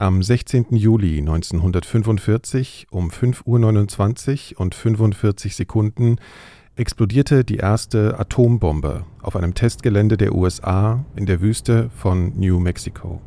Am 16. Juli 1945 um 5.29 Uhr und 45 Sekunden explodierte die erste Atombombe auf einem Testgelände der USA in der Wüste von New Mexico.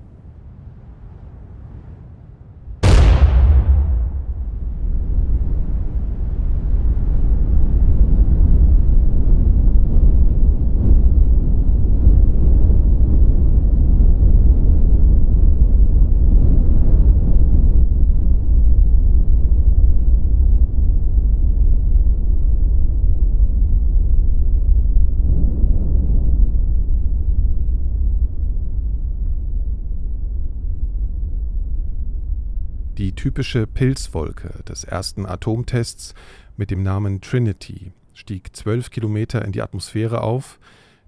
Die typische Pilzwolke des ersten Atomtests mit dem Namen Trinity stieg zwölf Kilometer in die Atmosphäre auf,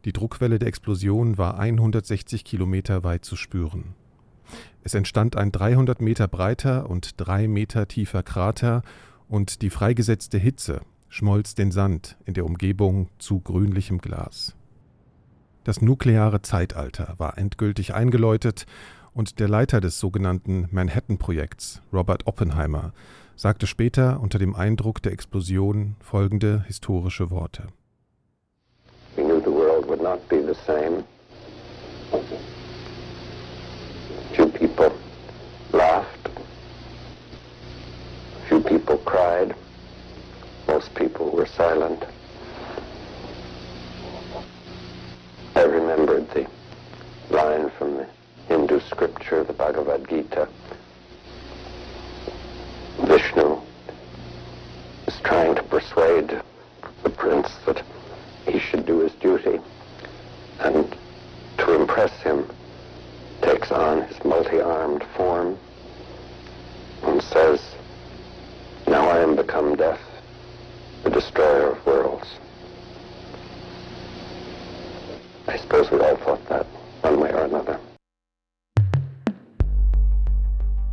die Druckwelle der Explosion war 160 Kilometer weit zu spüren. Es entstand ein 300 Meter breiter und drei Meter tiefer Krater und die freigesetzte Hitze schmolz den Sand in der Umgebung zu grünlichem Glas. Das nukleare Zeitalter war endgültig eingeläutet und der Leiter des sogenannten Manhattan-Projekts, Robert Oppenheimer, sagte später unter dem Eindruck der Explosion folgende historische Worte. We knew the world would not be the same. Few people laughed. Few people cried. Most people were silent. I remembered the line from the Hindu scripture, the Bhagavad Gita. Vishnu is trying to persuade the prince that he should do his duty, and to impress him, takes on his multi-armed form and says, Now I am become death, the destroyer of worlds. I suppose we all thought that one way or another.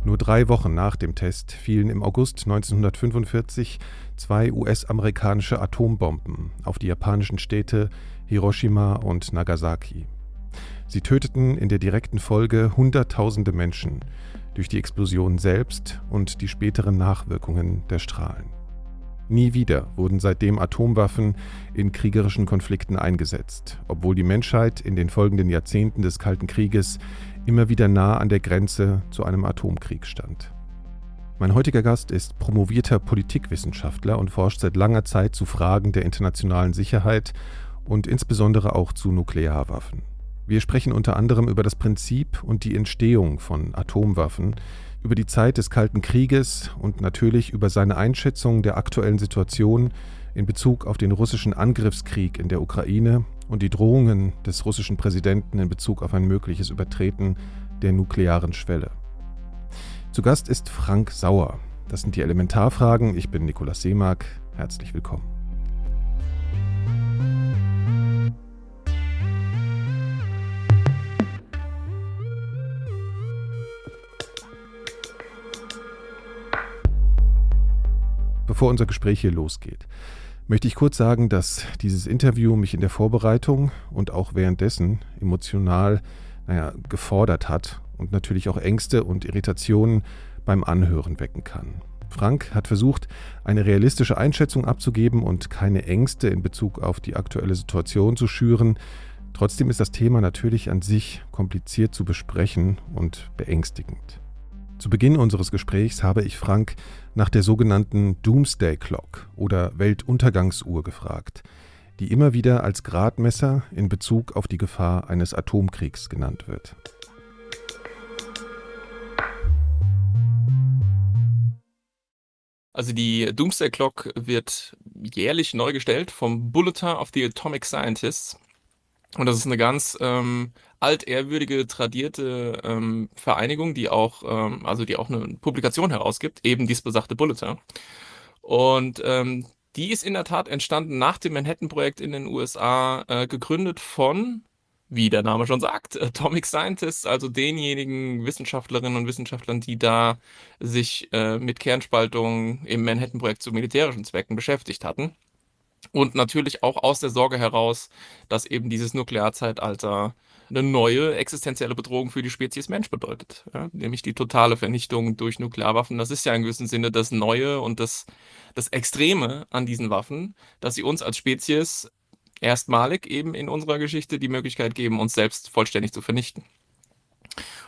Nur drei Wochen nach dem Test fielen im August 1945 zwei US-amerikanische Atombomben auf die japanischen Städte Hiroshima und Nagasaki. Sie töteten in der direkten Folge Hunderttausende Menschen durch die Explosion selbst und die späteren Nachwirkungen der Strahlen. Nie wieder wurden seitdem Atomwaffen in kriegerischen Konflikten eingesetzt, obwohl die Menschheit in den folgenden Jahrzehnten des Kalten Krieges immer wieder nah an der Grenze zu einem Atomkrieg stand. Mein heutiger Gast ist promovierter Politikwissenschaftler und forscht seit langer Zeit zu Fragen der internationalen Sicherheit und insbesondere auch zu Nuklearwaffen. Wir sprechen unter anderem über das Prinzip und die Entstehung von Atomwaffen, über die Zeit des Kalten Krieges und natürlich über seine Einschätzung der aktuellen Situation in Bezug auf den russischen Angriffskrieg in der Ukraine und die Drohungen des russischen Präsidenten in Bezug auf ein mögliches Übertreten der nuklearen Schwelle. Zu Gast ist Frank Sauer. Das sind die Elementarfragen. Ich bin Nikolaus Seemark. Herzlich willkommen. Bevor unser Gespräch hier losgeht, möchte ich kurz sagen, dass dieses Interview mich in der Vorbereitung und auch währenddessen emotional naja, gefordert hat und natürlich auch Ängste und Irritationen beim Anhören wecken kann. Frank hat versucht, eine realistische Einschätzung abzugeben und keine Ängste in Bezug auf die aktuelle Situation zu schüren. Trotzdem ist das Thema natürlich an sich kompliziert zu besprechen und beängstigend. Zu Beginn unseres Gesprächs habe ich Frank nach der sogenannten Doomsday Clock oder Weltuntergangsuhr gefragt, die immer wieder als Gradmesser in Bezug auf die Gefahr eines Atomkriegs genannt wird. Also die Doomsday Clock wird jährlich neu gestellt vom Bulletin of the Atomic Scientists. Und das ist eine ganz ähm, altehrwürdige, tradierte ähm, Vereinigung, die auch, ähm, also die auch eine Publikation herausgibt, eben dies besagte Bulletin. Und ähm, die ist in der Tat entstanden nach dem Manhattan-Projekt in den USA, äh, gegründet von, wie der Name schon sagt, Atomic Scientists, also denjenigen Wissenschaftlerinnen und Wissenschaftlern, die da sich äh, mit Kernspaltung im Manhattan-Projekt zu militärischen Zwecken beschäftigt hatten. Und natürlich auch aus der Sorge heraus, dass eben dieses Nuklearzeitalter eine neue existenzielle Bedrohung für die Spezies Mensch bedeutet. Ja? Nämlich die totale Vernichtung durch Nuklearwaffen. Das ist ja in gewissem Sinne das Neue und das, das Extreme an diesen Waffen, dass sie uns als Spezies erstmalig eben in unserer Geschichte die Möglichkeit geben, uns selbst vollständig zu vernichten.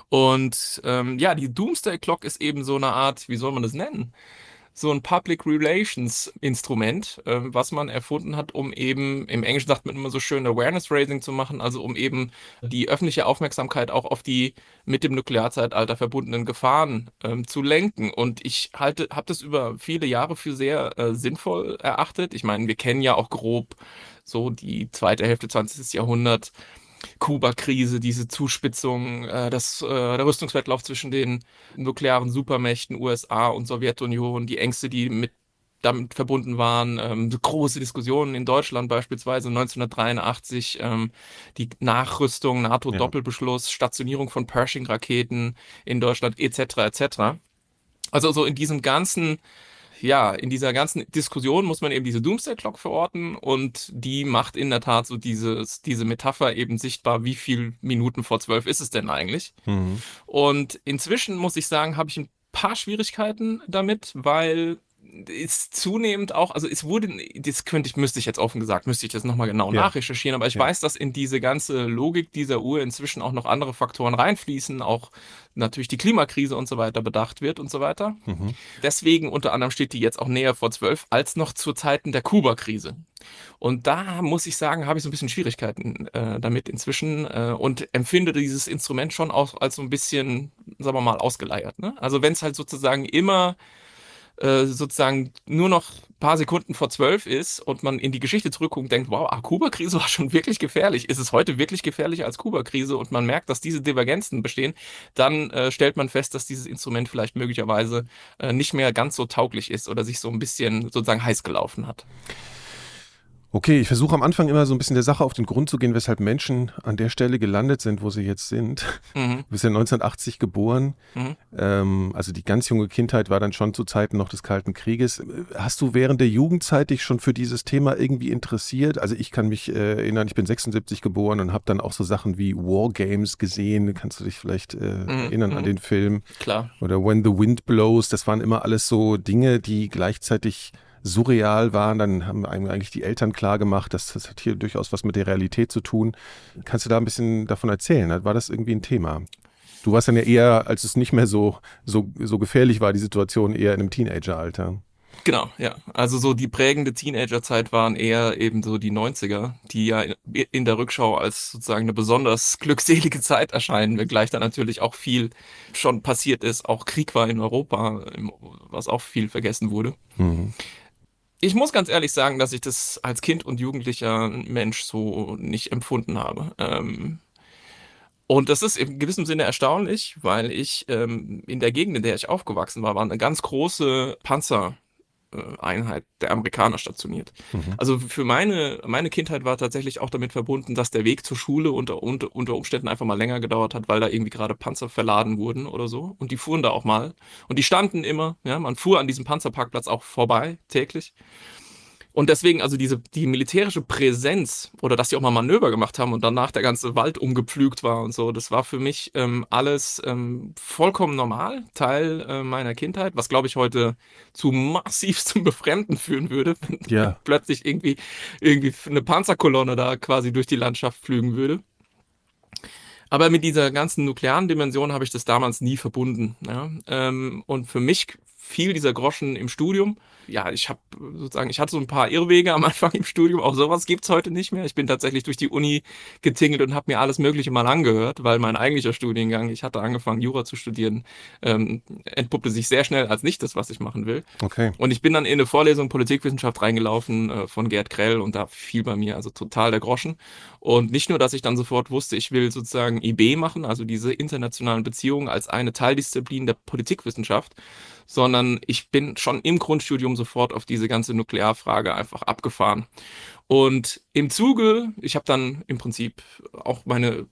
Und ähm, ja, die Doomsday Clock ist eben so eine Art, wie soll man das nennen? So ein Public Relations Instrument, äh, was man erfunden hat, um eben, im Englischen sagt man immer so schön, Awareness Raising zu machen, also um eben die öffentliche Aufmerksamkeit auch auf die mit dem Nuklearzeitalter verbundenen Gefahren ähm, zu lenken. Und ich halte, habe das über viele Jahre für sehr äh, sinnvoll erachtet. Ich meine, wir kennen ja auch grob so die zweite Hälfte 20. Jahrhundert Kuba-Krise, diese Zuspitzung, äh, das, äh, der Rüstungswettlauf zwischen den nuklearen Supermächten USA und Sowjetunion, die Ängste, die mit damit verbunden waren, ähm, große Diskussionen in Deutschland beispielsweise 1983, ähm, die Nachrüstung, NATO-Doppelbeschluss, Stationierung von Pershing-Raketen in Deutschland etc. etc. Also so in diesem ganzen ja, in dieser ganzen Diskussion muss man eben diese Doomsday Clock verorten und die macht in der Tat so dieses, diese Metapher eben sichtbar, wie viel Minuten vor zwölf ist es denn eigentlich? Mhm. Und inzwischen muss ich sagen, habe ich ein paar Schwierigkeiten damit, weil ist zunehmend auch, also es wurde, das könnte ich, müsste ich jetzt offen gesagt, müsste ich das nochmal genau ja. nachrecherchieren, aber ich ja. weiß, dass in diese ganze Logik dieser Uhr inzwischen auch noch andere Faktoren reinfließen, auch natürlich die Klimakrise und so weiter bedacht wird und so weiter. Mhm. Deswegen unter anderem steht die jetzt auch näher vor zwölf als noch zu Zeiten der Kuba-Krise. Und da muss ich sagen, habe ich so ein bisschen Schwierigkeiten äh, damit inzwischen äh, und empfinde dieses Instrument schon auch als so ein bisschen, sagen wir mal, ausgeleiert. Ne? Also wenn es halt sozusagen immer äh, sozusagen nur noch ein paar Sekunden vor zwölf ist und man in die Geschichte zurückguckt und denkt, wow, ah, Kuba-Krise war schon wirklich gefährlich. Ist es heute wirklich gefährlicher als Kuba-Krise und man merkt, dass diese Divergenzen bestehen, dann äh, stellt man fest, dass dieses Instrument vielleicht möglicherweise äh, nicht mehr ganz so tauglich ist oder sich so ein bisschen sozusagen heiß gelaufen hat. Okay, ich versuche am Anfang immer so ein bisschen der Sache auf den Grund zu gehen, weshalb Menschen an der Stelle gelandet sind, wo sie jetzt sind. Mhm. Du bist ja 1980 geboren. Mhm. Ähm, also die ganz junge Kindheit war dann schon zu Zeiten noch des Kalten Krieges. Hast du während der Jugendzeit dich schon für dieses Thema irgendwie interessiert? Also ich kann mich äh, erinnern, ich bin 76 geboren und habe dann auch so Sachen wie Wargames gesehen. Kannst du dich vielleicht äh, mhm. erinnern an mhm. den Film? Klar. Oder When the Wind Blows. Das waren immer alles so Dinge, die gleichzeitig surreal waren. Dann haben eigentlich die Eltern klar gemacht, dass das hat hier durchaus was mit der Realität zu tun. Kannst du da ein bisschen davon erzählen? War das irgendwie ein Thema? Du warst dann ja eher, als es nicht mehr so, so, so gefährlich war, die Situation, eher in einem Teenageralter. Genau, ja. Also so die prägende Teenagerzeit waren eher eben so die 90er, die ja in der Rückschau als sozusagen eine besonders glückselige Zeit erscheinen, wenngleich da natürlich auch viel schon passiert ist. Auch Krieg war in Europa, was auch viel vergessen wurde. Mhm ich muss ganz ehrlich sagen, dass ich das als Kind und jugendlicher Mensch so nicht empfunden habe. Ähm, und das ist in gewissem Sinne erstaunlich, weil ich ähm, in der Gegend, in der ich aufgewachsen war, war eine ganz große Panzer. Einheit der Amerikaner stationiert. Mhm. Also für meine, meine Kindheit war tatsächlich auch damit verbunden, dass der Weg zur Schule unter, unter, unter Umständen einfach mal länger gedauert hat, weil da irgendwie gerade Panzer verladen wurden oder so. Und die fuhren da auch mal. Und die standen immer, ja, man fuhr an diesem Panzerparkplatz auch vorbei, täglich. Und deswegen, also diese, die militärische Präsenz oder dass sie auch mal Manöver gemacht haben und danach der ganze Wald umgepflügt war und so, das war für mich ähm, alles ähm, vollkommen normal, Teil äh, meiner Kindheit, was glaube ich heute zu massiv zum Befremden führen würde, wenn ja. plötzlich irgendwie, irgendwie eine Panzerkolonne da quasi durch die Landschaft pflügen würde. Aber mit dieser ganzen nuklearen Dimension habe ich das damals nie verbunden. Ja? Ähm, und für mich fiel dieser Groschen im Studium ja, ich habe sozusagen, ich hatte so ein paar Irrwege am Anfang im Studium, auch sowas gibt's heute nicht mehr. Ich bin tatsächlich durch die Uni getingelt und habe mir alles Mögliche mal angehört, weil mein eigentlicher Studiengang, ich hatte angefangen, Jura zu studieren, ähm, entpuppte sich sehr schnell als nicht das, was ich machen will. Okay. Und ich bin dann in eine Vorlesung Politikwissenschaft reingelaufen äh, von Gerd Krell und da fiel bei mir also total der Groschen. Und nicht nur, dass ich dann sofort wusste, ich will sozusagen IB machen, also diese internationalen Beziehungen als eine Teildisziplin der Politikwissenschaft, sondern ich bin schon im Grundstudium sofort auf diese ganze Nuklearfrage einfach abgefahren. Und im Zuge, ich habe dann im Prinzip auch meine,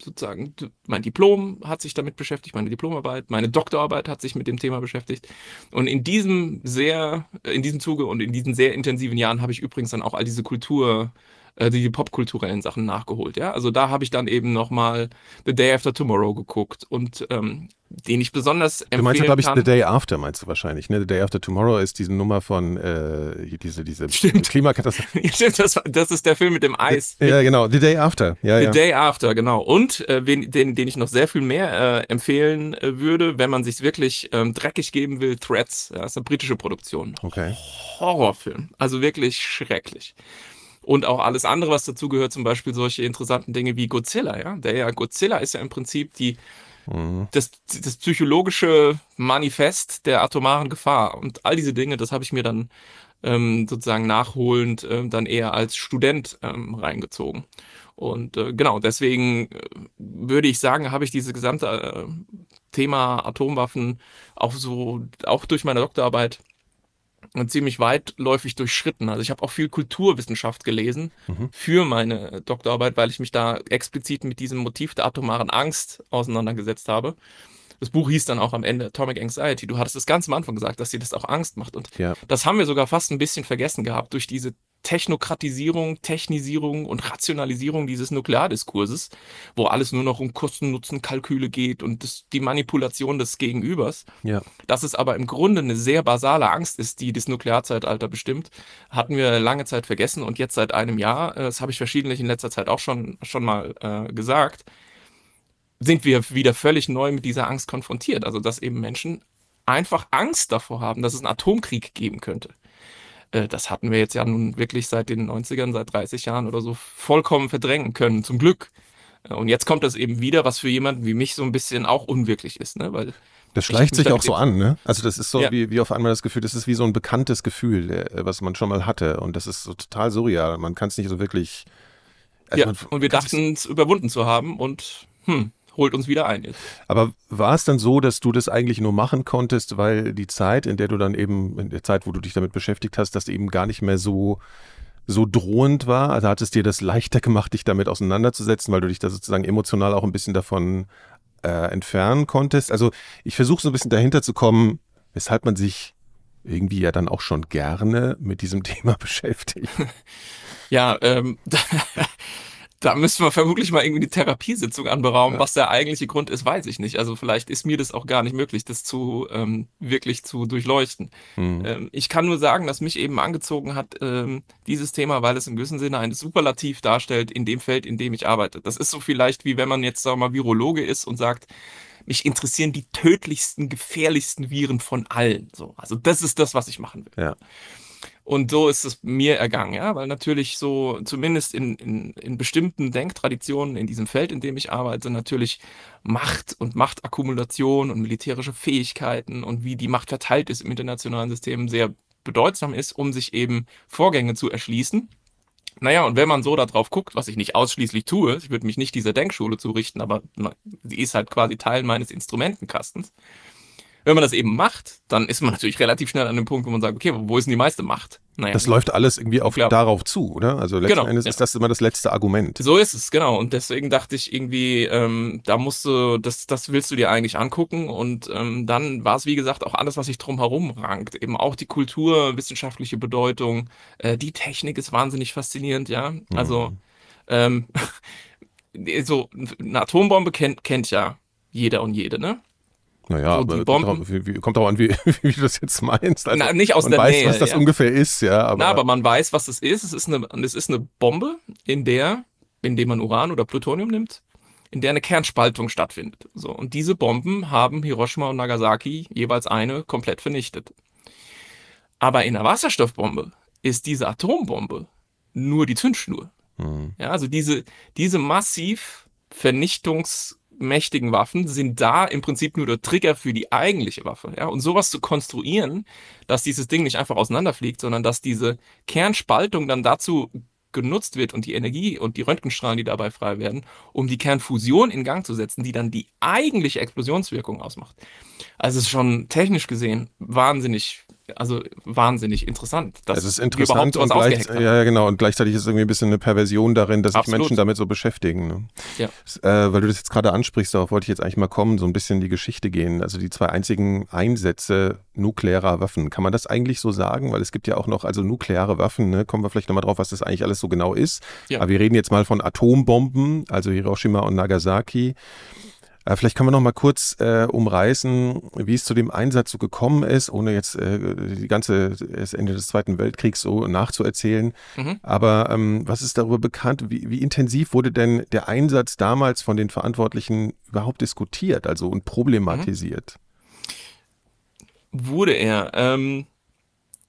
sozusagen, mein Diplom hat sich damit beschäftigt, meine Diplomarbeit, meine Doktorarbeit hat sich mit dem Thema beschäftigt. Und in diesem sehr, in diesem Zuge und in diesen sehr intensiven Jahren habe ich übrigens dann auch all diese Kultur äh, die popkulturellen Sachen nachgeholt, ja. Also da habe ich dann eben nochmal The Day After Tomorrow geguckt und ähm, den ich besonders empfehlen Du meinst glaube ich. The Day After, meinst du wahrscheinlich, ne? The Day After Tomorrow ist diese Nummer von, äh, diese, diese Stimmt. Klimakatastrophe. Stimmt, das, das ist der Film mit dem Eis. Ja, genau, The Day After, ja, The ja. Day After, genau. Und äh, den, den ich noch sehr viel mehr äh, empfehlen äh, würde, wenn man sich wirklich ähm, dreckig geben will, Threads. Ja, ist eine britische Produktion. Okay. Horrorfilm. Also wirklich schrecklich. Und auch alles andere, was dazugehört, zum Beispiel solche interessanten Dinge wie Godzilla, ja. Der ja, Godzilla ist ja im Prinzip die, Mhm. das, das psychologische Manifest der atomaren Gefahr. Und all diese Dinge, das habe ich mir dann ähm, sozusagen nachholend ähm, dann eher als Student ähm, reingezogen. Und äh, genau, deswegen äh, würde ich sagen, habe ich dieses gesamte äh, Thema Atomwaffen auch so, auch durch meine Doktorarbeit äh, ziemlich weitläufig durchschritten. Also ich habe auch viel Kulturwissenschaft gelesen Mhm. für meine Doktorarbeit, weil ich mich da explizit mit diesem Motiv der atomaren Angst auseinandergesetzt habe. Das Buch hieß dann auch am Ende Atomic Anxiety. Du hattest es ganz am Anfang gesagt, dass dir das auch Angst macht. Und Ja. das haben wir sogar fast ein bisschen vergessen gehabt durch diese Technokratisierung, Technisierung und Rationalisierung dieses Nukleardiskurses, wo alles nur noch um Kosten-Nutzen-Kalküle geht und das, die Manipulation des Gegenübers. Ja. Dass es aber im Grunde eine sehr basale Angst ist, die das Nuklearzeitalter bestimmt, hatten wir lange Zeit vergessen und jetzt seit einem Jahr, äh, das habe ich verschiedentlich in letzter Zeit auch schon, schon mal äh, gesagt, sind wir wieder völlig neu mit dieser Angst konfrontiert. Also, dass eben Menschen einfach Angst davor haben, dass es einen Atomkrieg geben könnte. Äh, Das hatten wir jetzt ja nun wirklich seit den 90ern, seit 30 Jahren oder so vollkommen verdrängen können, zum Glück. Äh, Und jetzt kommt das eben wieder, was für jemanden wie mich so ein bisschen auch unwirklich ist, ne? Weil Das Ich schleicht sich auch so an, ne? Also das ist so Ja. wie, wie auf einmal das Gefühl, das ist wie so ein bekanntes Gefühl, äh, was man schon mal hatte. Und das ist so total surreal. Man kann es nicht so wirklich. also ja, man- und wir dachten es überwunden zu haben und hm, holt uns wieder ein jetzt. Aber war es dann so, dass du das eigentlich nur machen konntest, weil die Zeit, in der du dann eben, in der Zeit, wo du dich damit beschäftigt hast, dass eben gar nicht mehr so, so drohend war? Also hat es dir das leichter gemacht, dich damit auseinanderzusetzen, weil du dich da sozusagen emotional auch ein bisschen davon äh, entfernen konntest? Also ich versuche so ein bisschen dahinter zu kommen, weshalb man sich irgendwie ja dann auch schon gerne mit diesem Thema beschäftigt. Ja, ähm, da, müssen wir vermutlich mal irgendwie die Therapiesitzung anberaumen. Ja. Was der eigentliche Grund ist, weiß ich nicht. Also vielleicht ist mir das auch gar nicht möglich, das zu ähm, wirklich zu durchleuchten. Hm. Ähm, ich kann nur sagen, dass mich eben angezogen hat, ähm, dieses Thema, weil es im gewissen Sinne ein Superlativ darstellt in dem Feld, in dem ich arbeite. Das ist so vielleicht wie wenn man jetzt, sagen wir mal, Virologe ist und sagt, mich interessieren die tödlichsten, gefährlichsten Viren von allen. So, also das ist das, was ich machen will. Ja. Und so ist es mir ergangen, ja, weil natürlich so, zumindest in, in, in bestimmten Denktraditionen in diesem Feld, in dem ich arbeite, natürlich Macht und Machtakkumulation und militärische Fähigkeiten und wie die Macht verteilt ist im internationalen System sehr bedeutsam ist, um sich eben Vorgänge zu erschließen. Naja, und wenn man so darauf guckt, was ich nicht ausschließlich tue, ich würde mich nicht dieser Denkschule zurichten, aber sie ist halt quasi Teil meines Instrumentenkastens. Wenn man das eben macht, dann ist man natürlich relativ schnell an dem Punkt, wo man sagt, okay, wo ist denn die meiste Macht? Naja, Das läuft alles irgendwie auf Klar. darauf zu, oder? Also letzten Genau, Endes ja. ist das immer das letzte Argument. So ist es, genau. Und deswegen dachte ich irgendwie, ähm, da musst du, das, das willst du dir eigentlich angucken. Und ähm, dann war es, wie gesagt, auch alles, was sich drumherum rankt. Eben auch die kulturwissenschaftliche Bedeutung. Äh, die Technik ist wahnsinnig faszinierend, ja. Also, ähm, so eine Atombombe kennt, kennt ja jeder und jede, ne? Naja, So, kommt, wie, kommt auch an, wie, wie du das jetzt meinst. Also, Na, nicht aus man der weiß, Nähe. was das ja. ungefähr ist, ja. Aber, Na, aber man weiß, was es ist. Es ist eine, es ist eine Bombe, in der, indem man Uran oder Plutonium nimmt, in der eine Kernspaltung stattfindet. So, und diese Bomben haben Hiroshima und Nagasaki jeweils eine komplett vernichtet. Aber in einer Wasserstoffbombe ist diese Atombombe nur die Zündschnur. Hm. Ja, also diese, diese massiv vernichtungsmächtigen Waffen sind da im Prinzip nur der Trigger für die eigentliche Waffe. Ja, und sowas zu konstruieren, dass dieses Ding nicht einfach auseinanderfliegt, sondern dass diese Kernspaltung dann dazu genutzt wird und die Energie und die Röntgenstrahlen, die dabei frei werden, um die Kernfusion in Gang zu setzen, die dann die eigentliche Explosionswirkung ausmacht. Also es ist schon technisch gesehen wahnsinnig also wahnsinnig interessant. Dass es ist interessant und gleich, ja, genau, und gleichzeitig ist irgendwie ein bisschen eine Perversion darin, dass sich Menschen damit so beschäftigen. Ne? Ja. Äh, weil du das jetzt gerade ansprichst, darauf wollte ich jetzt eigentlich mal kommen, so ein bisschen in die Geschichte gehen. Also die zwei einzigen Einsätze nuklearer Waffen. Kann man das eigentlich so sagen? Weil es gibt ja auch noch, also nukleare Waffen, ne? kommen wir vielleicht nochmal drauf, was das eigentlich alles so genau ist. Ja. Aber wir reden jetzt mal von Atombomben, also Hiroshima und Nagasaki. Äh, vielleicht können wir noch mal kurz äh, umreißen, wie es zu dem Einsatz so gekommen ist, ohne jetzt äh, die ganze das Ende des Zweiten Weltkriegs so nachzuerzählen. Mhm. Aber ähm, was ist darüber bekannt? Wie, wie intensiv wurde denn der Einsatz damals von den Verantwortlichen überhaupt diskutiert, also und problematisiert? Mhm. Wurde er. Ähm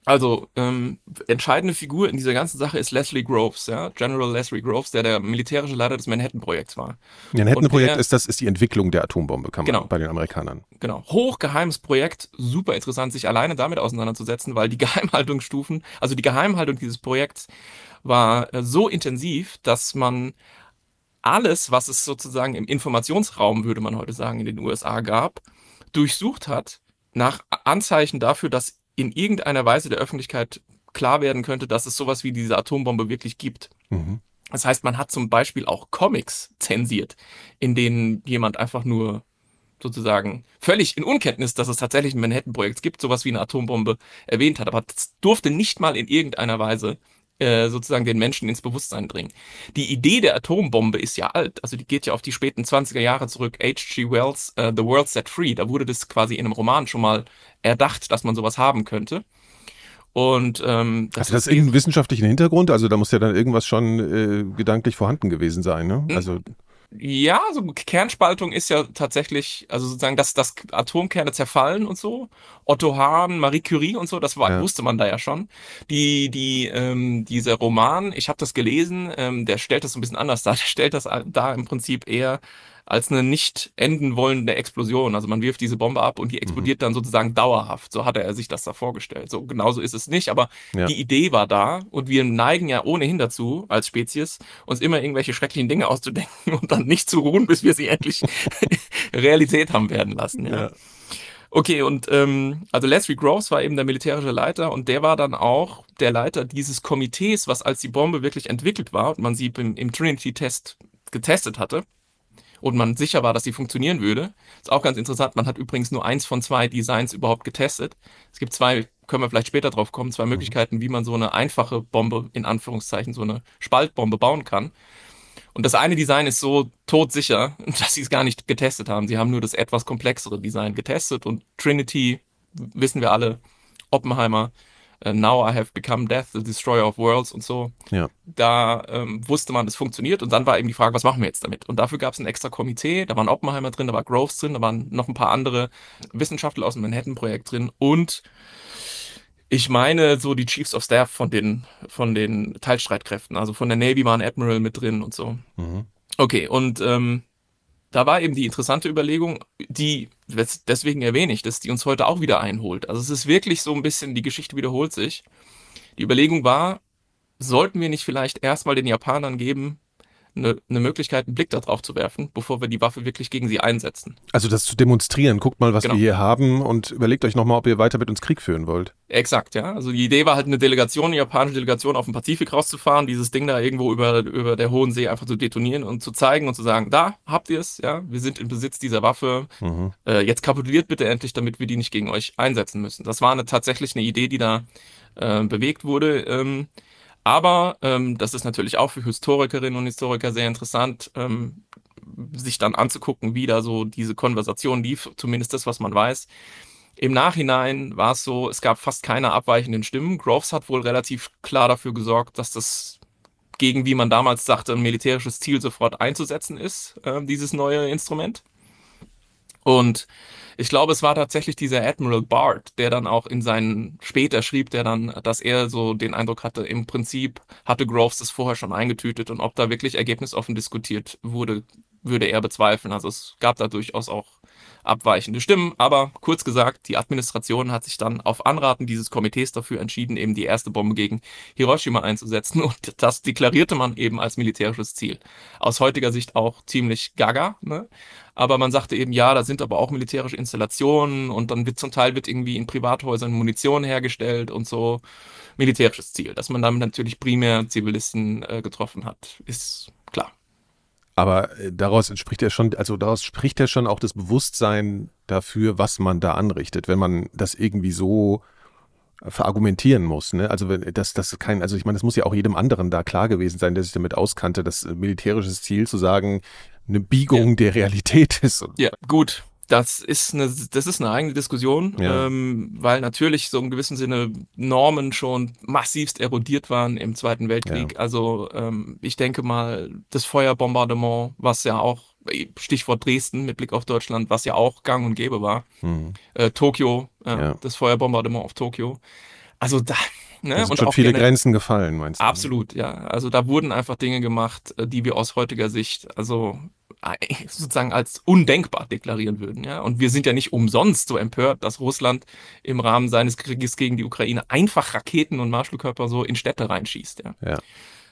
also, ähm, entscheidende Figur in dieser ganzen Sache ist Leslie Groves, ja, General Leslie Groves, der der militärische Leiter des Manhattan-Projekts war. Manhattan-Projekt ist das ist die Entwicklung der Atombombe, kann man genau, bei den Amerikanern. Genau, hochgeheimes Projekt, super interessant, sich alleine damit auseinanderzusetzen, weil die Geheimhaltungsstufen, also die Geheimhaltung dieses Projekts war äh, so intensiv, dass man alles, was es sozusagen im Informationsraum, würde man heute sagen, in den USA gab, durchsucht hat nach Anzeichen dafür, dass in irgendeiner Weise der Öffentlichkeit klar werden könnte, dass es sowas wie diese Atombombe wirklich gibt. Mhm. Das heißt, man hat zum Beispiel auch Comics zensiert, in denen jemand einfach nur sozusagen völlig in Unkenntnis, dass es tatsächlich ein Manhattan-Projekt gibt, sowas wie eine Atombombe erwähnt hat. Aber das durfte nicht mal in irgendeiner Weise äh, sozusagen den Menschen ins Bewusstsein bringen. Die Idee der Atombombe ist ja alt, also die geht ja auf die späten 20er Jahre zurück. H.G. Wells, uh, The World Set Free, da wurde das quasi in einem Roman schon mal erdacht, dass man sowas haben könnte. Und ähm, das Hat das irgendeinen wissenschaftlichen Hintergrund? Also da muss ja dann irgendwas schon äh, gedanklich vorhanden gewesen sein, ne? Hm. Also ja, so Kernspaltung ist ja tatsächlich, also sozusagen, dass, dass Atomkerne zerfallen und so. Otto Hahn, Marie Curie und so, das war, ja. wusste man da ja schon. Die, die, ähm, dieser Roman, ich habe das gelesen, ähm, der stellt das ein bisschen anders dar. Der stellt das da im Prinzip eher als eine nicht enden wollende Explosion. Also man wirft diese Bombe ab und die explodiert mhm. dann sozusagen dauerhaft. So hatte er sich das da vorgestellt. So genauso ist es nicht, aber ja. die Idee war da und wir neigen ja ohnehin dazu, als Spezies, uns immer irgendwelche schrecklichen Dinge auszudenken und dann nicht zu ruhen, bis wir sie endlich Realität haben werden lassen. Ja. ja. Okay, und ähm, also Leslie Groves war eben der militärische Leiter und der war dann auch der Leiter dieses Komitees, was als die Bombe wirklich entwickelt war und man sie im, im Trinity-Test getestet hatte und man sicher war, dass sie funktionieren würde. Ist auch ganz interessant. Man hat übrigens nur eins von zwei Designs überhaupt getestet. Es gibt zwei, können wir vielleicht später drauf kommen, zwei mhm. Möglichkeiten, wie man so eine einfache Bombe, in Anführungszeichen, so eine Spaltbombe bauen kann. Und das eine Design ist so todsicher, dass sie es gar nicht getestet haben. Sie haben nur das etwas komplexere Design getestet und Trinity, wissen wir alle, Oppenheimer, Now I Have Become Death, The Destroyer of Worlds und so. Ja. Da ähm, wusste man, es funktioniert und dann war eben die Frage, was machen wir jetzt damit? Und dafür gab es ein extra Komitee, da waren Oppenheimer drin, da war Groves drin, da waren noch ein paar andere Wissenschaftler aus dem Manhattan-Projekt drin und ich meine so die Chiefs of Staff von den, von den Teilstreitkräften, also von der Navy war ein Admiral mit drin und so. Mhm. Okay, und ähm, da war eben die interessante Überlegung, die, deswegen erwähne ich, dass die uns heute auch wieder einholt. Also es ist wirklich so ein bisschen, die Geschichte wiederholt sich. Die Überlegung war, sollten wir nicht vielleicht erstmal den Japanern geben, eine, eine Möglichkeit, einen Blick darauf zu werfen, bevor wir die Waffe wirklich gegen sie einsetzen. Also das zu demonstrieren. Guckt mal, was genau. wir hier haben und überlegt euch nochmal, ob ihr weiter mit uns Krieg führen wollt. Exakt, ja. Also die Idee war halt eine Delegation, eine japanische Delegation auf den Pazifik rauszufahren, dieses Ding da irgendwo über, über der Hohen See einfach zu detonieren und zu zeigen und zu sagen, da habt ihr es, ja, wir sind im Besitz dieser Waffe. Mhm. Äh, jetzt kapituliert bitte endlich, damit wir die nicht gegen euch einsetzen müssen. Das war eine, tatsächlich eine Idee, die da äh, bewegt wurde. Ähm, aber ähm, das ist natürlich auch für Historikerinnen und Historiker sehr interessant, ähm, sich dann anzugucken, wie da so diese Konversation lief, zumindest das, was man weiß. Im Nachhinein war es so, es gab fast keine abweichenden Stimmen. Groves hat wohl relativ klar dafür gesorgt, dass das gegen, wie man damals sagte, ein militärisches Ziel sofort einzusetzen ist, äh, dieses neue Instrument. Und ich glaube, es war tatsächlich dieser Admiral Bart, der dann auch in seinen, später schrieb, der dann, dass er so den Eindruck hatte, im Prinzip hatte Groves das vorher schon eingetütet und ob da wirklich ergebnisoffen diskutiert wurde, würde er bezweifeln. Also es gab da durchaus auch abweichende Stimmen. Aber kurz gesagt, die Administration hat sich dann auf Anraten dieses Komitees dafür entschieden, eben die erste Bombe gegen Hiroshima einzusetzen. Und das deklarierte man eben als militärisches Ziel. Aus heutiger Sicht auch ziemlich gaga. Ne? Aber man sagte eben, ja, da sind aber auch militärische Installationen und dann wird zum Teil wird irgendwie in Privathäusern Munition hergestellt und so. Militärisches Ziel. Dass man damit natürlich primär Zivilisten äh, getroffen hat, ist. Aber äh, daraus entspricht ja schon, also daraus spricht ja schon auch das Bewusstsein dafür, was man da anrichtet, wenn man das irgendwie so äh, verargumentieren muss. Ne? Also das, das kein, also ich meine, das muss ja auch jedem anderen da klar gewesen sein, der sich damit auskannte, das äh, militärische Ziel zu sagen, eine Biegung ja. der Realität ist. Ja, gut das ist eine, das ist eine eigene Diskussion, ja. ähm, weil natürlich so im gewissen Sinne Normen schon massivst erodiert waren im Zweiten Weltkrieg. Ja. Also ähm, ich denke mal, das Feuerbombardement, was ja auch, Stichwort Dresden mit Blick auf Deutschland, was ja auch gang und gäbe war. Mhm. Äh, Tokio, äh, ja. das Feuerbombardement auf Tokio. Also da, Ne? Da sind und schon viele Grenzen gefallen, meinst du? Absolut, ja. Also da wurden einfach Dinge gemacht, äh, die wir aus heutiger Sicht, also sozusagen als undenkbar deklarieren würden. Ja? Und wir sind ja nicht umsonst so empört, dass Russland im Rahmen seines Krieges gegen die Ukraine einfach Raketen und Marschflugkörper so in Städte reinschießt. Ja. ja.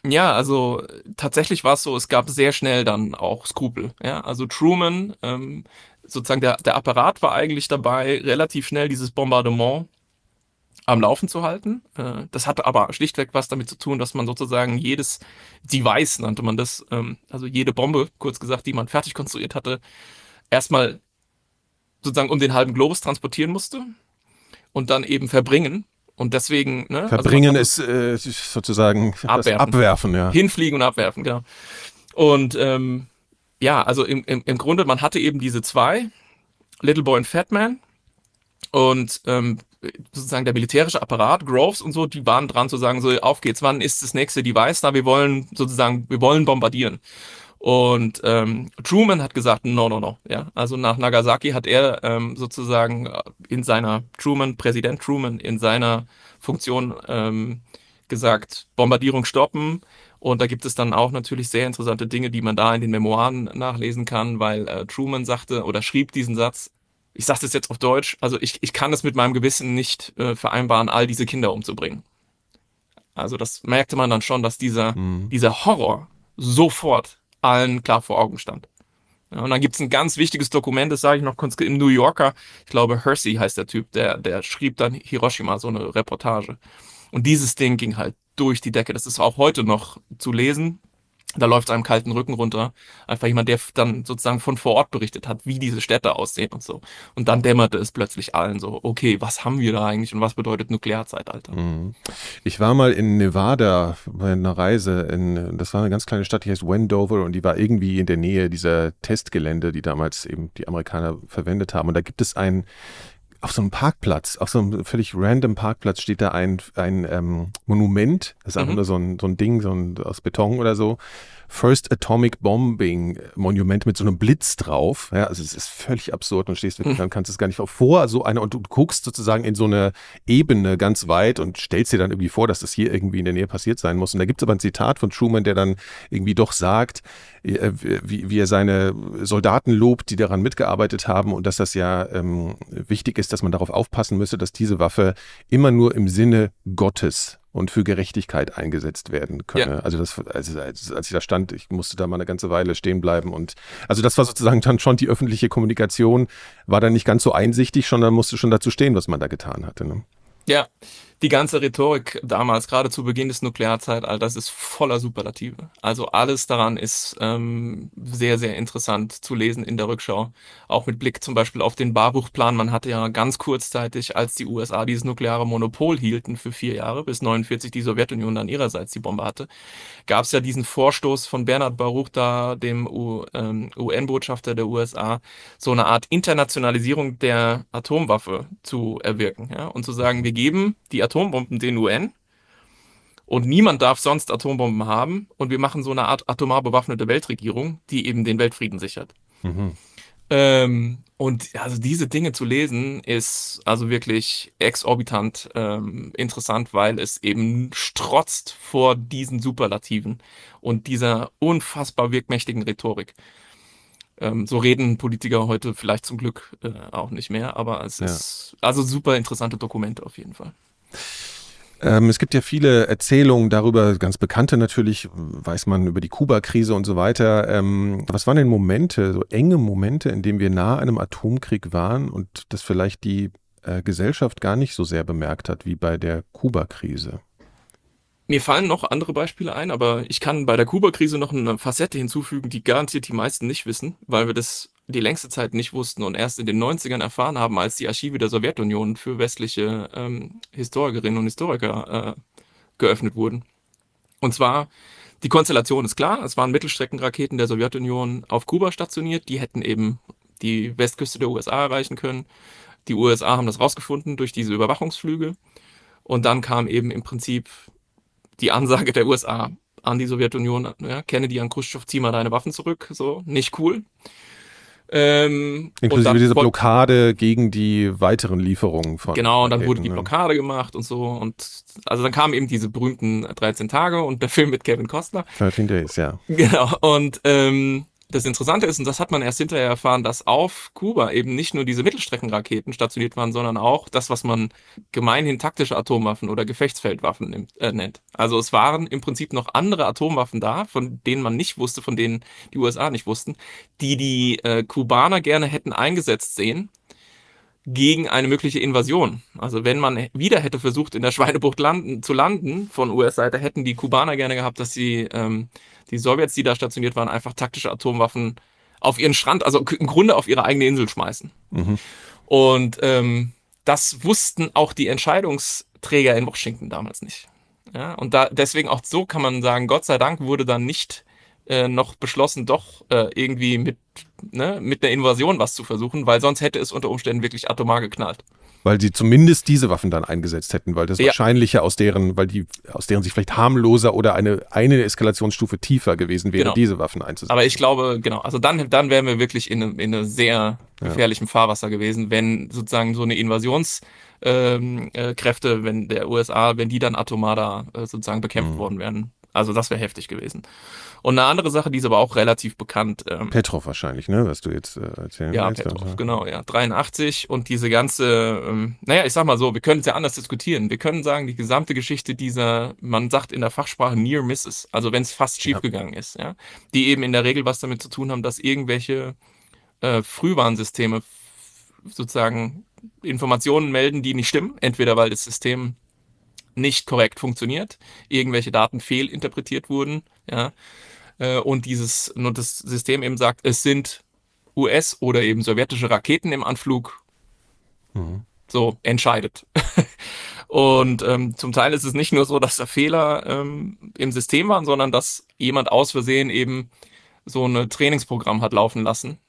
Ja, also tatsächlich war es so, es gab sehr schnell dann auch Skrupel. Ja? Also Truman, ähm, sozusagen der, der Apparat war eigentlich dabei, relativ schnell dieses Bombardement am Laufen zu halten. Äh, das hatte aber schlichtweg was damit zu tun, dass man sozusagen jedes Device, nannte man das, ähm, also jede Bombe, kurz gesagt, die man fertig konstruiert hatte, erstmal sozusagen um den halben Globus transportieren musste und dann eben verbringen. Und deswegen, ne? Also verbringen also ist äh, sozusagen abwerfen. abwerfen, ja. Hinfliegen und abwerfen, genau. Und ähm, ja, also im, im, im Grunde, man hatte eben diese zwei, Little Boy und Fat Man. Und ähm, sozusagen der militärische Apparat, Groves und so, die waren dran zu sagen, so auf geht's, wann ist das nächste Device da? Wir wollen sozusagen, wir wollen bombardieren. Und ähm, Truman hat gesagt, no, no, no. Ja, also nach Nagasaki hat er ähm, sozusagen in seiner Truman, Präsident Truman, in seiner Funktion ähm, gesagt, Bombardierung stoppen. Und da gibt es dann auch natürlich sehr interessante Dinge, die man da in den Memoiren nachlesen kann, weil äh, Truman sagte oder schrieb diesen Satz, ich sage das jetzt auf Deutsch, also ich, ich kann es mit meinem Gewissen nicht äh, vereinbaren, all diese Kinder umzubringen. Also das merkte man dann schon, dass dieser, mhm. dieser Horror sofort allen klar vor Augen stand. Ja, und dann gibt es ein ganz wichtiges Dokument, das sage ich noch im New Yorker, ich glaube Hersey heißt der Typ, der, der schrieb dann Hiroshima so eine Reportage. Und dieses Ding ging halt durch die Decke. Das ist auch heute noch zu lesen. Da läuft es einem kalten Rücken runter. Einfach jemand, der dann sozusagen von vor Ort berichtet hat, wie diese Städte aussehen und so. Und dann dämmerte es plötzlich allen so, okay, was haben wir da eigentlich und was bedeutet Nuklearzeitalter? Mhm. Ich war mal in Nevada bei einer Reise in, das war eine ganz kleine Stadt, die heißt Wendover und die war irgendwie in der Nähe dieser Testgelände, die damals eben die Amerikaner verwendet haben. Und da gibt es ein auf so einem Parkplatz, auf so einem völlig random Parkplatz steht da ein, ein ähm, Monument, das ist einfach mhm. nur so ein, so ein Ding, so ein, aus Beton oder so. First Atomic Bombing Monument mit so einem Blitz drauf. Ja, also es ist völlig absurd und stehst wirklich, mhm. dann kannst du es gar nicht vor, so eine, und du guckst sozusagen in so eine Ebene ganz weit und stellst dir dann irgendwie vor, dass das hier irgendwie in der Nähe passiert sein muss. Und da gibt es aber ein Zitat von Truman, der dann irgendwie doch sagt, äh, wie, wie er seine Soldaten lobt, die daran mitgearbeitet haben und dass das ja ähm, wichtig ist, dass man darauf aufpassen müsse, dass diese Waffe immer nur im Sinne Gottes und für Gerechtigkeit eingesetzt werden könne. Ja. Also das, als, als ich da stand, ich musste da mal eine ganze Weile stehen bleiben und also das war sozusagen dann schon die öffentliche Kommunikation, war dann nicht ganz so einsichtig, sondern musste schon dazu stehen, was man da getan hatte. Ne? Ja, die ganze Rhetorik damals, gerade zu Beginn des Nuklearzeitalters, ist voller Superlative. Also alles daran ist ähm, sehr, sehr interessant zu lesen in der Rückschau. Auch mit Blick zum Beispiel auf den Barbuchplan. Man hatte ja ganz kurzzeitig, als die USA dieses nukleare Monopol hielten für vier Jahre, bis 49 die Sowjetunion dann ihrerseits die Bombe hatte, gab es ja diesen Vorstoß von Bernhard Baruch, da dem ähm, UN-Botschafter der USA, so eine Art Internationalisierung der Atomwaffe zu erwirken. Ja? Und zu sagen, wir geben die Atombomben den UN und niemand darf sonst Atombomben haben und wir machen so eine Art atomar bewaffnete Weltregierung, die eben den Weltfrieden sichert. Mhm. Ähm, und also diese Dinge zu lesen ist also wirklich exorbitant ähm, interessant, weil es eben strotzt vor diesen Superlativen und dieser unfassbar wirkmächtigen Rhetorik. Ähm, so reden Politiker heute vielleicht zum Glück äh, auch nicht mehr, aber es ja. ist also super interessante Dokumente auf jeden Fall. Ähm, es gibt ja viele Erzählungen darüber, ganz bekannte natürlich, weiß man über die Kuba-Krise und so weiter. Ähm, was waren denn Momente, so enge Momente, in denen wir nah einem Atomkrieg waren und das vielleicht die äh, Gesellschaft gar nicht so sehr bemerkt hat wie bei der Kuba-Krise? Mir fallen noch andere Beispiele ein, aber ich kann bei der Kuba-Krise noch eine Facette hinzufügen, die garantiert die meisten nicht wissen, weil wir das die längste Zeit nicht wussten und erst in den 90ern erfahren haben, als die Archive der Sowjetunion für westliche ähm, Historikerinnen und Historiker äh, geöffnet wurden. Und zwar, die Konstellation ist klar, es waren Mittelstreckenraketen der Sowjetunion auf Kuba stationiert, die hätten eben die Westküste der USA erreichen können. Die USA haben das rausgefunden durch diese Überwachungsflüge. Und dann kam eben im Prinzip die Ansage der USA an die Sowjetunion, ja, Kennedy an Khrushchev, zieh mal deine Waffen zurück, so, nicht cool. Ähm, Inklusive diese Blockade gegen die weiteren Lieferungen von. Genau, und dann wurde die Blockade gemacht und so. Und also dann kamen eben diese berühmten 13 Tage und der Film mit Kevin Costner. 13 Days, ja. Genau. Und ähm, das Interessante ist, und das hat man erst hinterher erfahren, dass auf Kuba eben nicht nur diese Mittelstreckenraketen stationiert waren, sondern auch das, was man gemeinhin taktische Atomwaffen oder Gefechtsfeldwaffen nimmt, äh, nennt. Also es waren im Prinzip noch andere Atomwaffen da, von denen man nicht wusste, von denen die USA nicht wussten, die die äh, Kubaner gerne hätten eingesetzt sehen gegen eine mögliche Invasion. Also wenn man wieder hätte versucht, in der Schweinebucht landen, zu landen von US-Seite, hätten die Kubaner gerne gehabt, dass sie ähm, die Sowjets, die da stationiert waren, einfach taktische Atomwaffen auf ihren Strand, also im Grunde auf ihre eigene Insel schmeißen. Mhm. Und ähm, das wussten auch die Entscheidungsträger in Washington damals nicht. Ja, und da deswegen auch so kann man sagen, Gott sei Dank wurde dann nicht äh, noch beschlossen, doch äh, irgendwie mit, ne, mit einer Invasion was zu versuchen, weil sonst hätte es unter Umständen wirklich atomar geknallt weil sie zumindest diese Waffen dann eingesetzt hätten, weil das ja. wahrscheinlicher aus deren, weil die aus deren sich vielleicht harmloser oder eine eine Eskalationsstufe tiefer gewesen wäre, genau. diese Waffen einzusetzen. Aber ich glaube, genau, also dann dann wären wir wirklich in, in einem sehr gefährlichen ja. Fahrwasser gewesen, wenn sozusagen so eine Invasionskräfte, ähm, äh, wenn der USA, wenn die dann atomar da äh, sozusagen bekämpft mhm. worden wären. Also das wäre heftig gewesen. Und eine andere Sache, die ist aber auch relativ bekannt. Ähm, Petrov wahrscheinlich, ne? Was du jetzt äh, erzählen Ja, willst, Petrov, also. genau, ja. 83 und diese ganze, ähm, naja, ich sag mal so, wir können es ja anders diskutieren. Wir können sagen, die gesamte Geschichte dieser, man sagt in der Fachsprache Near Misses, also wenn es fast schiefgegangen ja. ist, ja, die eben in der Regel was damit zu tun haben, dass irgendwelche äh, Frühwarnsysteme sozusagen Informationen melden, die nicht stimmen, entweder weil das System nicht korrekt funktioniert, irgendwelche Daten fehlinterpretiert wurden, ja, äh, und dieses, nur das System eben sagt, es sind US- oder eben sowjetische Raketen im Anflug, mhm. so entscheidet. und ähm, zum Teil ist es nicht nur so, dass da Fehler ähm, im System waren, sondern dass jemand aus Versehen eben so ein Trainingsprogramm hat laufen lassen,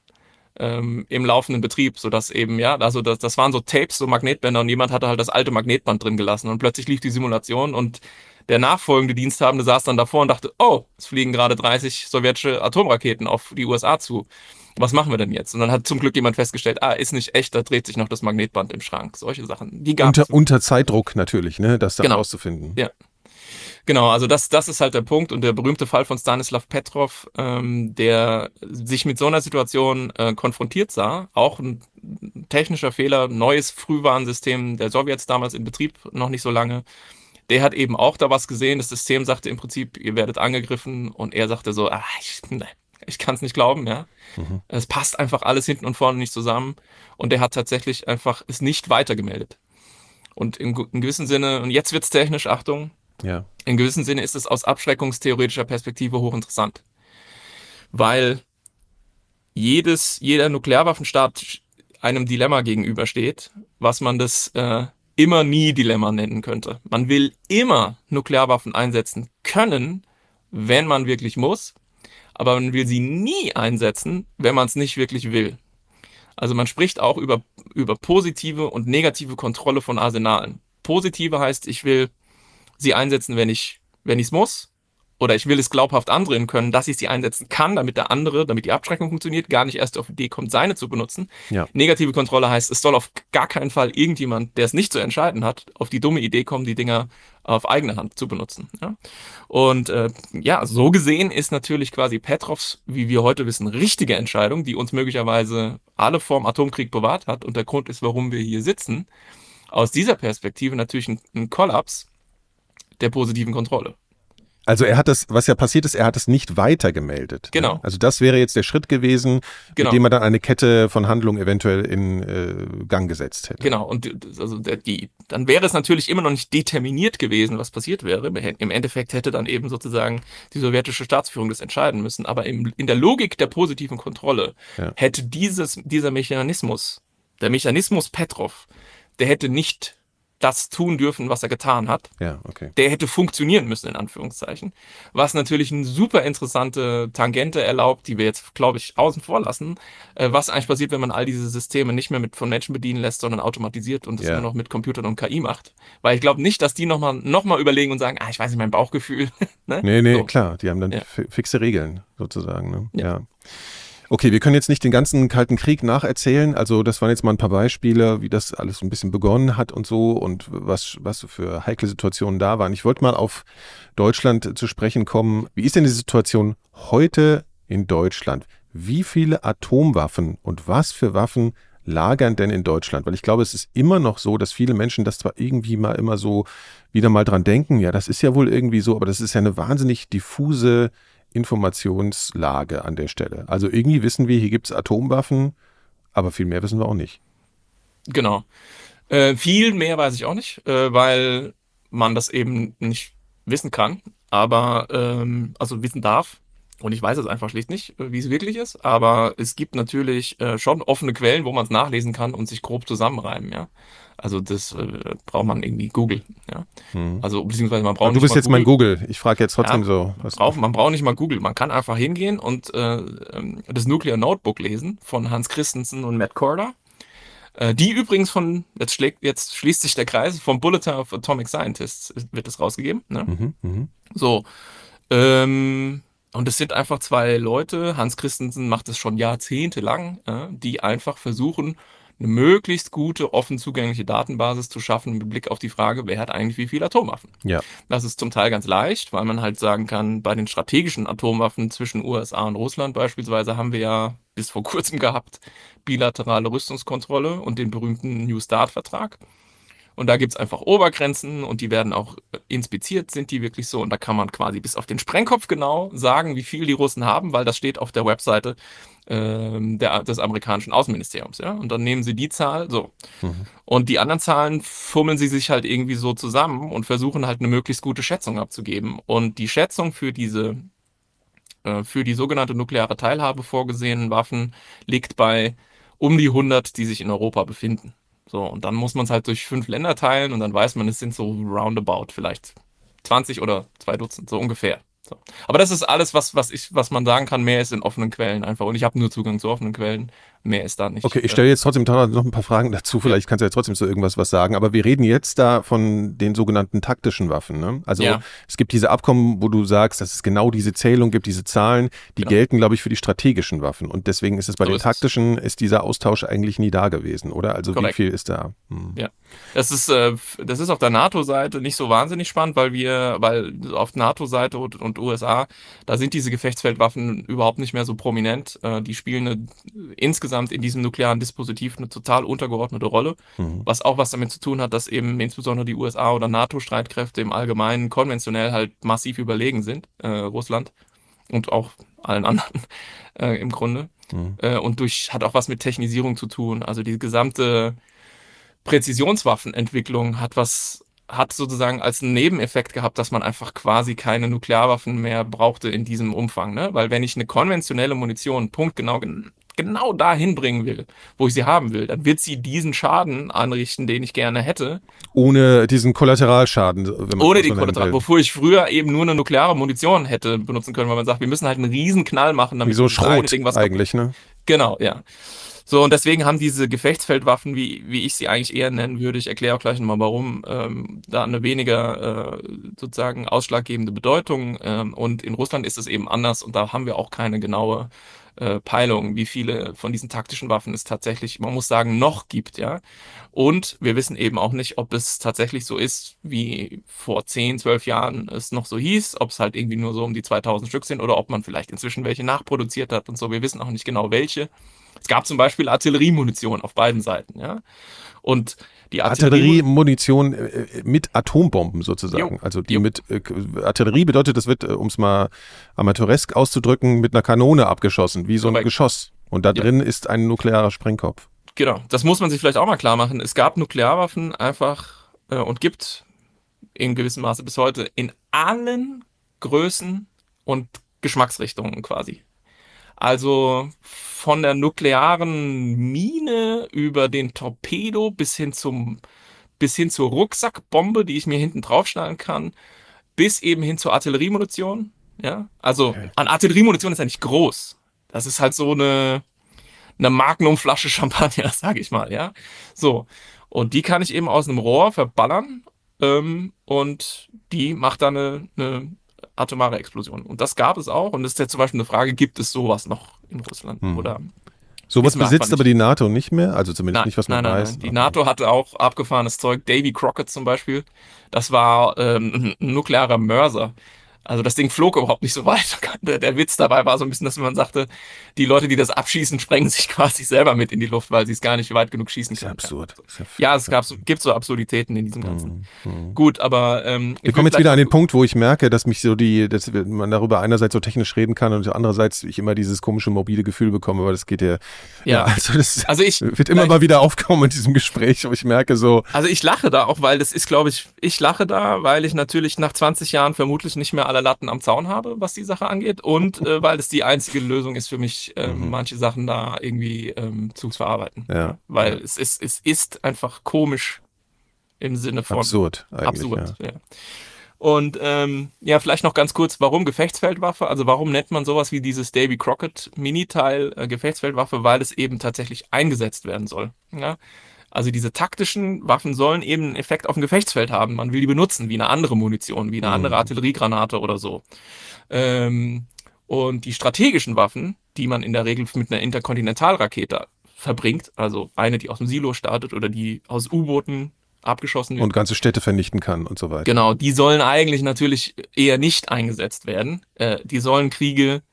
ähm, im laufenden Betrieb, sodass eben, ja, also das, das waren so Tapes, so Magnetbänder und jemand hatte halt das alte Magnetband drin gelassen und plötzlich lief die Simulation und der nachfolgende Diensthabende saß dann davor und dachte, oh, es fliegen gerade 30 sowjetische Atomraketen auf die USA zu. Was machen wir denn jetzt? Und dann hat zum Glück jemand festgestellt, ah, ist nicht echt, da dreht sich noch das Magnetband im Schrank. Solche Sachen, die gab unter, unter Zeitdruck natürlich, ne, das dann genau. rauszufinden. Ja. Genau, also das, das ist halt der Punkt und der berühmte Fall von Stanislav Petrov, ähm, der sich mit so einer Situation äh, konfrontiert sah, auch ein technischer Fehler, neues Frühwarnsystem der Sowjets damals in Betrieb, noch nicht so lange. Der hat eben auch da was gesehen. Das System sagte im Prinzip, ihr werdet angegriffen und er sagte so, ah, ich, ne, ich kann es nicht glauben, ja. Mhm. Es passt einfach alles hinten und vorne nicht zusammen und der hat tatsächlich einfach es nicht weitergemeldet. Und im, im gewissen Sinne, und jetzt wird's technisch, Achtung, ja. In gewissem Sinne ist es aus abschreckungstheoretischer Perspektive hochinteressant. Weil jedes, jeder Nuklearwaffenstaat einem Dilemma gegenübersteht, was man das äh, immer nie Dilemma nennen könnte. Man will immer Nuklearwaffen einsetzen können, wenn man wirklich muss, aber man will sie nie einsetzen, wenn man es nicht wirklich will. Also man spricht auch über, über positive und negative Kontrolle von Arsenalen. Positive heißt, ich will sie einsetzen, wenn ich wenn ich es muss. oder ich will es glaubhaft andrehen können, dass ich sie einsetzen kann, damit der andere, damit die Abschreckung funktioniert, gar nicht erst auf die Idee kommt, seine zu benutzen. Ja. Negative Kontrolle heißt, es soll auf gar keinen Fall irgendjemand, der es nicht zu entscheiden hat, auf die dumme Idee kommen, die Dinger auf eigene Hand zu benutzen. Ja? Und äh, ja, so gesehen ist natürlich quasi Petrovs, wie wir heute wissen, richtige Entscheidung, die uns möglicherweise alle vorm Atomkrieg bewahrt hat und der Grund ist, warum wir hier sitzen, aus dieser Perspektive natürlich ein, ein Kollaps der positiven Kontrolle. Also er hat das, was ja passiert ist, er hat es nicht weiter gemeldet. Ne? Genau. Ne? Also das wäre jetzt der Schritt gewesen, genau. mit dem man dann eine Kette von Handlungen eventuell in äh, Gang gesetzt hätte. Genau. Und also der, die, dann wäre es natürlich immer noch nicht determiniert gewesen, was passiert wäre. Im Endeffekt hätte dann eben sozusagen die sowjetische Staatsführung das entscheiden müssen. Aber im, in der Logik der positiven Kontrolle ja. hätte dieses, dieser Mechanismus, der Mechanismus Petrov, der hätte nicht das tun dürfen, was er getan hat. Ja, okay. Der hätte funktionieren müssen, in Anführungszeichen. Was natürlich eine super interessante Tangente erlaubt, die wir jetzt, glaube ich, außen vor lassen. Äh, was eigentlich passiert, wenn man all diese Systeme nicht mehr mit von Menschen bedienen lässt, sondern automatisiert und es ja. nur noch mit Computern und KI macht. Weil ich glaube nicht, dass die nochmal noch mal überlegen und sagen, ah, ich weiß nicht, mein Bauchgefühl. ne? Nee, nee, so. klar. Die haben dann ja. fixe Regeln, sozusagen. Ne? ja. ja. Okay, wir können jetzt nicht den ganzen Kalten Krieg nacherzählen. Also das waren jetzt mal ein paar Beispiele, wie das alles ein bisschen begonnen hat und so und was, was für heikle Situationen da waren. Ich wollte mal auf Deutschland zu sprechen kommen. Wie ist denn die Situation heute in Deutschland? Wie viele Atomwaffen und was für Waffen lagern denn in Deutschland? Weil ich glaube, es ist immer noch so, dass viele Menschen das zwar irgendwie mal immer so wieder mal dran denken, ja, das ist ja wohl irgendwie so, aber das ist ja eine wahnsinnig diffuse Informationslage an der Stelle. Also irgendwie wissen wir, hier gibt es Atomwaffen, aber viel mehr wissen wir auch nicht. Genau. Äh, viel mehr weiß ich auch nicht, äh, weil man das eben nicht wissen kann, aber ähm, also wissen darf. Und ich weiß es einfach schlicht nicht, äh, wie es wirklich ist, aber es gibt natürlich äh, schon offene Quellen, wo man es nachlesen kann und sich grob zusammenreimen, ja. Also das äh, braucht man irgendwie Google. Ja? Hm. Also beziehungsweise man braucht. Aber du bist jetzt Google. mein Google. Ich frage jetzt trotzdem ja, so. Was braucht, man braucht nicht mal Google. Man kann einfach hingehen und äh, ähm, das Nuclear Notebook lesen von Hans Christensen und Matt Corder. Äh, die übrigens von, jetzt, schlägt, jetzt schließt sich der Kreis, vom Bulletin of Atomic Scientists wird das rausgegeben. Ne? Mhm, mh. So. Ähm, und es sind einfach zwei Leute, Hans Christensen macht es schon jahrzehntelang, äh, die einfach versuchen, eine möglichst gute, offen zugängliche Datenbasis zu schaffen mit Blick auf die Frage, wer hat eigentlich wie viele Atomwaffen. Ja. Das ist zum Teil ganz leicht, weil man halt sagen kann, bei den strategischen Atomwaffen zwischen USA und Russland beispielsweise haben wir ja bis vor kurzem gehabt bilaterale Rüstungskontrolle und den berühmten New Start-Vertrag. Und da gibt's einfach Obergrenzen und die werden auch inspiziert, sind die wirklich so. Und da kann man quasi bis auf den Sprengkopf genau sagen, wie viel die Russen haben, weil das steht auf der Webseite ähm, der, des amerikanischen Außenministeriums. Ja? Und dann nehmen sie die Zahl, so. Mhm. Und die anderen Zahlen fummeln sie sich halt irgendwie so zusammen und versuchen halt eine möglichst gute Schätzung abzugeben. Und die Schätzung für diese äh, für die sogenannte nukleare Teilhabe vorgesehenen Waffen liegt bei um die 100, die sich in Europa befinden. So, und dann muss man es halt durch fünf Länder teilen und dann weiß man, es sind so roundabout vielleicht 20 oder zwei Dutzend, so ungefähr. So. Aber das ist alles, was, was, ich, was man sagen kann. Mehr ist in offenen Quellen einfach. Und ich habe nur Zugang zu offenen Quellen. Mehr ist da nicht. Okay, ich stelle jetzt trotzdem noch ein paar Fragen dazu. Vielleicht kannst du ja trotzdem so irgendwas was sagen. Aber wir reden jetzt da von den sogenannten taktischen Waffen. Ne? Also ja. es gibt diese Abkommen, wo du sagst, dass es genau diese Zählung gibt, diese Zahlen, die genau. gelten, glaube ich, für die strategischen Waffen. Und deswegen ist es bei so den taktischen, ist dieser Austausch eigentlich nie da gewesen, oder? Also Korrekt. wie viel ist da? Hm. Ja, das ist, äh, das ist auf der NATO-Seite nicht so wahnsinnig spannend, weil wir, weil auf NATO-Seite und, und USA, da sind diese Gefechtsfeldwaffen überhaupt nicht mehr so prominent. Äh, die spielen eine, insgesamt insgesamt in diesem nuklearen Dispositiv eine total untergeordnete Rolle, mhm. was auch was damit zu tun hat, dass eben insbesondere die USA oder NATO-Streitkräfte im Allgemeinen konventionell halt massiv überlegen sind, äh, Russland und auch allen anderen äh, im Grunde. Mhm. Äh, und durch hat auch was mit Technisierung zu tun. Also die gesamte Präzisionswaffenentwicklung hat was hat sozusagen als Nebeneffekt gehabt, dass man einfach quasi keine Nuklearwaffen mehr brauchte in diesem Umfang, ne? Weil wenn ich eine konventionelle Munition punktgenau genau dahin bringen will, wo ich sie haben will, dann wird sie diesen Schaden anrichten, den ich gerne hätte. Ohne diesen Kollateralschaden. Ohne den Kollateral, wofür ich früher eben nur eine nukleare Munition hätte benutzen können, weil man sagt, wir müssen halt einen riesen Knall machen, damit Wie so Schrot eigentlich, ne? Genau, ja. So, und deswegen haben diese Gefechtsfeldwaffen, wie, wie ich sie eigentlich eher nennen würde, ich erkläre auch gleich nochmal warum, ähm, da eine weniger äh, sozusagen ausschlaggebende Bedeutung. Ähm, und in Russland ist es eben anders und da haben wir auch keine genaue äh, Peilung, wie viele von diesen taktischen Waffen es tatsächlich, man muss sagen, noch gibt, ja. Und wir wissen eben auch nicht, ob es tatsächlich so ist, wie vor 10, 12 Jahren es noch so hieß, ob es halt irgendwie nur so um die 2000 Stück sind oder ob man vielleicht inzwischen welche nachproduziert hat und so. Wir wissen auch nicht genau welche. Es gab zum Beispiel Artilleriemunition auf beiden Seiten, ja. Und die Artilleriemunition äh, äh, mit Atombomben sozusagen. Jo. Also die jo. mit äh, Artillerie bedeutet, das wird, äh, um es mal amateuresk auszudrücken, mit einer Kanone abgeschossen, wie so ein Correct. Geschoss. Und da ja. drin ist ein nuklearer Sprengkopf. Genau, das muss man sich vielleicht auch mal klar machen. Es gab Nuklearwaffen einfach äh, und gibt in gewissem Maße bis heute in allen Größen und Geschmacksrichtungen quasi. Also von der nuklearen Mine über den Torpedo bis hin zum bis hin zur Rucksackbombe, die ich mir hinten draufschneiden kann, bis eben hin zur Artilleriemunition. Ja, also an Artilleriemunition ist ja nicht groß. Das ist halt so eine eine Magnumflasche Champagner, sage ich mal. Ja, so und die kann ich eben aus einem Rohr verballern ähm, und die macht dann eine, eine atomare Explosion. Und das gab es auch. Und das ist ja zum Beispiel eine Frage, gibt es sowas noch in Russland? Hm. Oder Sowas besitzt aber die NATO nicht mehr, also zumindest nein, nicht, was man nein, weiß. Nein. Die NATO hatte auch abgefahrenes Zeug. Davy Crockett zum Beispiel, das war ähm, ein nuklearer Mörser. Also das Ding flog überhaupt nicht so weit. Der, Witz dabei war so ein bisschen, dass man sagte, die Leute, die das abschießen, sprengen sich quasi selber mit in die Luft, weil sie es gar nicht weit genug schießen können. Das ist absurd. ja, es gab, gibt so Absurditäten in diesem Ganzen. Mhm. mhm. Gut, aber ähm, wir kommen jetzt wieder an den Punkt, wo ich merke, dass mich so die, dass man darüber einerseits so technisch reden kann und andererseits ich immer dieses komische mobile Gefühl bekomme, weil das geht ja. Ja, ja also das also ich, wird immer mal wieder aufkommen in diesem Gespräch, wo ich merke so. Also ich lache da auch, weil das ist, glaube ich, ich lache da, weil ich natürlich nach 20 Jahren vermutlich nicht mehr alle Latten am Zaun habe, was die Sache angeht. Und äh, weil es die einzige Lösung ist für mich, äh, mhm. manche Sachen da irgendwie ähm, zu verarbeiten. Ja. Weil es ist, es ist einfach komisch im Sinne von absurd. Absurd, ja. ja. Und ähm, ja, vielleicht noch ganz kurz, warum Gefechtsfeldwaffe? Also warum nennt man sowas wie dieses Davy Crockett Miniteil äh, Gefechtsfeldwaffe? Weil es eben tatsächlich eingesetzt werden soll. Ja? Also diese taktischen Waffen sollen eben einen Effekt auf dem Gefechtsfeld haben. Man will die benutzen, wie eine andere Munition, wie eine andere mhm. Artilleriegranate oder so. Ähm, und die strategischen Waffen, die man in der Regel mit einer Interkontinentalrakete verbringt, also eine, die aus dem Silo startet oder die aus U-Booten abgeschossen wird. Und ganze Städte vernichten kann und so weiter. Genau, die sollen eigentlich natürlich eher nicht eingesetzt werden. Äh, die sollen Kriege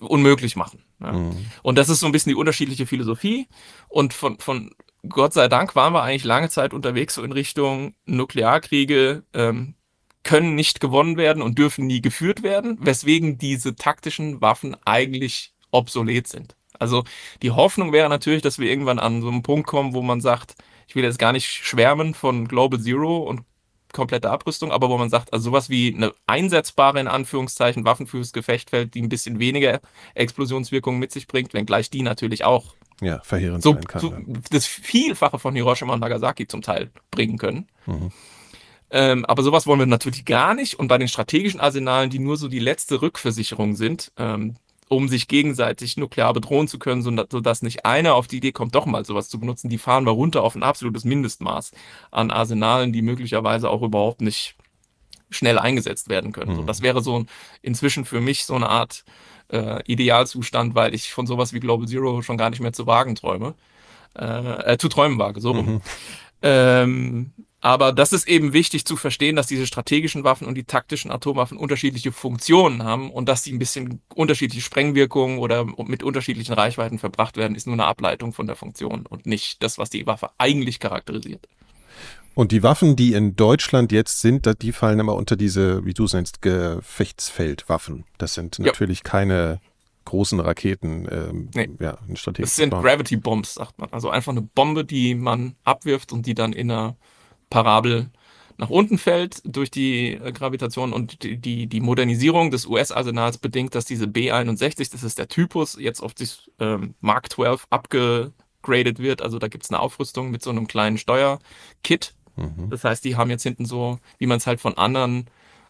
unmöglich machen. Ja. Mhm. Und das ist so ein bisschen die unterschiedliche Philosophie. Und von, von Gott sei Dank waren wir eigentlich lange Zeit unterwegs so in Richtung Nuklearkriege ähm, können nicht gewonnen werden und dürfen nie geführt werden, weswegen diese taktischen Waffen eigentlich obsolet sind. Also die Hoffnung wäre natürlich, dass wir irgendwann an so einen Punkt kommen, wo man sagt, ich will jetzt gar nicht schwärmen von Global Zero und komplette Abrüstung, aber wo man sagt, also sowas wie eine einsetzbare, in Anführungszeichen, Waffen fürs Gefechtfeld, die ein bisschen weniger Explosionswirkung mit sich bringt, wenngleich die natürlich auch ja, verheerend so, sein kann. So das Vielfache von Hiroshima und Nagasaki zum Teil bringen können. Mhm. Ähm, aber sowas wollen wir natürlich gar nicht. Und bei den strategischen Arsenalen, die nur so die letzte Rückversicherung sind, ähm, um sich gegenseitig nuklear bedrohen zu können, sodass nicht einer auf die Idee kommt, doch mal sowas zu benutzen, die fahren wir runter auf ein absolutes Mindestmaß an Arsenalen, die möglicherweise auch überhaupt nicht schnell eingesetzt werden können. Mhm. So, das wäre so inzwischen für mich so eine Art äh, Idealzustand, weil ich von sowas wie Global Zero schon gar nicht mehr zu wagen träume. Äh, äh, zu träumen wage, so rum. Mhm. Ähm, aber das ist eben wichtig zu verstehen, dass diese strategischen Waffen und die taktischen Atomwaffen unterschiedliche Funktionen haben und dass sie ein bisschen unterschiedliche Sprengwirkungen oder mit unterschiedlichen Reichweiten verbracht werden, ist nur eine Ableitung von der Funktion und nicht das, was die Waffe eigentlich charakterisiert. Und die Waffen, die in Deutschland jetzt sind, die fallen immer unter diese, wie du es nennst, Gefechtsfeldwaffen. Das sind natürlich ja. keine großen Raketen. Ähm, nee. ja, das sind Gravity Bombs, sagt man. Also einfach eine Bombe, die man abwirft und die dann in einer Parabel nach unten fällt durch die äh, Gravitation und die, die, die Modernisierung des US-Arsenals bedingt, dass diese B-61, das ist der Typus, jetzt auf das ähm, Mark 12 abgegradet wird. Also da gibt es eine Aufrüstung mit so einem kleinen Steuerkit. Mhm. Das heißt, die haben jetzt hinten so, wie man es halt von anderen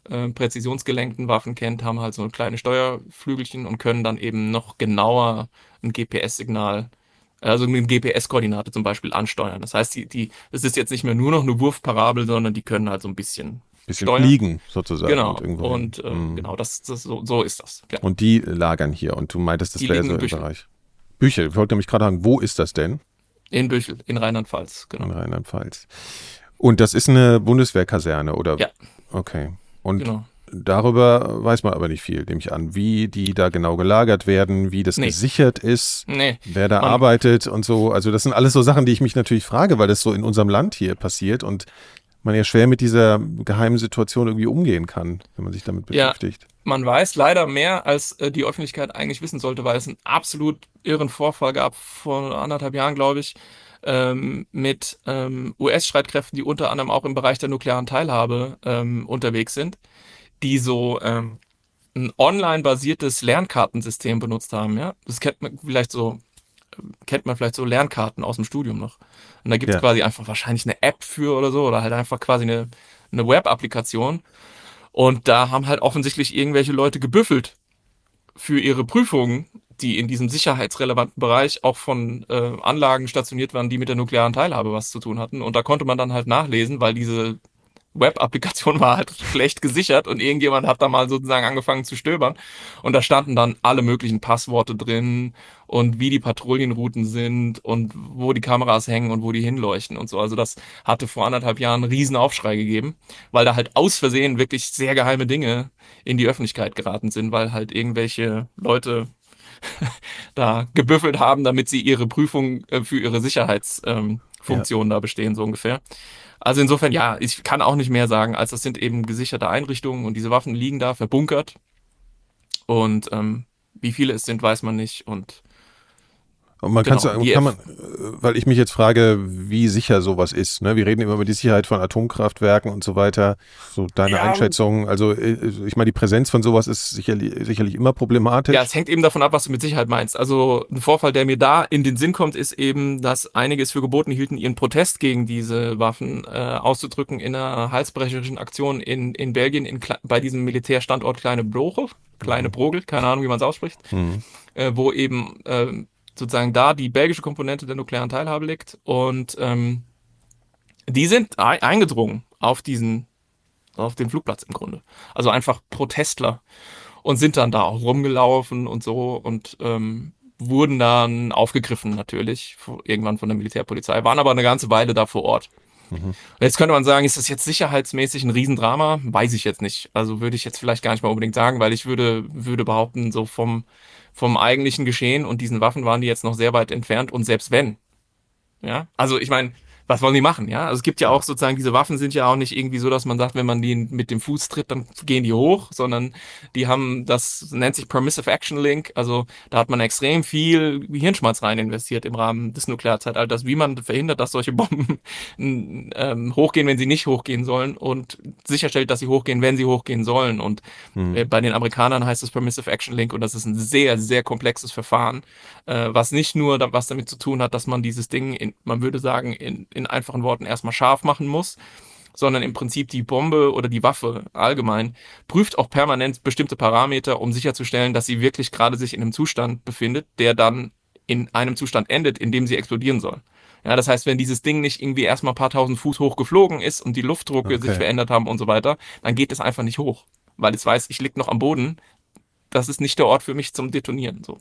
äh, präzisionsgelenkten Waffen kennt, haben halt so kleine Steuerflügelchen und können dann eben noch genauer ein GPS-Signal also mit GPS-Koordinate zum Beispiel ansteuern. Das heißt, die, die, es ist jetzt nicht mehr nur noch eine Wurfparabel, sondern die können halt so ein bisschen bisschen steuern. fliegen sozusagen. Genau. Und hin. äh, Mhm. genau, das, das so, so ist das. Ja. Und die lagern hier. Und du meintest, das wäre so in im Büchel. Bereich. Büchel. Ich wollte nämlich gerade sagen, wo ist das denn? In Büchel, in Rheinland-Pfalz, In genau. Rheinland-Pfalz. Und das ist eine Bundeswehrkaserne, oder? Ja. Okay. Und Genau. darüber weiß man aber nicht viel, nehme ich an. Wie die da genau gelagert werden, wie das Nee. gesichert ist, Nee, wer da Man- arbeitet und so. Also das sind alles so Sachen, die ich mich natürlich frage, weil das so in unserem Land hier passiert und man ja schwer mit dieser geheimen Situation irgendwie umgehen kann, wenn man sich damit Ja. beschäftigt. man weiß leider mehr, als äh, die Öffentlichkeit eigentlich wissen sollte, weil es einen absolut irren Vorfall gab vor anderthalb Jahren, glaube ich, ähm, mit ähm, US-Streitkräften, die unter anderem auch im Bereich der nuklearen Teilhabe ähm, unterwegs sind, die so ähm, ein online-basiertes Lernkartensystem benutzt haben. Ja, das kennt man vielleicht so, kennt man vielleicht so Lernkarten aus dem Studium noch. Und da gibt es Ja. quasi einfach wahrscheinlich eine App für oder so oder halt einfach quasi eine, eine Web-Applikation. Und da haben halt offensichtlich irgendwelche Leute gebüffelt für ihre Prüfungen, die in diesem sicherheitsrelevanten Bereich auch von äh, Anlagen stationiert waren, die mit der nuklearen Teilhabe was zu tun hatten. Und da konnte man dann halt nachlesen, weil diese Web-Applikation war halt schlecht gesichert und irgendjemand hat da mal sozusagen angefangen zu stöbern. Und da standen dann alle möglichen Passworte drin und wie die Patrouillenrouten sind und wo die Kameras hängen und wo die hinleuchten und so. Also das hatte vor anderthalb Jahren einen riesen Aufschrei gegeben, weil da halt aus Versehen wirklich sehr geheime Dinge in die Öffentlichkeit geraten sind, weil halt irgendwelche Leute da gebüffelt haben, damit sie ihre Prüfung äh, für ihre Sicherheitsfunktion ähm, Funktion da bestehen, so ungefähr. Also insofern, ja, ich kann auch nicht mehr sagen, als das sind eben gesicherte Einrichtungen und diese Waffen liegen da verbunkert. Und ähm, wie viele es sind, weiß man nicht. Und Und man Genau, kann, die kann man, äh, weil ich mich jetzt frage, wie sicher sowas ist. Ne? Wir reden immer über die Sicherheit von Atomkraftwerken und so weiter. So deine Ja. Einschätzung. Also äh, ich meine, die Präsenz von sowas ist sicherlich, sicherlich immer problematisch. ja, es hängt eben davon ab, was du mit Sicherheit meinst. Also ein Vorfall, der mir da in den Sinn kommt, ist eben, dass einige es für geboten hielten, ihren Protest gegen diese Waffen äh, auszudrücken in einer halsbrecherischen Aktion in, in Belgien in, bei diesem Militärstandort Kleine Broche, Kleine Brogel, keine Ahnung, wie man es ausspricht. Hm. äh, wo eben ähm, sozusagen da die belgische Komponente der nuklearen Teilhabe liegt. Und ähm, die sind ei- eingedrungen auf diesen, auf den Flugplatz im Grunde. Also einfach Protestler und sind dann da auch rumgelaufen und so und ähm, wurden dann aufgegriffen natürlich, irgendwann von der Militärpolizei, waren aber eine ganze Weile da vor Ort. Und Jetzt könnte man sagen, ist das jetzt sicherheitsmäßig ein Riesendrama? Weiß ich jetzt nicht. Also würde ich jetzt vielleicht gar nicht mal unbedingt sagen, weil ich würde, würde behaupten, so vom, vom eigentlichen Geschehen und diesen Waffen waren die jetzt noch sehr weit entfernt und selbst wenn. Ja, also ich meine, was wollen die machen? Ja, also es gibt ja auch sozusagen, diese Waffen sind ja auch nicht irgendwie so, dass man sagt, wenn man die mit dem Fuß tritt, dann gehen die hoch, sondern die haben, das nennt sich Permissive Action Link, also da hat man extrem viel Hirnschmalz rein investiert im Rahmen des Nuklearzeitalters, wie man verhindert, dass solche Bomben ähm, hochgehen, wenn sie nicht hochgehen sollen und sicherstellt, dass sie hochgehen, wenn sie hochgehen sollen. Und Hm. äh, bei den Amerikanern heißt es Permissive Action Link und das ist ein sehr, sehr komplexes Verfahren, äh, was nicht nur da, was damit zu tun hat, dass man dieses Ding, in, man würde sagen, in, in einfachen Worten erstmal scharf machen muss, sondern im Prinzip die Bombe oder die Waffe allgemein prüft auch permanent bestimmte Parameter, um sicherzustellen, dass sie wirklich gerade sich in einem Zustand befindet, der dann in einem Zustand endet, in dem sie explodieren soll. Ja, das heißt, wenn dieses Ding nicht irgendwie erstmal ein paar tausend Fuß hoch geflogen ist und die Luftdrucke Okay. sich verändert haben und so weiter, dann geht es einfach nicht hoch, weil es weiß, ich lieg noch am Boden. Das ist nicht der Ort für mich zum Detonieren. So.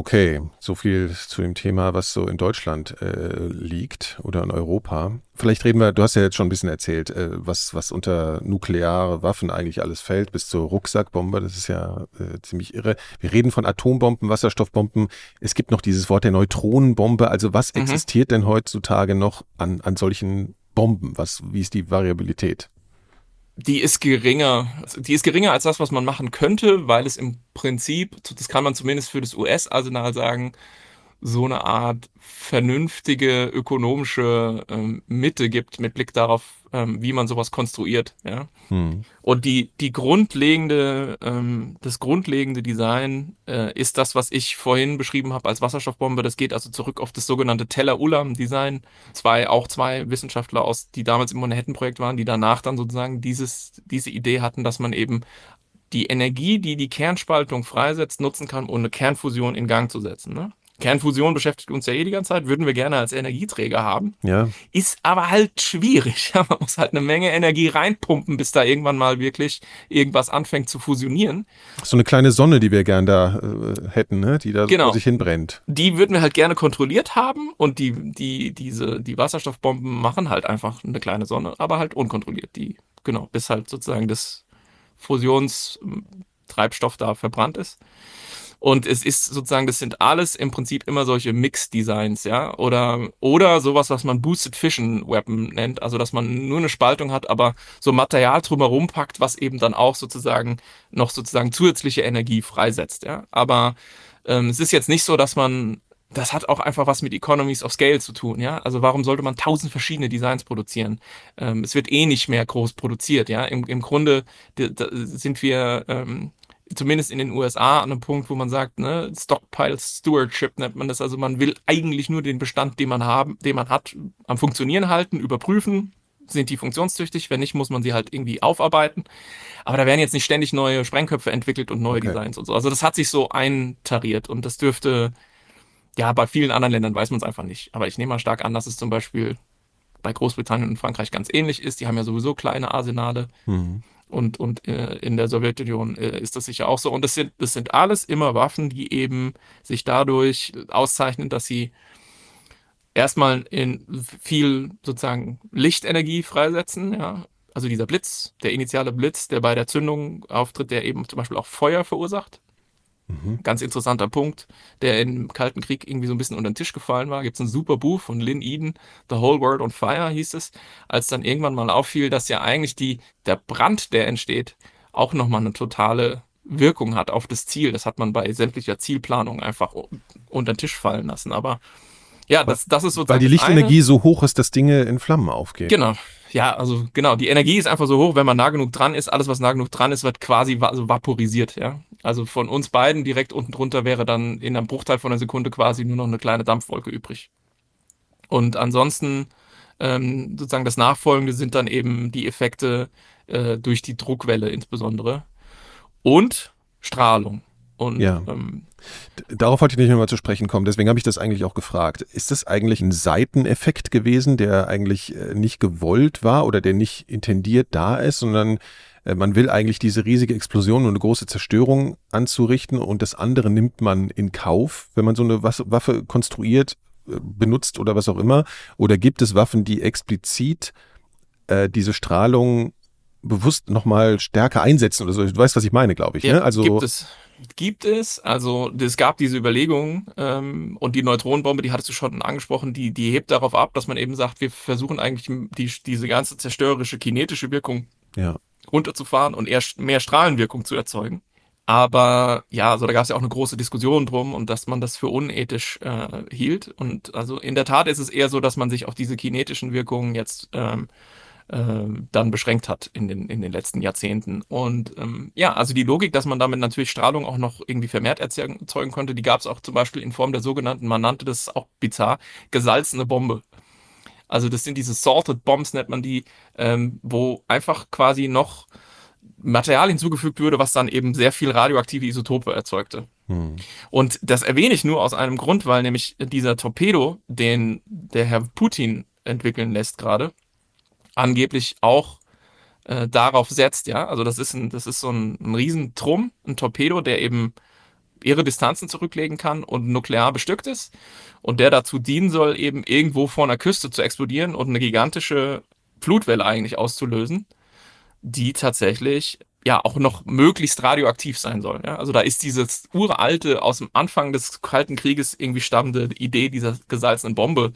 Okay, so viel zu dem Thema, was so in Deutschland äh, liegt oder in Europa. Vielleicht reden wir, du hast ja jetzt schon ein bisschen erzählt, äh, was, was unter nukleare Waffen eigentlich alles fällt, bis zur Rucksackbombe. Das ist ja äh, ziemlich irre. Wir reden von Atombomben, Wasserstoffbomben. Es gibt noch dieses Wort der Neutronenbombe. Also was Mhm. existiert denn heutzutage noch an, an solchen Bomben? Was, wie ist die Variabilität? Die ist geringer. Die ist geringer als das, was man machen könnte, weil es im Prinzip, das kann man zumindest für das US-Arsenal sagen, so eine Art vernünftige ökonomische ähm, Mitte gibt mit Blick darauf, ähm, wie man sowas konstruiert. Ja? Hm. Und die, die grundlegende, ähm, das grundlegende Design äh, ist das, was ich vorhin beschrieben habe als Wasserstoffbombe. Das geht also zurück auf das sogenannte Teller-Ulam-Design. Zwei, auch zwei Wissenschaftler aus, die damals im Manhattan-Projekt waren, die danach dann sozusagen dieses, diese Idee hatten, dass man eben die Energie, die die Kernspaltung freisetzt, nutzen kann, um eine Kernfusion in Gang zu setzen. Ne? Kernfusion beschäftigt uns ja eh die ganze Zeit, würden wir gerne als Energieträger haben. Ja. Ist aber halt schwierig. Ja, man muss halt eine Menge Energie reinpumpen, bis da irgendwann mal wirklich irgendwas anfängt zu fusionieren. So eine kleine Sonne, die wir gern da äh, hätten, ne? die da Genau. vor sich hinbrennt. Die würden wir halt gerne kontrolliert haben und die, die, diese, die Wasserstoffbomben machen halt einfach eine kleine Sonne, aber halt unkontrolliert. Die, genau, bis halt sozusagen das Fusionstreibstoff da verbrannt ist. Und es ist sozusagen, das sind alles im Prinzip immer solche Mix-Designs, ja. Oder, oder sowas, was man Boosted Fission Weapon nennt. Also, dass man nur eine Spaltung hat, aber so Material drumherum packt, was eben dann auch sozusagen noch sozusagen zusätzliche Energie freisetzt, ja. Aber ähm, es ist jetzt nicht so, dass man das hat auch einfach was mit Economies of Scale zu tun, ja. Also warum sollte man tausend verschiedene Designs produzieren? Ähm, es wird eh nicht mehr groß produziert, ja. Im, im Grunde sind wir ähm, zumindest in den USA an einem Punkt, wo man sagt, ne, Stockpile Stewardship nennt man das. Also man will eigentlich nur den Bestand, den man haben, den man hat, am Funktionieren halten, überprüfen. Sind die funktionstüchtig? Wenn nicht, muss man sie halt irgendwie aufarbeiten. Aber da werden jetzt nicht ständig neue Sprengköpfe entwickelt und neue Okay. Designs und so. Also das hat sich so eintariert und das dürfte, ja, bei vielen anderen Ländern weiß man es einfach nicht. Aber ich nehme mal stark an, dass es zum Beispiel bei Großbritannien und Frankreich ganz ähnlich ist. Die haben ja sowieso kleine Arsenale Mhm. Und, und äh, in der Sowjetunion äh, ist das sicher auch so. Und das sind, das sind alles immer Waffen, die eben sich dadurch auszeichnen, dass sie erstmal in viel sozusagen Lichtenergie freisetzen, ja. Also dieser Blitz, der initiale Blitz, der bei der Zündung auftritt, der eben zum Beispiel auch Feuer verursacht. Mhm. Ganz interessanter Punkt, der im Kalten Krieg irgendwie so ein bisschen unter den Tisch gefallen war. Gibt es ein super Buch von Lynn Eden, The Whole World on Fire hieß es, als dann irgendwann mal auffiel, dass ja eigentlich die, der Brand, der entsteht, auch nochmal eine totale Wirkung hat auf das Ziel. Das hat man bei sämtlicher Zielplanung einfach unter den Tisch fallen lassen. Aber ja, das, das ist sozusagen. Weil die das eine. Lichtenergie so hoch ist, dass Dinge in Flammen aufgehen. Genau. Ja, also genau, die Energie ist einfach so hoch, wenn man nah genug dran ist. Alles, was nah genug dran ist, wird quasi va also vaporisiert, ja. Also von uns beiden direkt unten drunter wäre dann in einem Bruchteil von einer Sekunde quasi nur noch eine kleine Dampfwolke übrig. Und ansonsten ähm, sozusagen das Nachfolgende sind dann eben die Effekte äh, durch die Druckwelle insbesondere und Strahlung. Und Ja. ähm, Darauf wollte ich nicht nochmal zu sprechen kommen, deswegen habe ich das eigentlich auch gefragt. Ist das eigentlich ein Seiteneffekt gewesen, der eigentlich äh, nicht gewollt war oder der nicht intendiert da ist, sondern äh, man will eigentlich diese riesige Explosion und eine große Zerstörung anzurichten und das andere nimmt man in Kauf, wenn man so eine Waffe konstruiert, äh, benutzt oder was auch immer? Oder gibt es Waffen, die explizit äh, diese Strahlung bewusst nochmal stärker einsetzen oder so? Du weißt, was ich meine, glaube ich. Ja, ne? Also gibt es. Gibt es, also es gab diese Überlegung ähm, und die Neutronenbombe, die hattest du schon angesprochen, die, die hebt darauf ab, dass man eben sagt, wir versuchen eigentlich die, diese ganze zerstörerische kinetische Wirkung ja. runterzufahren und eher mehr Strahlenwirkung zu erzeugen. Aber ja, also da gab es ja auch eine große Diskussion drum und dass man das für unethisch äh, hielt. Und also in der Tat ist es eher so, dass man sich auf diese kinetischen Wirkungen jetzt ähm, ähm, dann beschränkt hat in den, in den letzten Jahrzehnten. Und ähm, ja, also die Logik, dass man damit natürlich Strahlung auch noch irgendwie vermehrt erzeugen erzeugen konnte, die gab es auch zum Beispiel in Form der sogenannten, man nannte das auch bizarr, gesalzene Bombe. Also das sind diese Salted Bombs, nennt man die, ähm, wo einfach quasi noch Material hinzugefügt würde, was dann eben sehr viel radioaktive Isotope erzeugte. Hm. Und das erwähne ich nur aus einem Grund, weil nämlich dieser Torpedo, den der Herr Putin entwickeln lässt gerade, angeblich auch äh, darauf setzt, ja. Also das ist ein, das ist so ein, ein Riesentrum, ein Torpedo, der eben ihre Distanzen zurücklegen kann und nuklear bestückt ist und der dazu dienen soll, eben irgendwo vor einer Küste zu explodieren und eine gigantische Flutwelle eigentlich auszulösen, die tatsächlich ja auch noch möglichst radioaktiv sein soll. Ja? Also da ist dieses uralte, aus dem Anfang des Kalten Krieges irgendwie stammende Idee dieser gesalzenen Bombe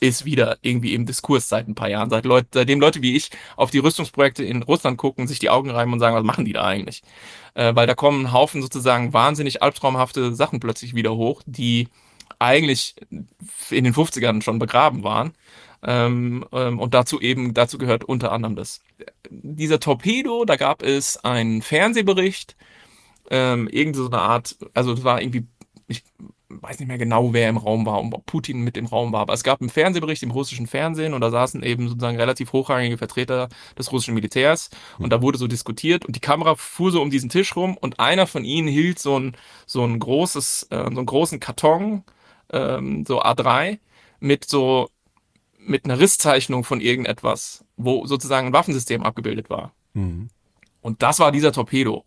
ist wieder irgendwie im Diskurs seit ein paar Jahren, seit Leute, seitdem Leute wie ich auf die Rüstungsprojekte in Russland gucken, sich die Augen reiben und sagen, was machen die da eigentlich? Äh, weil da kommen ein Haufen sozusagen wahnsinnig albtraumhafte Sachen plötzlich wieder hoch, die eigentlich in den 50ern schon begraben waren. Ähm, ähm, und dazu eben, dazu gehört unter anderem das. Dieser Torpedo, da gab es einen Fernsehbericht, ähm, irgend so eine Art, also es war irgendwie, ich weiß nicht mehr genau, wer im Raum war und ob Putin mit im Raum war, aber es gab einen Fernsehbericht im russischen Fernsehen und da saßen eben sozusagen relativ hochrangige Vertreter des russischen Militärs und da wurde so diskutiert und die Kamera fuhr so um diesen Tisch rum und einer von ihnen hielt so ein, so ein großes, äh, so einen großen Karton ähm, so A3 mit so mit einer Risszeichnung von irgendetwas, wo sozusagen ein Waffensystem abgebildet war. Mhm. Und das war dieser Torpedo.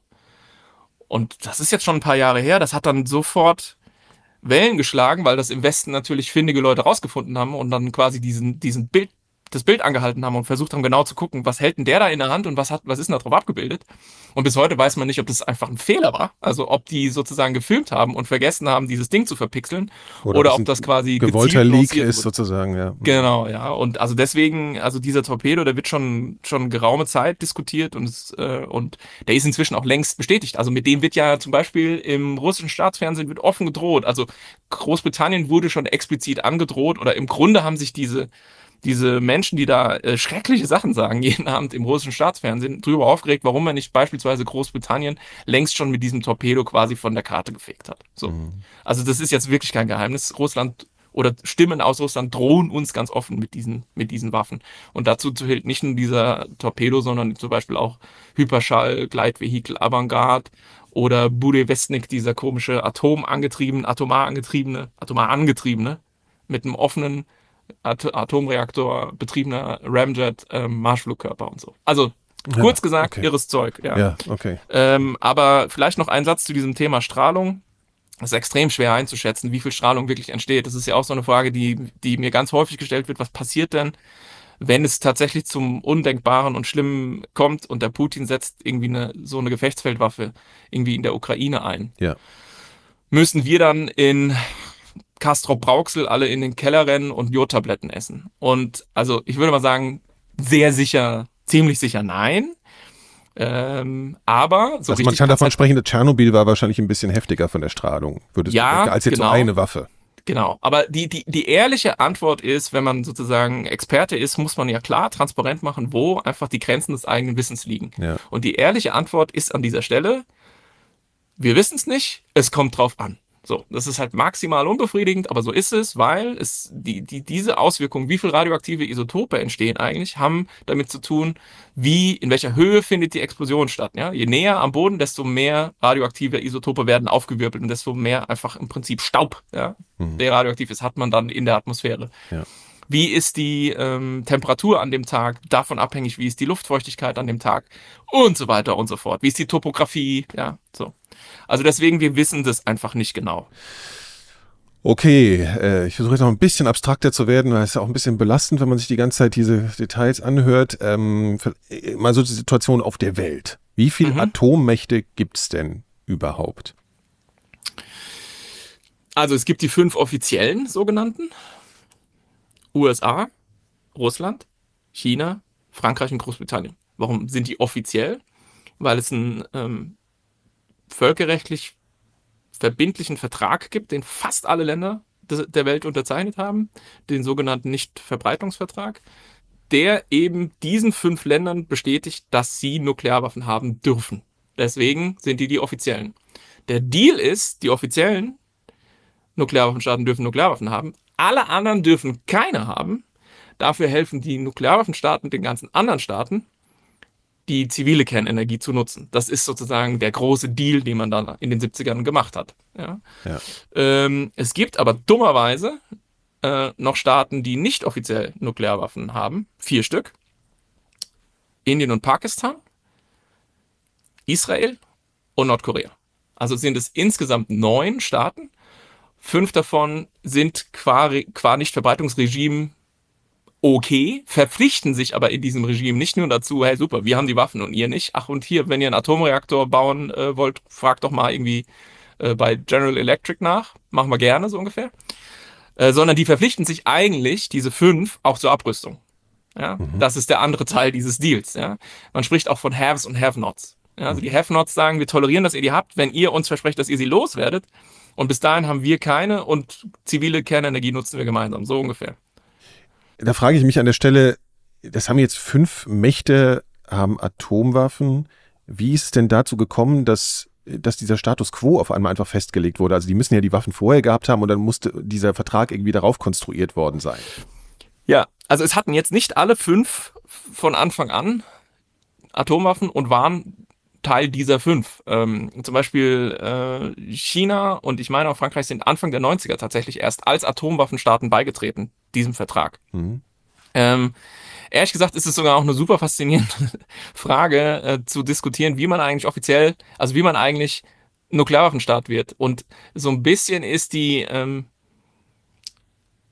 Und das ist jetzt schon ein paar Jahre her. Das hat dann sofort Wellen geschlagen, weil das im Westen natürlich findige Leute rausgefunden haben und dann quasi diesen, diesen Bild, das Bild angehalten haben und versucht haben, genau zu gucken, was hält denn der da in der Hand und was hat, was ist denn da drauf abgebildet? Und bis heute weiß man nicht, ob das einfach ein Fehler war, also ob die sozusagen gefilmt haben und vergessen haben, dieses Ding zu verpixeln oder, oder ob das quasi gewollter Leak ist sozusagen, ja. Genau, ja. Und also deswegen, also dieser Torpedo, der wird schon schon geraume Zeit diskutiert und äh, und der ist inzwischen auch längst bestätigt. Also mit dem wird ja zum Beispiel im russischen Staatsfernsehen wird offen gedroht. Also Großbritannien wurde schon explizit angedroht oder im Grunde haben sich diese diese Menschen, die da äh, schreckliche Sachen sagen, jeden Abend im russischen Staatsfernsehen, drüber aufgeregt, warum man nicht beispielsweise Großbritannien längst schon mit diesem Torpedo quasi von der Karte gefegt hat. So. Mhm. Also das ist jetzt wirklich kein Geheimnis. Russland oder Stimmen aus Russland drohen uns ganz offen mit diesen, mit diesen Waffen. Und dazu zählt nicht nur dieser Torpedo, sondern zum Beispiel auch Hyperschall, Gleitvehikel, Avantgarde oder Budewestnik, dieser komische atomangetriebene, atomar angetriebene, atomar angetriebene, mit einem offenen At Atomreaktor betriebener Ramjet ähm, Marschflugkörper und so. Also ja, kurz gesagt, okay. irres Zeug. Ja, ja okay. Ähm, aber vielleicht noch ein Satz zu diesem Thema Strahlung. Es ist extrem schwer einzuschätzen, wie viel Strahlung wirklich entsteht. Das ist ja auch so eine Frage, die, die mir ganz häufig gestellt wird. Was passiert denn, wenn es tatsächlich zum Undenkbaren und Schlimmen kommt und der Putin setzt irgendwie eine, so eine Gefechtsfeldwaffe irgendwie in der Ukraine ein? Ja. Müssen wir dann in Castro Brauxel alle in den Keller rennen und Jodtabletten essen. Und also ich würde mal sagen, sehr sicher, ziemlich sicher nein. Ähm, aber so also man kann davon sprechen, dass Tschernobyl war wahrscheinlich ein bisschen heftiger von der Strahlung, würdest ja, du, als jetzt genau. so eine Waffe. Genau, aber die, die, die ehrliche Antwort ist, wenn man sozusagen Experte ist, muss man ja klar transparent machen, wo einfach die Grenzen des eigenen Wissens liegen. Ja. Und die ehrliche Antwort ist an dieser Stelle, wir wissen es nicht, es kommt drauf an. So, das ist halt maximal unbefriedigend, aber so ist es, weil es die, die, diese Auswirkungen, wie viel radioaktive Isotope entstehen eigentlich, haben damit zu tun, wie, in welcher Höhe findet die Explosion statt. Ja? Je näher am Boden, desto mehr radioaktive Isotope werden aufgewirbelt und desto mehr einfach im Prinzip Staub, ja, mhm. der radioaktiv ist, hat man dann in der Atmosphäre. Ja. Wie ist die ähm, Temperatur an dem Tag? Davon abhängig, wie ist die Luftfeuchtigkeit an dem Tag? Und so weiter und so fort. Wie ist die Topografie? Ja, so. Also deswegen, wir wissen das einfach nicht genau. Okay, äh, ich versuche jetzt noch ein bisschen abstrakter zu werden, weil es ist ja auch ein bisschen belastend, wenn man sich die ganze Zeit diese Details anhört. Ähm, mal so die Situation auf der Welt. Wie viele mhm. Atommächte gibt es denn überhaupt? Also es gibt die fünf offiziellen sogenannten. USA, Russland, China, Frankreich und Großbritannien. Warum sind die offiziell? Weil es ein ähm, völkerrechtlich verbindlichen Vertrag gibt, den fast alle Länder der Welt unterzeichnet haben, den sogenannten Nichtverbreitungsvertrag, der eben diesen fünf Ländern bestätigt, dass sie Nuklearwaffen haben dürfen. Deswegen sind die die offiziellen. Der Deal ist, die offiziellen Nuklearwaffenstaaten dürfen Nuklearwaffen haben, alle anderen dürfen keine haben. Dafür helfen die Nuklearwaffenstaaten den ganzen anderen Staaten die zivile Kernenergie zu nutzen. Das ist sozusagen der große Deal, den man dann in den 70ern gemacht hat. Ja. ja. Ähm, es gibt aber dummerweise äh, noch Staaten, die nicht offiziell Nuklearwaffen haben. Vier Stück. Indien und Pakistan, Israel und Nordkorea. Also sind es insgesamt neun Staaten. Fünf davon sind qua, qua Nichtverbreitungsregime okay, verpflichten sich aber in diesem Regime nicht nur dazu, hey super, wir haben die Waffen und ihr nicht. Ach und hier, wenn ihr einen Atomreaktor bauen äh, wollt, fragt doch mal irgendwie äh, bei General Electric nach. Machen wir gerne so ungefähr. Äh, sondern die verpflichten sich eigentlich, diese fünf, auch zur Abrüstung. Ja, mhm. das ist der andere Teil dieses Deals. Ja, man spricht auch von Haves und Have-Nots. Ja, also die Have-Nots sagen, wir tolerieren, dass ihr die habt, wenn ihr uns versprecht, dass ihr sie loswerdet. Und bis dahin haben wir keine und zivile Kernenergie nutzen wir gemeinsam, so ungefähr. Da frage ich mich an der Stelle, das haben jetzt fünf Mächte, haben Atomwaffen. Wie ist es denn dazu gekommen, dass, dass dieser Status quo auf einmal einfach festgelegt wurde? Also die müssen ja die Waffen vorher gehabt haben und dann musste dieser Vertrag irgendwie darauf konstruiert worden sein. Ja, also es hatten jetzt nicht alle fünf von Anfang an Atomwaffen und waren Teil dieser fünf. Ähm, zum Beispiel äh, China und ich meine auch Frankreich sind Anfang der 90er tatsächlich erst als Atomwaffenstaaten beigetreten, diesem Vertrag. Mhm. Ähm, ehrlich gesagt ist es sogar auch eine super faszinierende Frage äh, zu diskutieren, wie man eigentlich offiziell, also wie man eigentlich Nuklearwaffenstaat wird. Und so ein bisschen ist die, ähm,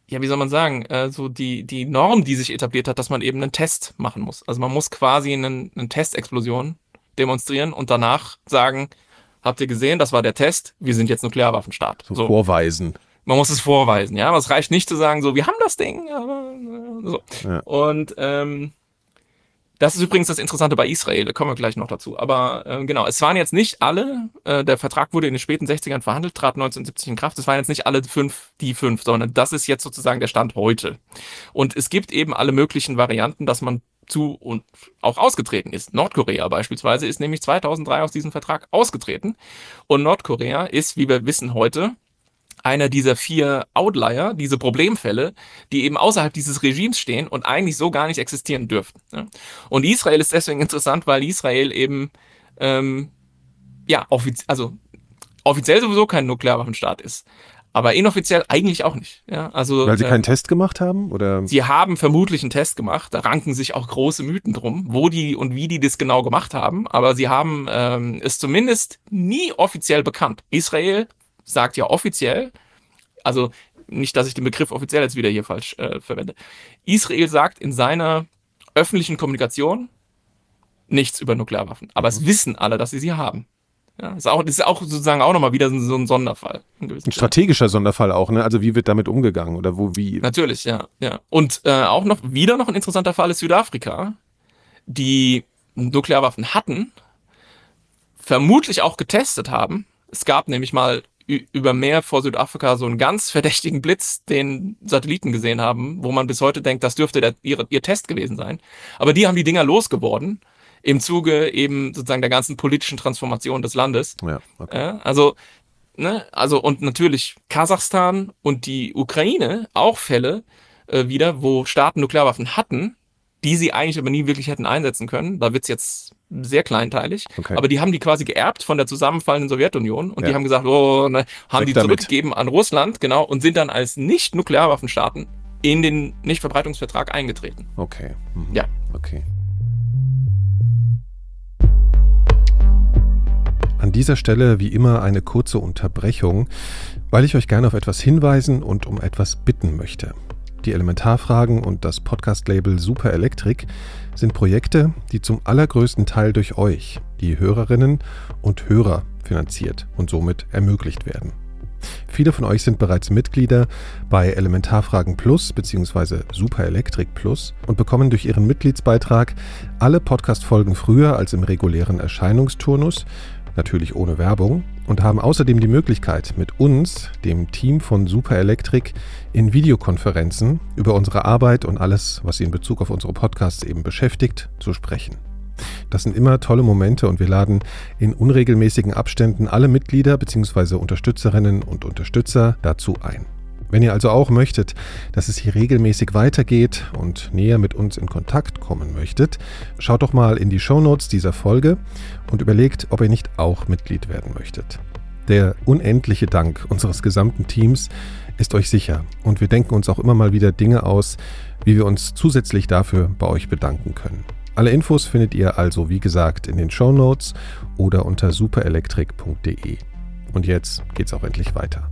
ja, wie soll man sagen, äh, so die, die Norm, die sich etabliert hat, dass man eben einen Test machen muss. Also man muss quasi einen, eine Testexplosion demonstrieren und danach sagen, habt ihr gesehen, das war der Test, wir sind jetzt Nuklearwaffenstaat. So, so. vorweisen. Man muss es vorweisen, ja. Aber es reicht nicht zu sagen, so, wir haben das Ding. So. Ja. Und ähm, das ist übrigens das Interessante bei Israel, da kommen wir gleich noch dazu. Aber äh, genau, es waren jetzt nicht alle, äh, der Vertrag wurde in den späten 60ern verhandelt, trat 1970 in Kraft, es waren jetzt nicht alle fünf, die fünf, sondern das ist jetzt sozusagen der Stand heute. Und es gibt eben alle möglichen Varianten, dass man zu und auch ausgetreten ist. Nordkorea beispielsweise ist nämlich 2003 aus diesem Vertrag ausgetreten. Und Nordkorea ist, wie wir wissen heute, einer dieser vier Outlier, diese Problemfälle, die eben außerhalb dieses Regimes stehen und eigentlich so gar nicht existieren dürften. Und Israel ist deswegen interessant, weil Israel eben ähm, ja offiz also offiziell sowieso kein Nuklearwaffenstaat ist. Aber inoffiziell eigentlich auch nicht. Ja, also, Weil sie keinen äh, Test gemacht haben? Oder? Sie haben vermutlich einen Test gemacht. Da ranken sich auch große Mythen drum, wo die und wie die das genau gemacht haben. Aber sie haben ähm, es zumindest nie offiziell bekannt. Israel sagt ja offiziell, also nicht, dass ich den Begriff offiziell jetzt wieder hier falsch äh, verwende. Israel sagt in seiner öffentlichen Kommunikation nichts über Nuklearwaffen. Aber es mhm. wissen alle, dass sie sie haben. Ja, ist auch, das ist auch sozusagen auch nochmal wieder so ein Sonderfall. Ein strategischer Sonderfall auch, ne? Also wie wird damit umgegangen oder wo, wie? Natürlich, ja, ja. Und äh, auch noch wieder noch ein interessanter Fall ist Südafrika, die Nuklearwaffen hatten, vermutlich auch getestet haben. Es gab nämlich mal über Meer vor Südafrika so einen ganz verdächtigen Blitz, den Satelliten gesehen haben, wo man bis heute denkt, das dürfte der, ihr, ihr Test gewesen sein. Aber die haben die Dinger losgeworden im Zuge eben sozusagen der ganzen politischen Transformation des Landes. Ja, okay. also, ne, also und natürlich Kasachstan und die Ukraine auch Fälle äh, wieder, wo Staaten Nuklearwaffen hatten, die sie eigentlich aber nie wirklich hätten einsetzen können. Da wird's jetzt sehr kleinteilig. Okay. Aber die haben die quasi geerbt von der zusammenfallenden Sowjetunion und ja. die haben gesagt, oh, ne, haben Weg die zurückgegeben an Russland, genau, und sind dann als Nicht-Nuklearwaffenstaaten in den Nichtverbreitungsvertrag eingetreten. Okay. Mhm. Ja. Okay. An dieser Stelle wie immer eine kurze Unterbrechung, weil ich euch gerne auf etwas hinweisen und um etwas bitten möchte. Die Elementarfragen und das Podcast-Label Super Elektrik sind Projekte, die zum allergrößten Teil durch euch, die Hörerinnen und Hörer, finanziert und somit ermöglicht werden. Viele von euch sind bereits Mitglieder bei Elementarfragen Plus bzw. Super Elektrik Plus und bekommen durch ihren Mitgliedsbeitrag alle Podcast-Folgen früher als im regulären Erscheinungsturnus natürlich ohne Werbung, und haben außerdem die Möglichkeit, mit uns, dem Team von Super Electric, in Videokonferenzen über unsere Arbeit und alles, was sie in Bezug auf unsere Podcasts eben beschäftigt, zu sprechen. Das sind immer tolle Momente und wir laden in unregelmäßigen Abständen alle Mitglieder bzw. Unterstützerinnen und Unterstützer dazu ein. Wenn ihr also auch möchtet, dass es hier regelmäßig weitergeht und näher mit uns in Kontakt kommen möchtet, schaut doch mal in die Shownotes dieser Folge und überlegt, ob ihr nicht auch Mitglied werden möchtet. Der unendliche Dank unseres gesamten Teams ist euch sicher und wir denken uns auch immer mal wieder Dinge aus, wie wir uns zusätzlich dafür bei euch bedanken können. Alle Infos findet ihr also wie gesagt in den Shownotes oder unter superelektrik.de. Und jetzt geht's auch endlich weiter.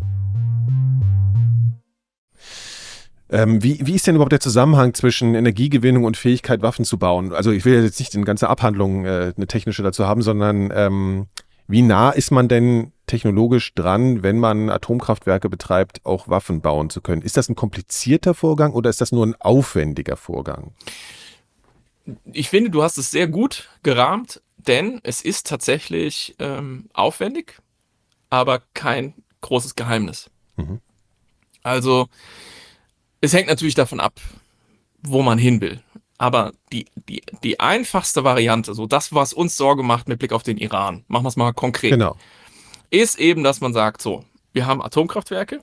Ähm, wie, wie ist denn überhaupt der Zusammenhang zwischen Energiegewinnung und Fähigkeit, Waffen zu bauen? Also ich will jetzt nicht in ganze Abhandlung äh, eine technische dazu haben, sondern ähm, wie nah ist man denn technologisch dran, wenn man Atomkraftwerke betreibt, auch Waffen bauen zu können? Ist das ein komplizierter Vorgang oder ist das nur ein aufwendiger Vorgang? Ich finde, du hast es sehr gut gerahmt, denn es ist tatsächlich ähm, aufwendig, aber kein großes Geheimnis. Mhm. Also es hängt natürlich davon ab, wo man hin will. Aber die, die, die einfachste Variante, so das, was uns Sorge macht mit Blick auf den Iran, machen wir es mal konkret, genau. ist eben, dass man sagt, so, wir haben Atomkraftwerke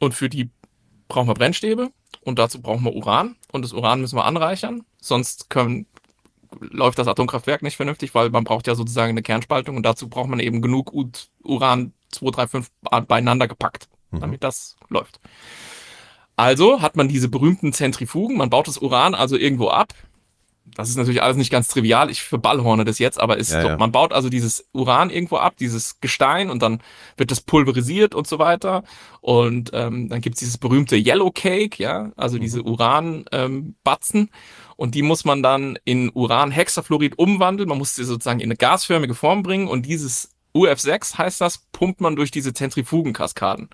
und für die brauchen wir Brennstäbe und dazu brauchen wir Uran und das Uran müssen wir anreichern, sonst können, läuft das Atomkraftwerk nicht vernünftig, weil man braucht ja sozusagen eine Kernspaltung und dazu braucht man eben genug Uran 235 beieinander gepackt, mhm. damit das läuft. Also hat man diese berühmten Zentrifugen, man baut das Uran also irgendwo ab. Das ist natürlich alles nicht ganz trivial, ich verballhorne das jetzt, aber ist ja, so, ja. man baut also dieses Uran irgendwo ab, dieses Gestein und dann wird das pulverisiert und so weiter. Und ähm, dann gibt's dieses berühmte Yellow Cake, ja, also mhm. diese Uran-Batzen. Ähm, und die muss man dann in Uran-Hexafluorid umwandeln. Man muss sie sozusagen in eine gasförmige Form bringen und dieses UF6 heißt das, pumpt man durch diese Zentrifugenkaskaden.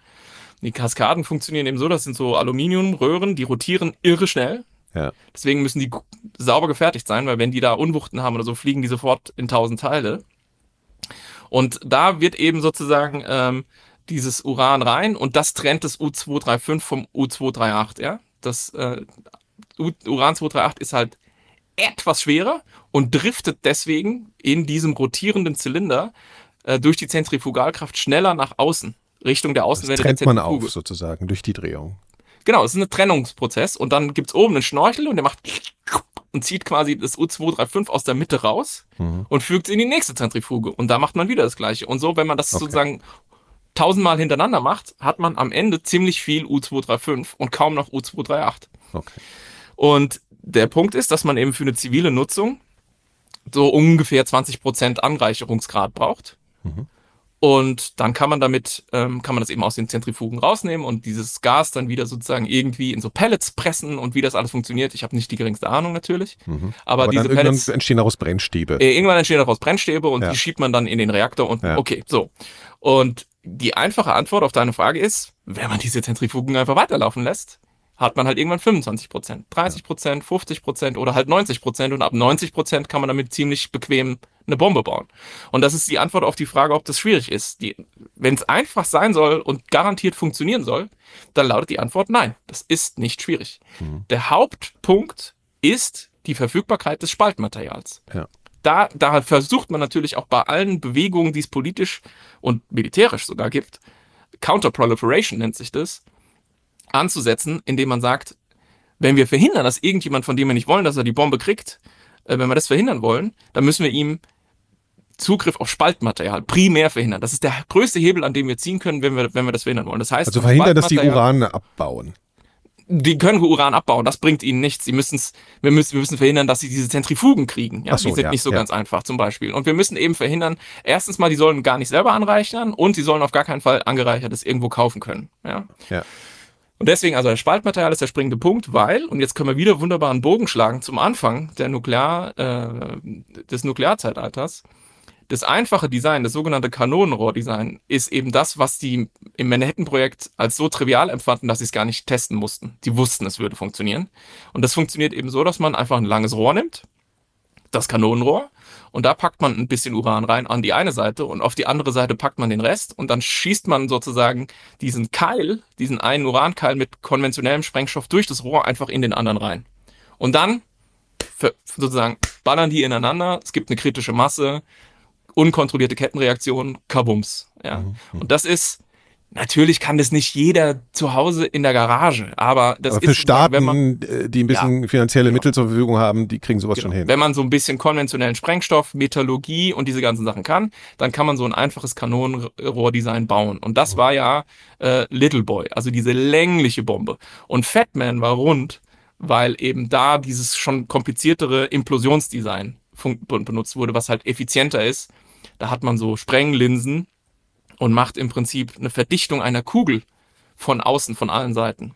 Die Kaskaden funktionieren eben so, das sind so Aluminiumröhren, die rotieren irre schnell. Ja. Deswegen müssen die sauber gefertigt sein, weil wenn die da Unwuchten haben oder so, fliegen die sofort in tausend Teile. Und da wird eben sozusagen ähm, dieses Uran rein und das trennt das U235 vom U238. Ja? Das äh, Uran 238 ist halt etwas schwerer und driftet deswegen in diesem rotierenden Zylinder äh, durch die Zentrifugalkraft schneller nach außen, Richtung der Außenwände. Das trennt man auf sozusagen durch die Drehung. Genau, es ist ein Trennungsprozess und dann gibt's oben einen Schnorchel und der macht und zieht quasi das U235 aus der Mitte raus mhm. und fügt es in die nächste Zentrifuge und da macht man wieder das gleiche. Und so, wenn man das okay. sozusagen tausendmal hintereinander macht, hat man am Ende ziemlich viel U235 und kaum noch U238. Okay. Und der Punkt ist, dass man eben für eine zivile Nutzung so ungefähr 20 Prozent Anreicherungsgrad braucht. Mhm. Und dann kann man damit, ähm, kann man das eben aus den Zentrifugen rausnehmen und dieses Gas dann wieder sozusagen irgendwie in so Pellets pressen und wie das alles funktioniert. Ich habe nicht die geringste Ahnung natürlich. Mhm. Aber, aber, diese dann Pellets entstehen daraus Brennstäbe. Äh, irgendwann entstehen daraus Brennstäbe und ja. die schiebt man dann in den Reaktor und ja. okay, so. Und die einfache Antwort auf deine Frage ist, wenn man diese Zentrifugen einfach weiterlaufen lässt, hat man halt irgendwann 25 Prozent, 30 Prozent, 50 Prozent oder halt 90 Prozent und ab 90 Prozent kann man damit ziemlich bequem eine Bombe bauen. Und das ist die Antwort auf die Frage, ob das schwierig ist. Wenn es einfach sein soll und garantiert funktionieren soll, dann lautet die Antwort nein, das ist nicht schwierig. Mhm. Der Hauptpunkt ist die Verfügbarkeit des Spaltmaterials. Ja. Da, da versucht man natürlich auch bei allen Bewegungen, die es politisch und militärisch sogar gibt, Counterproliferation nennt sich das, anzusetzen, indem man sagt, wenn wir verhindern, dass irgendjemand, von dem wir nicht wollen, dass er die Bombe kriegt, äh, wenn wir das verhindern wollen, dann müssen wir ihm Zugriff auf Spaltmaterial primär verhindern. Das ist der größte Hebel, an dem wir ziehen können, wenn wir, wenn wir das verhindern wollen. Das heißt, also verhindern, dass die Uran abbauen. Die können Uran abbauen, das bringt ihnen nichts. Sie müssen's, wir müssen, wir müssen verhindern, dass sie diese Zentrifugen kriegen. Ja, so, die sind ja, nicht so ja. ganz einfach zum Beispiel. Und wir müssen eben verhindern, erstens mal, die sollen gar nicht selber anreichern und sie sollen auf gar keinen Fall angereichertes irgendwo kaufen können. Ja. ja. Und deswegen, also das Spaltmaterial ist der springende Punkt, weil, und jetzt können wir wieder wunderbar einen Bogen schlagen zum Anfang der Nuklear, äh, des Nuklearzeitalters. Das einfache Design, das sogenannte Kanonenrohrdesign, ist eben das, was die im Manhattan-Projekt als so trivial empfanden, dass sie es gar nicht testen mussten. Die wussten, es würde funktionieren. Und das funktioniert eben so, dass man einfach ein langes Rohr nimmt, das Kanonenrohr, und da packt man ein bisschen Uran rein an die eine Seite und auf die andere Seite packt man den Rest und dann schießt man sozusagen diesen Keil, diesen einen Urankeil mit konventionellem Sprengstoff durch das Rohr einfach in den anderen rein. Und dann sozusagen ballern die ineinander, es gibt eine kritische Masse, unkontrollierte Kettenreaktion, kabums. Ja. Mhm. Und das ist Natürlich kann das nicht jeder zu Hause in der Garage, aber das aber für ist Staaten, wenn man, die ein bisschen ja, finanzielle genau. Mittel zur Verfügung haben, die kriegen sowas genau. schon hin. Wenn man so ein bisschen konventionellen Sprengstoff, Metallurgie und diese ganzen Sachen kann, dann kann man so ein einfaches Kanonenrohrdesign bauen. Und das war ja äh, Little Boy, also diese längliche Bombe. Und Fatman war rund, weil eben da dieses schon kompliziertere Implosionsdesign benutzt wurde, was halt effizienter ist. Da hat man so Sprenglinsen, und macht im Prinzip eine Verdichtung einer Kugel von außen, von allen Seiten.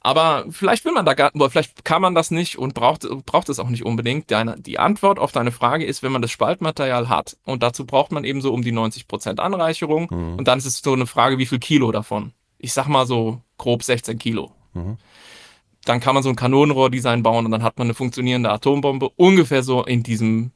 Aber vielleicht will man da gar, vielleicht kann man das nicht und braucht, braucht es auch nicht unbedingt. Deine, die Antwort auf deine Frage ist, wenn man das Spaltmaterial hat und dazu braucht man eben so um die 90 Prozent Anreicherung mhm. und dann ist es so eine Frage, wie viel Kilo davon? Ich sag mal so grob 16 Kilo. Mhm. Dann kann man so ein Kanonenrohrdesign bauen und dann hat man eine funktionierende Atombombe ungefähr so in diesem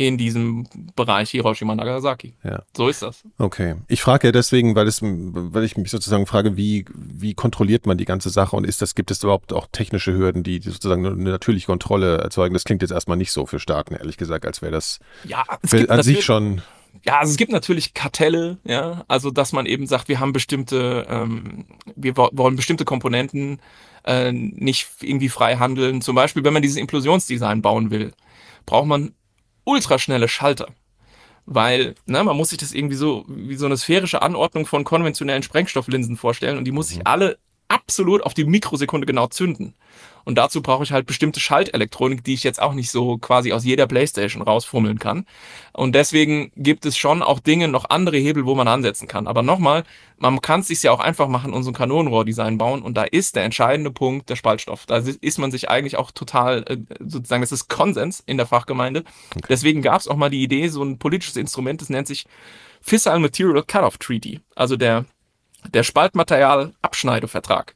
in diesem Bereich Hiroshima Nagasaki. Ja. So ist das. Okay. Ich frage ja deswegen, weil es, weil ich mich sozusagen frage, wie, wie kontrolliert man die ganze Sache und ist das, gibt es überhaupt auch technische Hürden, die sozusagen eine natürliche Kontrolle erzeugen? Das klingt jetzt erstmal nicht so für Staaten, ehrlich gesagt, als wäre das ja, an sich schon. Ja, also es gibt natürlich Kartelle, ja, also dass man eben sagt, wir haben bestimmte, ähm, wir wollen bestimmte Komponenten äh, nicht irgendwie frei handeln. Zum Beispiel, wenn man dieses Implosionsdesign bauen will braucht man ultraschnelle Schalter. Weil, ne, man muss sich das irgendwie so wie so eine sphärische Anordnung von konventionellen Sprengstofflinsen vorstellen und die muss sich mhm. alle absolut auf die Mikrosekunde genau zünden. Und dazu brauche ich halt bestimmte Schaltelektronik, die ich jetzt auch nicht so quasi aus jeder Playstation rausfummeln kann. Und deswegen gibt es schon auch Dinge, noch andere Hebel, wo man ansetzen kann. Aber nochmal, man kann es sich ja auch einfach machen und so ein Kanonenrohrdesign bauen. Und da ist der entscheidende Punkt der Spaltstoff. Da ist man sich eigentlich auch total, äh, sozusagen, das ist Konsens in der Fachgemeinde. Okay. Deswegen gab es auch mal die Idee, so ein politisches Instrument, das nennt sich Fissile Material Cutoff Treaty. Also der der Spaltmaterial-Abschneidevertrag.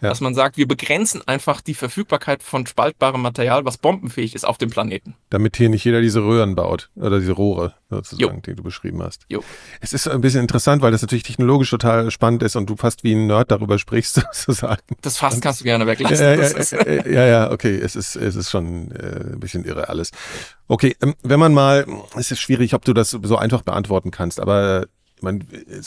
Ja. Dass man sagt, wir begrenzen einfach die Verfügbarkeit von spaltbarem Material, was bombenfähig ist auf dem Planeten. Damit hier nicht jeder diese Röhren baut oder diese Rohre sozusagen, jo. die du beschrieben hast. Jo. Es ist ein bisschen interessant, weil das natürlich technologisch total spannend ist und du fast wie ein Nerd darüber sprichst sozusagen. Das fast kannst du gerne weglassen. Ja, ja, ja, ja, okay, es ist, es ist schon äh, ein bisschen irre alles. Okay, ähm, wenn man mal, es ist schwierig, ob du das so einfach beantworten kannst, aber man,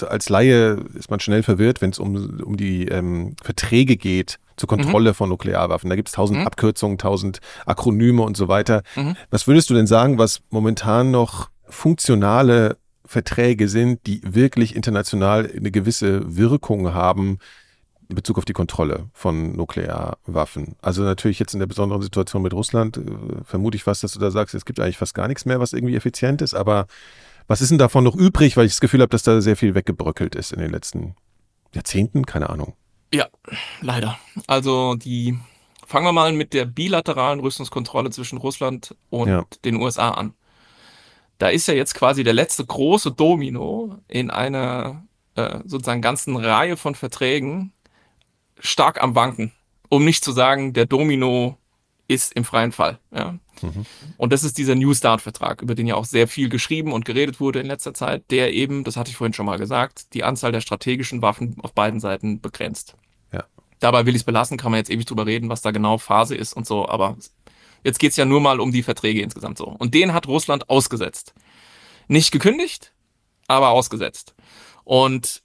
als Laie ist man schnell verwirrt, wenn es um, um die ähm, Verträge geht zur Kontrolle mhm. von Nuklearwaffen. Da gibt es tausend mhm. Abkürzungen, tausend Akronyme und so weiter. Mhm. Was würdest du denn sagen, was momentan noch funktionale Verträge sind, die wirklich international eine gewisse Wirkung haben in Bezug auf die Kontrolle von Nuklearwaffen? Also natürlich jetzt in der besonderen Situation mit Russland äh, vermute ich fast, dass du da sagst, es gibt eigentlich fast gar nichts mehr, was irgendwie effizient ist, aber was ist denn davon noch übrig, weil ich das Gefühl habe, dass da sehr viel weggebröckelt ist in den letzten Jahrzehnten? Keine Ahnung. Ja, leider. Also die fangen wir mal mit der bilateralen Rüstungskontrolle zwischen Russland und ja. den USA an. Da ist ja jetzt quasi der letzte große Domino in einer äh, sozusagen ganzen Reihe von Verträgen stark am Wanken. Um nicht zu sagen, der Domino ist im freien Fall. Ja. Mhm. Und das ist dieser New Start-Vertrag, über den ja auch sehr viel geschrieben und geredet wurde in letzter Zeit, der eben, das hatte ich vorhin schon mal gesagt, die Anzahl der strategischen Waffen auf beiden Seiten begrenzt. Ja. Dabei will ich es belassen, kann man jetzt ewig drüber reden, was da genau Phase ist und so, aber jetzt geht es ja nur mal um die Verträge insgesamt so. Und den hat Russland ausgesetzt. Nicht gekündigt, aber ausgesetzt. Und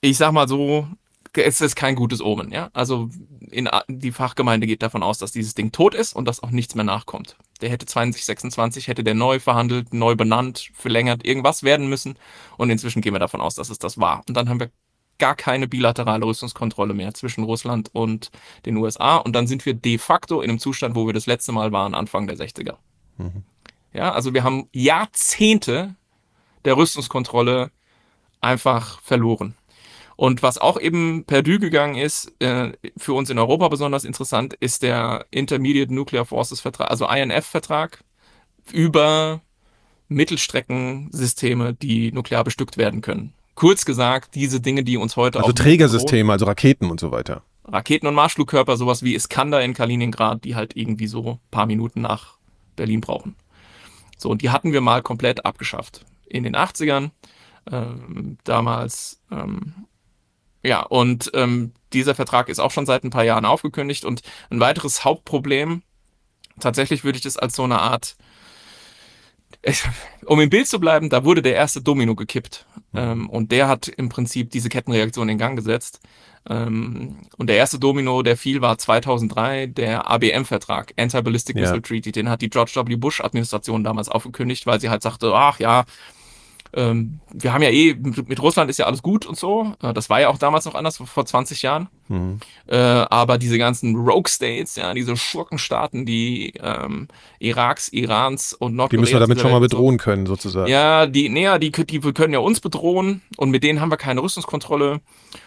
ich sag mal so, es ist kein gutes Omen, ja. Also in, die Fachgemeinde geht davon aus, dass dieses Ding tot ist und dass auch nichts mehr nachkommt. Der hätte 2026, hätte der neu verhandelt, neu benannt, verlängert, irgendwas werden müssen. Und inzwischen gehen wir davon aus, dass es das war. Und dann haben wir gar keine bilaterale Rüstungskontrolle mehr zwischen Russland und den USA. Und dann sind wir de facto in einem Zustand, wo wir das letzte Mal waren, Anfang der 60er. Mhm. Ja, also wir haben Jahrzehnte der Rüstungskontrolle einfach verloren. Und was auch eben perdu gegangen ist, äh, für uns in Europa besonders interessant, ist der Intermediate Nuclear Forces Vertrag, also INF-Vertrag über Mittelstreckensysteme, die nuklear bestückt werden können. Kurz gesagt, diese Dinge, die uns heute Also Trägersysteme, also Raketen und so weiter. Raketen- und Marschflugkörper, sowas wie Iskander in Kaliningrad, die halt irgendwie so ein paar Minuten nach Berlin brauchen. So, und die hatten wir mal komplett abgeschafft. In den 80ern. Ähm, damals ähm, ja, und ähm, dieser Vertrag ist auch schon seit ein paar Jahren aufgekündigt. Und ein weiteres Hauptproblem, tatsächlich würde ich das als so eine Art, um im Bild zu bleiben, da wurde der erste Domino gekippt. Ähm, und der hat im Prinzip diese Kettenreaktion in Gang gesetzt. Ähm, und der erste Domino, der fiel, war 2003 der ABM-Vertrag, Anti-Ballistic Missile ja. Treaty. Den hat die George W. Bush-Administration damals aufgekündigt, weil sie halt sagte, ach ja, ähm, wir haben ja eh, mit, Russland ist ja alles gut und so. Äh, das war ja auch damals noch anders, vor 20 Jahren. Mhm. Äh, aber diese ganzen Rogue States, ja, diese Schurkenstaaten, die ähm, Iraks, Irans und Nordkorea. Die müssen wir damit schon mal bedrohen so. können, sozusagen. Ja, die, näher, die, die können ja uns bedrohen und mit denen haben wir keine Rüstungskontrolle.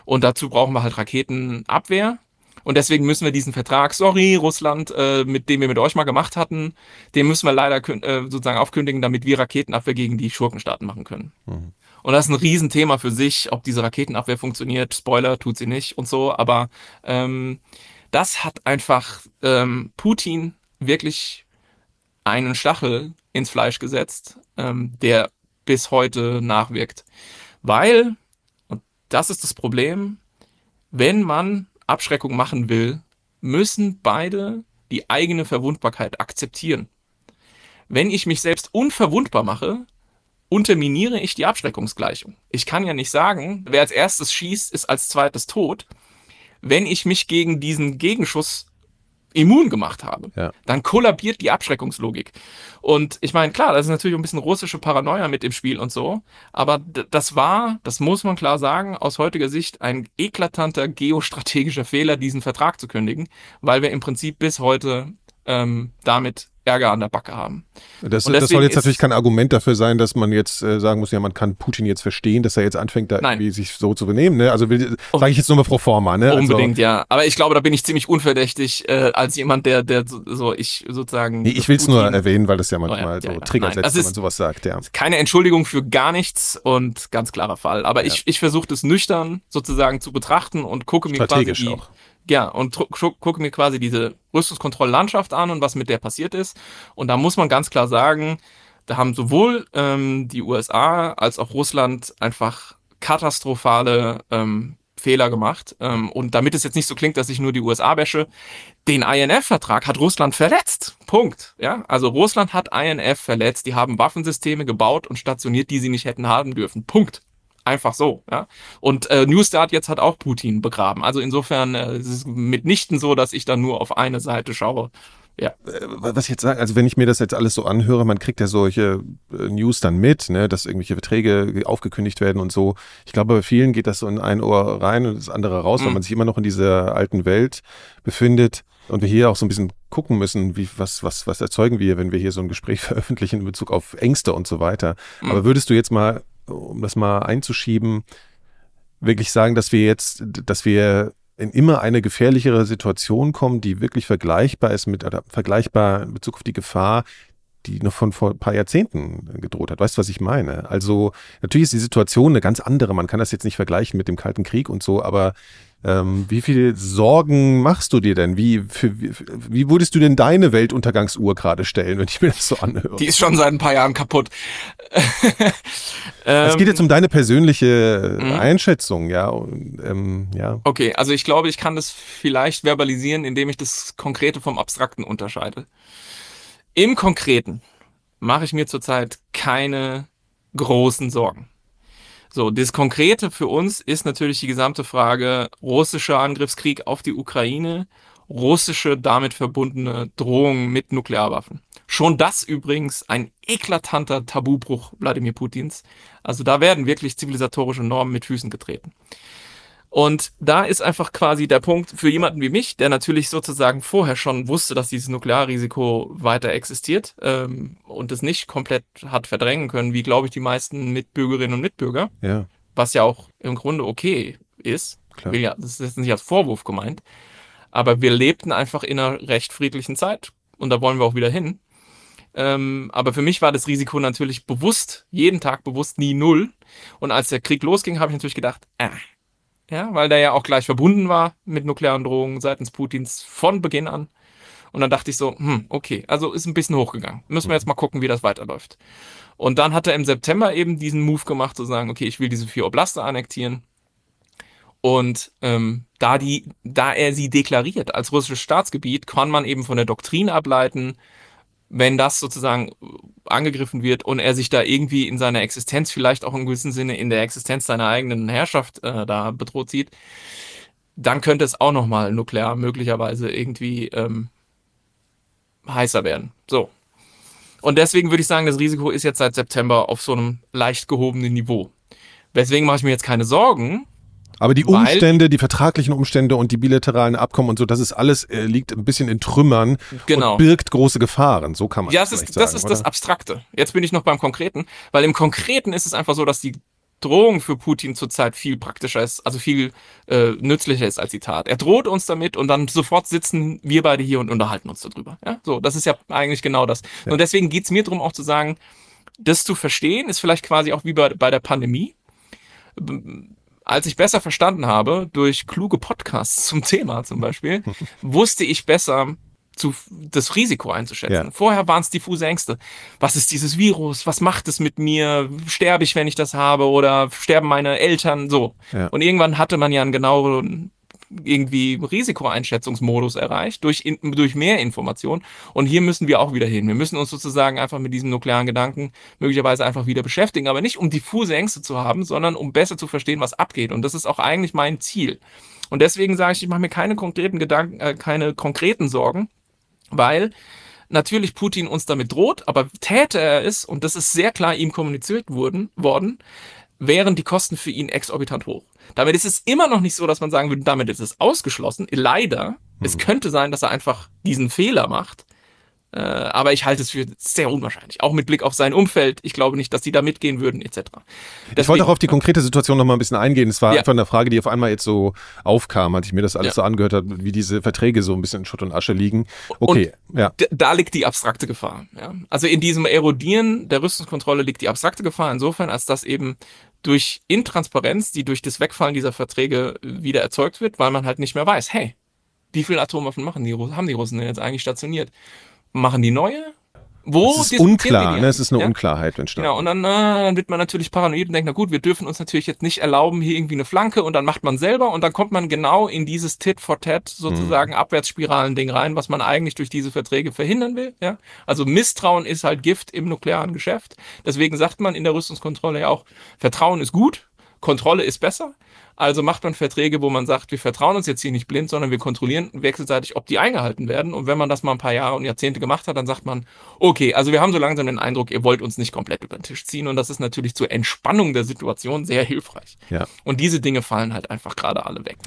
Und dazu brauchen wir halt Raketenabwehr. Und deswegen müssen wir diesen Vertrag, sorry, Russland, äh, mit dem wir mit euch mal gemacht hatten, den müssen wir leider äh, sozusagen aufkündigen, damit wir Raketenabwehr gegen die Schurkenstaaten machen können. Mhm. Und das ist ein Riesenthema für sich, ob diese Raketenabwehr funktioniert. Spoiler, tut sie nicht und so. Aber ähm, das hat einfach ähm, Putin wirklich einen Stachel ins Fleisch gesetzt, ähm, der bis heute nachwirkt. Weil, und das ist das Problem, wenn man Abschreckung machen will, müssen beide die eigene Verwundbarkeit akzeptieren. Wenn ich mich selbst unverwundbar mache, unterminiere ich die Abschreckungsgleichung. Ich kann ja nicht sagen, wer als erstes schießt, ist als zweites tot. Wenn ich mich gegen diesen Gegenschuss immun gemacht habe, Ja. dann kollabiert die Abschreckungslogik. Und ich meine, klar, da ist natürlich ein bisschen russische Paranoia mit im Spiel und so, aber das war, das muss man klar sagen, aus heutiger Sicht ein eklatanter geostrategischer Fehler, diesen Vertrag zu kündigen, weil wir im Prinzip bis heute ähm, damit Ärger an der Backe haben. Das, das soll jetzt natürlich kein Argument dafür sein, dass man jetzt äh, sagen muss, ja, man kann Putin jetzt verstehen, dass er jetzt anfängt, da Nein. irgendwie sich so zu benehmen. Ne? Also sage ich jetzt nur mal pro forma. Ne? Unbedingt, ja. Aber ich glaube, da bin ich ziemlich unverdächtig äh, als jemand, der, der so, so ich sozusagen. Also, nee, ich will es nur erwähnen, weil das ja manchmal Oh ja, ja, so ja. Trigger Nein, setzt, das wenn man sowas sagt. Ja. keine Entschuldigung für gar nichts und ganz klarer Fall. Aber ich, ich versuche das nüchtern sozusagen zu betrachten und gucke mir quasi Strategisch die, auch. Ja und gucke mir quasi diese Rüstungskontrolllandschaft an und was mit der passiert ist. Und da muss man ganz klar sagen, da haben sowohl ähm, die USA als auch Russland einfach katastrophale ähm, Fehler gemacht. Ähm, und damit es jetzt nicht so klingt, dass ich nur die USA wäsche, den INF-Vertrag hat Russland verletzt. Punkt. Ja, also Russland hat INF verletzt. Die haben Waffensysteme gebaut und stationiert, die sie nicht hätten haben dürfen. Punkt. Einfach so, ja. Und äh, New Start jetzt hat auch Putin begraben. Also insofern äh, es ist mitnichten so, dass ich da nur auf eine Seite schaue. Ja. Äh, Was ich jetzt sagen, also wenn ich mir das jetzt alles so anhöre, man kriegt ja solche äh, News dann mit, ne, dass irgendwelche Verträge aufgekündigt werden und so. Ich glaube, bei vielen geht das so in ein Ohr rein und das andere raus, weil Mhm. man sich immer noch in dieser alten Welt befindet. Und wir hier auch so ein bisschen gucken müssen, wie, was, was, was erzeugen wir, wenn wir hier so ein Gespräch veröffentlichen in Bezug auf Ängste und so weiter. Mhm. Aber würdest du jetzt mal, um das mal einzuschieben, wirklich sagen, dass wir jetzt, dass wir in immer eine gefährlichere Situation kommen, die wirklich vergleichbar ist mit, oder vergleichbar in Bezug auf die Gefahr, die noch von vor ein paar Jahrzehnten gedroht hat. Weißt du, was ich meine? Also natürlich ist die Situation eine ganz andere. Man kann das jetzt nicht vergleichen mit dem Kalten Krieg und so, aber ähm, wie viele Sorgen machst du dir denn? Wie, für, wie, wie würdest du denn deine Weltuntergangsuhr gerade stellen, wenn ich mir das so anhöre? Die ist schon seit ein paar Jahren kaputt. Es geht jetzt um deine persönliche Mhm. Einschätzung, ja. Und, ähm, ja. Okay, also ich glaube, ich kann das vielleicht verbalisieren, indem ich das Konkrete vom Abstrakten unterscheide. Im Konkreten mache ich mir zurzeit keine großen Sorgen. So, das Konkrete für uns ist natürlich die gesamte Frage russischer Angriffskrieg auf die Ukraine, russische damit verbundene Drohungen mit Nuklearwaffen. Schon das übrigens ein eklatanter Tabubruch Wladimir Putins. Also da werden wirklich zivilisatorische Normen mit Füßen getreten. Und da ist einfach quasi der Punkt für jemanden wie mich, der natürlich sozusagen vorher schon wusste, dass dieses Nuklearrisiko weiter existiert ähm, und es nicht komplett hat verdrängen können, wie glaube ich die meisten Mitbürgerinnen und Mitbürger, Ja, was ja auch im Grunde okay ist. klar. Will ja, das ist jetzt nicht als Vorwurf gemeint. Aber wir lebten einfach in einer recht friedlichen Zeit und da wollen wir auch wieder hin. Ähm, aber für mich war das Risiko natürlich bewusst, jeden Tag bewusst nie null. Und als der Krieg losging, habe ich natürlich gedacht, äh, ja, weil der ja auch gleich verbunden war mit nuklearen Drohungen seitens Putins von Beginn an. Und dann dachte ich so, hm, okay, also ist ein bisschen hochgegangen. Müssen wir jetzt mal gucken, wie das weiterläuft. Und dann hat er im September eben diesen Move gemacht, zu sagen, okay, ich will diese vier Oblaste annektieren. Und ähm, da, die, da er sie deklariert als russisches Staatsgebiet, kann man eben von der Doktrin ableiten, wenn das sozusagen angegriffen wird und er sich da irgendwie in seiner Existenz, vielleicht auch im gewissen Sinne in der Existenz seiner eigenen Herrschaft äh, da bedroht sieht, dann könnte es auch nochmal nuklear möglicherweise irgendwie ähm, heißer werden. So. Und deswegen würde ich sagen, das Risiko ist jetzt seit September auf so einem leicht gehobenen Niveau. Weswegen mache ich mir jetzt keine Sorgen, Aber die Umstände, die vertraglichen Umstände und die bilateralen Abkommen und so, das ist alles, äh, liegt ein bisschen in Trümmern Genau. und birgt große Gefahren. So kann man Ja, das ist, das, sagen, ist das oder? Abstrakte. Jetzt bin ich noch beim Konkreten, weil im Konkreten ist es einfach so, dass die Drohung für Putin zurzeit viel praktischer ist, also viel äh, nützlicher ist als die Tat. Er droht uns damit und dann sofort sitzen wir beide hier und unterhalten uns darüber. Ja? So, das ist ja eigentlich genau das. Und deswegen geht's mir darum, auch zu sagen, das zu verstehen, ist vielleicht quasi auch wie bei, bei der Pandemie. Als ich besser verstanden habe, durch kluge Podcasts zum Thema zum Beispiel, wusste ich besser, zu, das Risiko einzuschätzen. Ja. Vorher waren es diffuse Ängste. Was ist dieses Virus? Was macht es mit mir? Sterbe ich, wenn ich das habe? Oder sterben meine Eltern? So. Ja. Und irgendwann hatte man ja einen genaueren irgendwie Risikoeinschätzungsmodus erreicht durch, in, durch mehr Information. Und hier müssen wir auch wieder hin. Wir müssen uns sozusagen einfach mit diesem nuklearen Gedanken möglicherweise einfach wieder beschäftigen, aber nicht um diffuse Ängste zu haben, sondern um besser zu verstehen, was abgeht. Und das ist auch eigentlich mein Ziel. Und deswegen sage ich, ich mache mir keine konkreten Gedanken, äh, keine konkreten Sorgen, weil natürlich Putin uns damit droht, aber täte er es, und das ist sehr klar ihm kommuniziert wurden, worden, wären die Kosten für ihn exorbitant hoch. Damit ist es immer noch nicht so, dass man sagen würde, damit ist es ausgeschlossen. Leider. Hm. Es könnte sein, dass er einfach diesen Fehler macht äh, aber ich halte es für sehr unwahrscheinlich. Auch mit Blick auf sein Umfeld. Ich glaube nicht, dass die da mitgehen würden, etc. Deswegen, ich wollte auch auf die konkrete Situation noch mal ein bisschen eingehen. Es war ja. einfach eine Frage, die auf einmal jetzt so aufkam, als ich mir das alles ja. so angehört habe, wie diese Verträge so ein bisschen in Schutt und Asche liegen. Okay, und ja. Da liegt die abstrakte Gefahr. Ja? Also in diesem Erodieren der Rüstungskontrolle liegt die abstrakte Gefahr insofern, als dass eben durch Intransparenz, die durch das Wegfallen dieser Verträge wieder erzeugt wird, weil man halt nicht mehr weiß, hey, wie viele Atomwaffen machen die, haben die Russen denn jetzt eigentlich stationiert? Machen die neue? Wo es ist unklar, ne? es ist eine ja? Unklarheit entstanden. Genau, und dann, äh, dann wird man natürlich paranoid und denkt, na gut, wir dürfen uns natürlich jetzt nicht erlauben, hier irgendwie eine Flanke und dann macht man selber und dann kommt man genau in dieses Tit for Tat sozusagen hm. Abwärtsspiralen-Ding rein, was man eigentlich durch diese Verträge verhindern will. Ja? Also Misstrauen ist halt Gift im nuklearen Geschäft. Deswegen sagt man in der Rüstungskontrolle ja auch, Vertrauen ist gut, Kontrolle ist besser. Also macht man Verträge, wo man sagt, wir vertrauen uns jetzt hier nicht blind, sondern wir kontrollieren wechselseitig, ob die eingehalten werden. Und wenn man das mal ein paar Jahre und Jahrzehnte gemacht hat, dann sagt man, okay, also wir haben so langsam den Eindruck, ihr wollt uns nicht komplett über den Tisch ziehen. Und das ist natürlich zur Entspannung der Situation sehr hilfreich. Ja. Und diese Dinge fallen halt einfach gerade alle weg.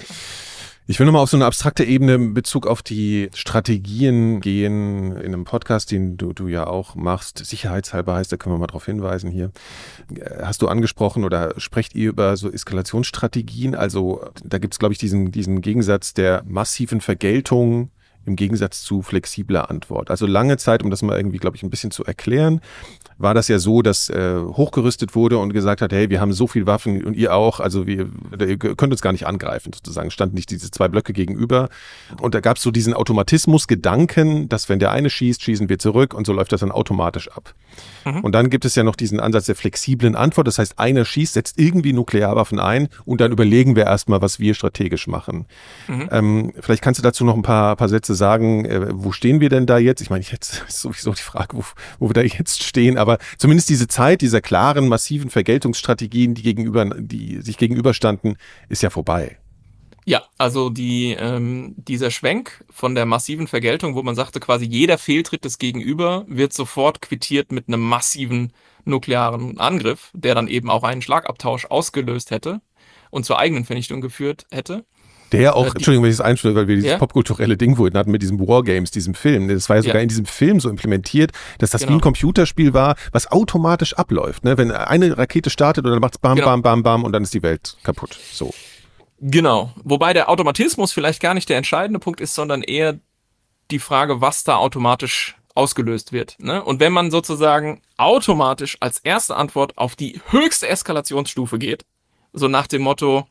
Ich will nochmal auf so eine abstrakte Ebene in Bezug auf die Strategien gehen in einem Podcast, den du, du ja auch machst. Sicherheitshalber heißt, da können wir mal drauf hinweisen hier. Hast du angesprochen oder sprecht ihr über so Eskalationsstrategien? Also da gibt es, glaube ich, diesen, diesen Gegensatz der massiven Vergeltung im Gegensatz zu flexibler Antwort. Also lange Zeit, um das mal irgendwie, glaube ich, ein bisschen zu erklären, war das ja so, dass äh, hochgerüstet wurde und gesagt hat, hey, wir haben so viel Waffen und ihr auch, also wir, ihr könnt uns gar nicht angreifen, sozusagen. Standen nicht diese zwei Blöcke gegenüber. Und da gab es so diesen Automatismus-Gedanken, dass wenn der eine schießt, schießen wir zurück und so läuft das dann automatisch ab. Mhm. Und dann gibt es ja noch diesen Ansatz der flexiblen Antwort. Das heißt, einer schießt, setzt irgendwie Nuklearwaffen ein und dann überlegen wir erstmal, was wir strategisch machen. Mhm. Ähm, vielleicht kannst du dazu noch ein paar, paar Sätze sagen. Äh, wo stehen wir denn da jetzt? Ich meine, jetzt ist sowieso die Frage, wo, wo wir da jetzt stehen, aber zumindest diese Zeit dieser klaren, massiven Vergeltungsstrategien, die gegenüber, die sich gegenüberstanden, ist ja vorbei. Ja, also die, ähm, dieser Schwenk von der massiven Vergeltung, wo man sagte, quasi jeder Fehltritt des Gegenüber wird sofort quittiert mit einem massiven nuklearen Angriff, der dann eben auch einen Schlagabtausch ausgelöst hätte und zur eigenen Vernichtung geführt hätte. Der auch, äh, Entschuldigung, wenn ich das einstelle, weil wir dieses ja? popkulturelle Ding vorhin hatten mit diesem Wargames, diesem Film. Das war ja sogar ja. in diesem Film so implementiert, dass das genau. wie ein Computerspiel war, was automatisch abläuft. Ne? Wenn eine Rakete startet und dann macht's bam, genau. bam, bam, bam und dann ist die Welt kaputt. So. Genau. Wobei der Automatismus vielleicht gar nicht der entscheidende Punkt ist, sondern eher die Frage, was da automatisch ausgelöst wird. Ne? Und wenn man sozusagen automatisch als erste Antwort auf die höchste Eskalationsstufe geht, so nach dem Motto,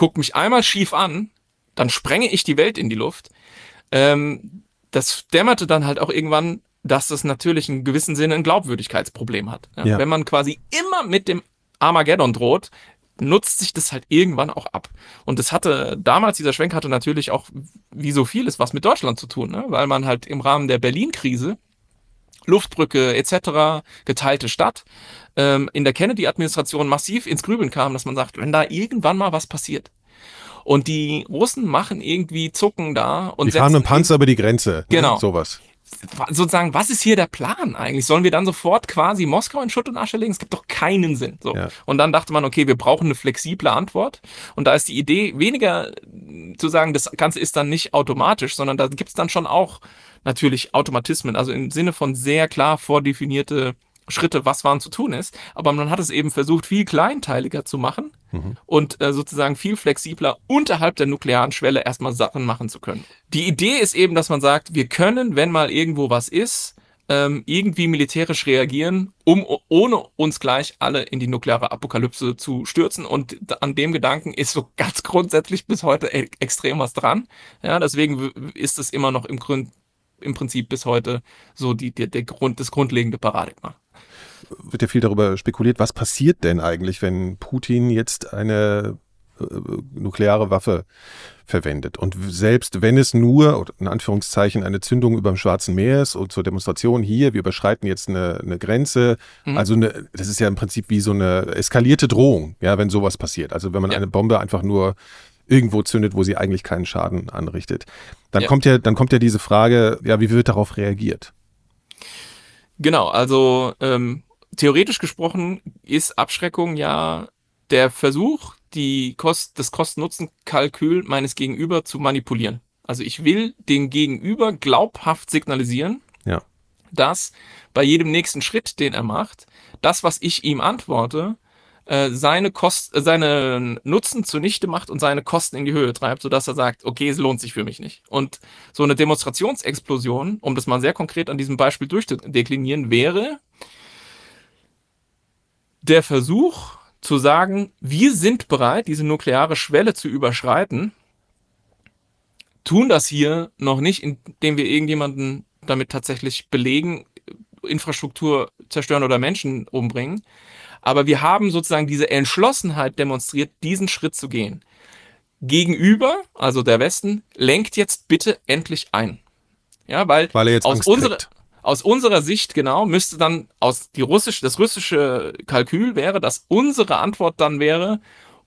guck mich einmal schief an, dann sprenge ich die Welt in die Luft. Ähm, das dämmerte dann halt auch irgendwann, dass das natürlich in gewissem Sinne ein Glaubwürdigkeitsproblem hat. Ja? Ja. Wenn man quasi immer mit dem Armageddon droht, nutzt sich das halt irgendwann auch ab. Und das hatte, damals dieser Schwenk hatte natürlich auch, wie so vieles, was mit Deutschland zu tun, ne? weil man halt im Rahmen der Berlin-Krise Luftbrücke etc., geteilte Stadt, ähm, in der Kennedy-Administration massiv ins Grübeln kam, dass man sagt, wenn da irgendwann mal was passiert. Und die Russen machen irgendwie Zucken da und die fahren mit dem Panzer über die Grenze. Genau. Ne? Sowas sozusagen, was ist hier der Plan eigentlich? Sollen wir dann sofort quasi Moskau in Schutt und Asche legen? Es gibt doch keinen Sinn. So. Ja. Und dann dachte man, okay, wir brauchen eine flexible Antwort. Und da ist die Idee weniger zu sagen, das Ganze ist dann nicht automatisch, sondern da gibt es dann schon auch natürlich Automatismen, also im Sinne von sehr klar vordefinierte Schritte, was wann zu tun ist. Aber man hat es eben versucht, viel kleinteiliger zu machen mhm. und äh, sozusagen viel flexibler unterhalb der nuklearen Schwelle erstmal Sachen machen zu können. Die Idee ist eben, dass man sagt, wir können, wenn mal irgendwo was ist, ähm, irgendwie militärisch reagieren, um ohne uns gleich alle in die nukleare Apokalypse zu stürzen. Und an dem Gedanken ist so ganz grundsätzlich bis heute e extrem was dran. Ja, deswegen ist es immer noch im Grund im Prinzip bis heute so die, die, der Grund, das grundlegende Paradigma. Wird ja viel darüber spekuliert, was passiert denn eigentlich, wenn Putin jetzt eine äh, nukleare Waffe verwendet. Und selbst wenn es nur, in Anführungszeichen, eine Zündung über dem Schwarzen Meer ist und zur Demonstration hier, wir überschreiten jetzt eine, eine Grenze, mhm. also eine, das ist ja im Prinzip wie so eine eskalierte Drohung, ja, wenn sowas passiert. Also wenn man ja. eine Bombe einfach nur irgendwo zündet, wo sie eigentlich keinen Schaden anrichtet. Dann ja. kommt ja, dann kommt ja diese Frage, ja, wie wird darauf reagiert? Genau, also ähm, theoretisch gesprochen ist Abschreckung ja der Versuch, die Kost, das Kosten-Nutzen-Kalkül meines Gegenüber zu manipulieren. Also ich will den Gegenüber glaubhaft signalisieren, ja. dass bei jedem nächsten Schritt, den er macht, das, was ich ihm antworte, äh, seine Kost, äh, seine Nutzen zunichte macht und seine Kosten in die Höhe treibt, sodass er sagt, okay, es lohnt sich für mich nicht. Und so eine Demonstrationsexplosion, um das mal sehr konkret an diesem Beispiel durchzudeklinieren, wäre der Versuch zu sagen, wir sind bereit, diese nukleare Schwelle zu überschreiten, tun das hier noch nicht, indem wir irgendjemanden damit tatsächlich belegen, Infrastruktur zerstören oder Menschen umbringen, aber wir haben sozusagen diese Entschlossenheit demonstriert, diesen Schritt zu gehen. Gegenüber, also der Westen, lenkt jetzt bitte endlich ein. Ja, weil, weil er jetzt aus, unserer, aus unserer Sicht genau müsste dann aus die russische, das russische Kalkül wäre, dass unsere Antwort dann wäre,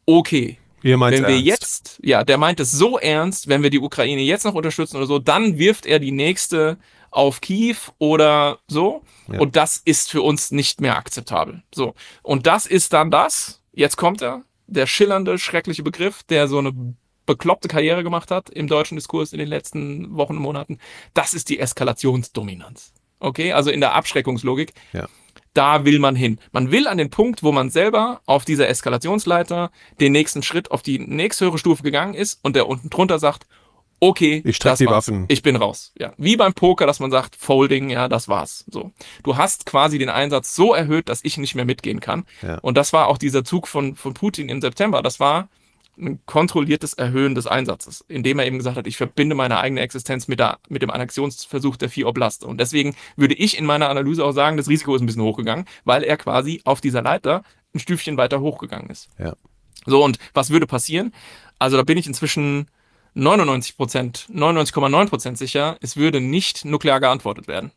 okay, Ihr meint wenn wir ernst. jetzt, ja, der meint es so ernst, wenn wir die Ukraine jetzt noch unterstützen oder so, dann wirft er die nächste auf Kiew oder so. Ja. Und das ist für uns nicht mehr akzeptabel. So. Und das ist dann das. Jetzt kommt er. Der schillernde, schreckliche Begriff, der so eine bekloppte Karriere gemacht hat im deutschen Diskurs in den letzten Wochen und Monaten. Das ist die Eskalationsdominanz. Okay, also in der Abschreckungslogik. Ja. Da will man hin. Man will an den Punkt, wo man selber auf dieser Eskalationsleiter den nächsten Schritt auf die nächsthöhere Stufe gegangen ist und der unten drunter sagt, okay, ich streck die war's. Waffen. Ich bin raus. Ja, wie beim Poker, dass man sagt, Folding, ja, das war's. So, du hast quasi den Einsatz so erhöht, dass ich nicht mehr mitgehen kann. Ja. Und das war auch dieser Zug von von Putin im September. Das war ein kontrolliertes Erhöhen des Einsatzes, indem er eben gesagt hat, ich verbinde meine eigene Existenz mit, der, mit dem Annexionsversuch der vier Oblaste. Und deswegen würde ich in meiner Analyse auch sagen, das Risiko ist ein bisschen hochgegangen, weil er quasi auf dieser Leiter ein Stüfchen weiter hochgegangen ist. Ja. So, und was würde passieren? Also da bin ich inzwischen 99 Prozent, 99,9 Prozent sicher, es würde nicht nuklear geantwortet werden.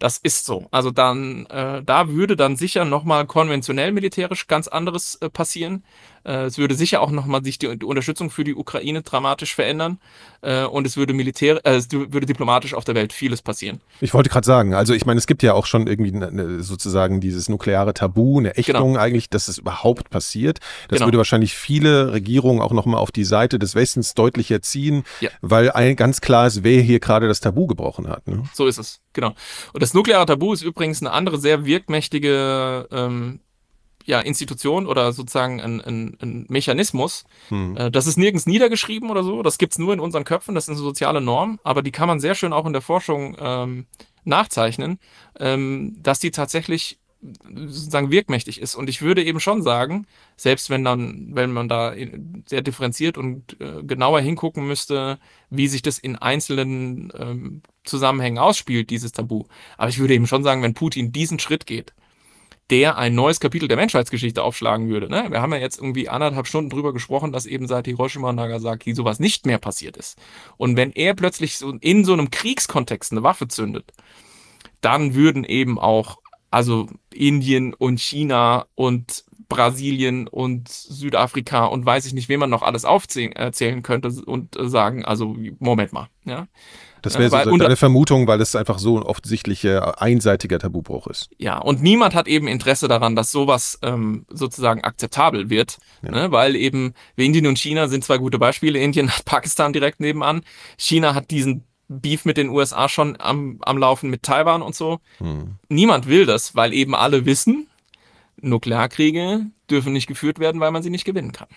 Das ist so. Also dann, äh, da würde dann sicher nochmal konventionell militärisch ganz anderes äh, passieren. Äh, es würde sicher auch nochmal sich die, Unterstützung für die Ukraine dramatisch verändern äh, und es würde militär, äh, es würde diplomatisch auf der Welt vieles passieren. Ich wollte gerade sagen, also ich meine, es gibt ja auch schon irgendwie ne, ne, sozusagen dieses nukleare Tabu, eine Ächtung genau. eigentlich, dass es überhaupt passiert. Das genau. würde wahrscheinlich viele Regierungen auch nochmal auf die Seite des Westens deutlicher ziehen, ja. weil ein, ganz klar ist, wer hier gerade das Tabu gebrochen hat. Ne? So ist es, genau. Und das nukleare Tabu ist übrigens eine andere sehr wirkmächtige ähm, ja, Institution oder sozusagen ein, ein, ein Mechanismus. Hm. Äh, das ist nirgends niedergeschrieben oder so, das gibt es nur in unseren Köpfen, das ist eine soziale Norm, aber die kann man sehr schön auch in der Forschung ähm, nachzeichnen, ähm, dass die tatsächlich sozusagen wirkmächtig ist. Und ich würde eben schon sagen, selbst wenn dann, wenn man da sehr differenziert und äh, genauer hingucken müsste, wie sich das in einzelnen ähm, Zusammenhängen ausspielt, dieses Tabu. Aber ich würde eben schon sagen, wenn Putin diesen Schritt geht, der ein neues Kapitel der Menschheitsgeschichte aufschlagen würde. Ne? Wir haben ja jetzt irgendwie anderthalb Stunden drüber gesprochen, dass eben seit Hiroshima und Nagasaki sowas nicht mehr passiert ist. Und wenn er plötzlich so in so einem Kriegskontext eine Waffe zündet, dann würden eben auch also Indien und China und Brasilien und Südafrika und weiß ich nicht, wen man noch alles aufzählen könnte und sagen, also Moment mal, ja. Das wäre so deine Vermutung, weil es einfach so ein offensichtlicher einseitiger Tabubruch ist. Ja, und niemand hat eben Interesse daran, dass sowas ähm, sozusagen akzeptabel wird, ja. ne? weil eben Indien und China sind zwei gute Beispiele. Indien hat Pakistan direkt nebenan. China hat diesen Beef mit den USA schon am, am Laufen mit Taiwan und so. Hm. Niemand will das, weil eben alle wissen, Nuklearkriege dürfen nicht geführt werden, weil man sie nicht gewinnen kann.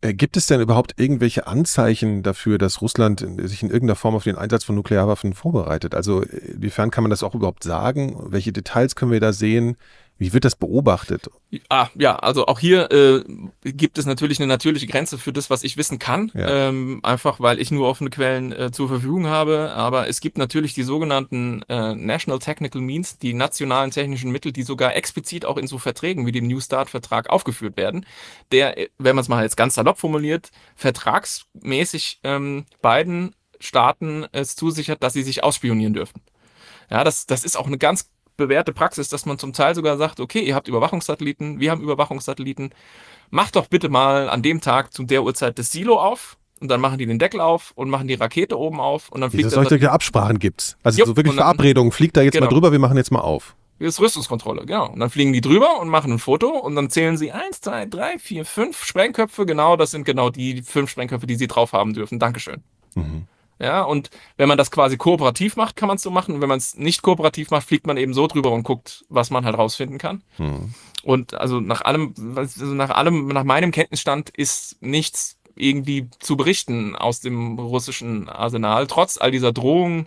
Äh, gibt es denn überhaupt irgendwelche Anzeichen dafür, dass Russland sich in irgendeiner Form auf den Einsatz von Nuklearwaffen vorbereitet? Also inwiefern kann man das auch überhaupt sagen? Welche Details können wir da sehen? Wie wird das beobachtet? Ah, ja, also auch hier äh, gibt es natürlich eine natürliche Grenze für das, was ich wissen kann. Ja. Ähm, einfach weil ich nur offene Quellen äh, zur Verfügung habe. Aber es gibt natürlich die sogenannten äh, National Technical Means, die nationalen technischen Mittel, die sogar explizit auch in so Verträgen wie dem New Start-Vertrag aufgeführt werden, der, äh, wenn man es mal jetzt ganz salopp formuliert, vertragsmäßig ähm, beiden Staaten es zusichert, dass sie sich ausspionieren dürfen. Ja, das, das ist auch eine ganz bewährte Praxis, dass man zum Teil sogar sagt, okay, ihr habt Überwachungssatelliten, wir haben Überwachungssatelliten, macht doch bitte mal an dem Tag zu der Uhrzeit das Silo auf und dann machen die den Deckel auf und machen die Rakete oben auf und dann fliegt Dass es solche Absprachen gibt. Also jo, so wirklich Verabredungen, fliegt da jetzt genau. mal drüber, wir machen jetzt mal auf. Das ist Rüstungskontrolle, genau. Und dann fliegen die drüber und machen ein Foto und dann zählen sie eins, zwei, drei, vier, fünf Sprengköpfe. Genau, das sind genau die fünf Sprengköpfe, die sie drauf haben dürfen. Dankeschön. Mhm. Ja, und wenn man das quasi kooperativ macht, kann man es so machen. Und wenn man es nicht kooperativ macht, fliegt man eben so drüber und guckt, was man halt rausfinden kann. Mhm. Und also nach allem, also nach allem, nach meinem Kenntnisstand ist nichts irgendwie zu berichten aus dem russischen Arsenal, trotz all dieser Drohungen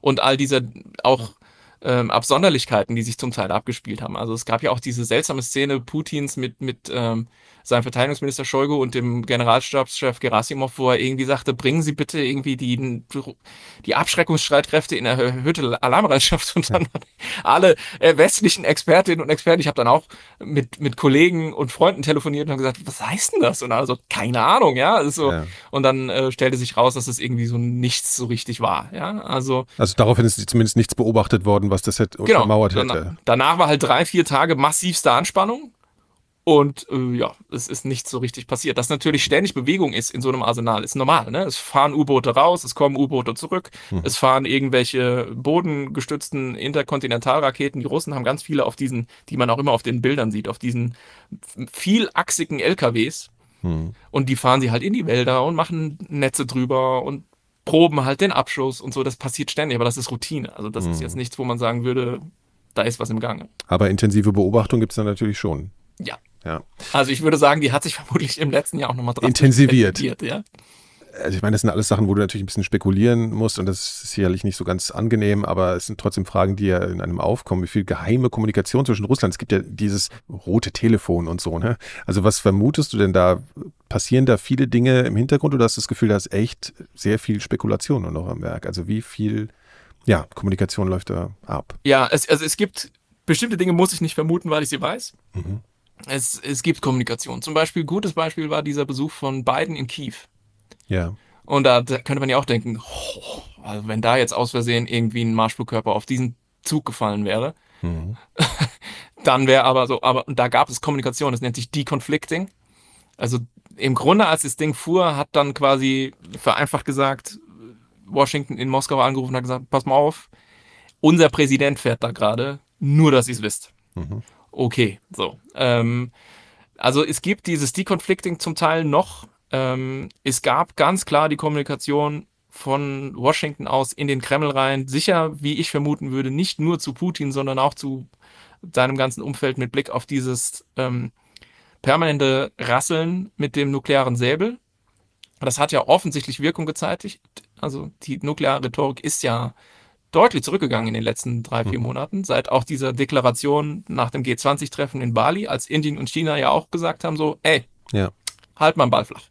und all dieser auch ähm, Absonderlichkeiten, die sich zum Teil abgespielt haben. Also es gab ja auch diese seltsame Szene Putins mit, mit ähm, seinem Verteidigungsminister Shoigu und dem Generalstabschef Gerasimov, wo er irgendwie sagte, bringen Sie bitte irgendwie die, die Abschreckungsstreitkräfte in erhöhte Alarmbereitschaft und dann alle äh, westlichen Expertinnen und Experten, ich habe dann auch mit, mit Kollegen und Freunden telefoniert und gesagt, was heißt denn das? Und also, keine Ahnung, ja. Also, ja. Und dann äh, stellte sich raus, dass es irgendwie so nichts so richtig war. Ja, also. Also daraufhin ist zumindest nichts beobachtet worden, was das hätte genau, untermauert hätte. Danach, danach war halt drei, vier Tage massivste Anspannung. Und äh, ja, es ist nicht so richtig passiert. Dass natürlich ständig Bewegung ist in so einem Arsenal, ist normal. Ne? Es fahren U-Boote raus, es kommen U-Boote zurück, mhm. es fahren irgendwelche bodengestützten Interkontinentalraketen. Die Russen haben ganz viele auf diesen, die man auch immer auf den Bildern sieht, auf diesen vielachsigen LKWs. Mhm. Und die fahren sie halt in die Wälder und machen Netze drüber und proben halt den Abschuss und so. Das passiert ständig, aber das ist Routine. Also das mhm. ist jetzt nichts, wo man sagen würde, da ist was im Gange. Aber intensive Beobachtung gibt es dann natürlich schon. Ja, ja. Also ich würde sagen, die hat sich vermutlich im letzten Jahr auch nochmal dran intensiviert. Ja. Also ich meine, das sind alles Sachen, wo du natürlich ein bisschen spekulieren musst und das ist sicherlich nicht so ganz angenehm, aber es sind trotzdem Fragen, die ja in einem aufkommen. Wie viel geheime Kommunikation zwischen Russland? Es gibt ja dieses rote Telefon und so, ne? Also was vermutest du denn da? Passieren da viele Dinge im Hintergrund oder hast du das Gefühl, da ist echt sehr viel Spekulation noch am Werk? Also wie viel, ja, Kommunikation läuft da ab? Ja, es, also es gibt bestimmte Dinge, muss ich nicht vermuten, weil ich sie weiß. Mhm es, es gibt Kommunikation. Zum Beispiel, gutes Beispiel war dieser Besuch von Biden in Kiew. Ja. Und da, da könnte man ja auch denken, oh, also wenn da jetzt aus Versehen irgendwie ein Marschflugkörper auf diesen Zug gefallen wäre, mhm. dann wäre aber so, aber da gab es Kommunikation, das nennt sich Deconflicting. Also im Grunde, als das Ding fuhr, hat dann quasi vereinfacht gesagt, Washington in Moskau angerufen und hat gesagt, pass mal auf, unser Präsident fährt da gerade, nur dass ihr es wisst. Mhm okay. So. Ähm, also es gibt dieses Deconflicting zum Teil noch. Ähm, es gab ganz klar die Kommunikation von Washington aus in den Kreml rein. Sicher, wie ich vermuten würde, nicht nur zu Putin, sondern auch zu seinem ganzen Umfeld mit Blick auf dieses ähm, permanente Rasseln mit dem nuklearen Säbel. Das hat ja offensichtlich Wirkung gezeitigt. Also die nukleare Rhetorik ist ja deutlich zurückgegangen in den letzten drei, vier mhm. Monaten, seit auch dieser Deklaration nach dem G20-Treffen in Bali, als Indien und China ja auch gesagt haben, so, ey, ja. halt mal den Ball flach.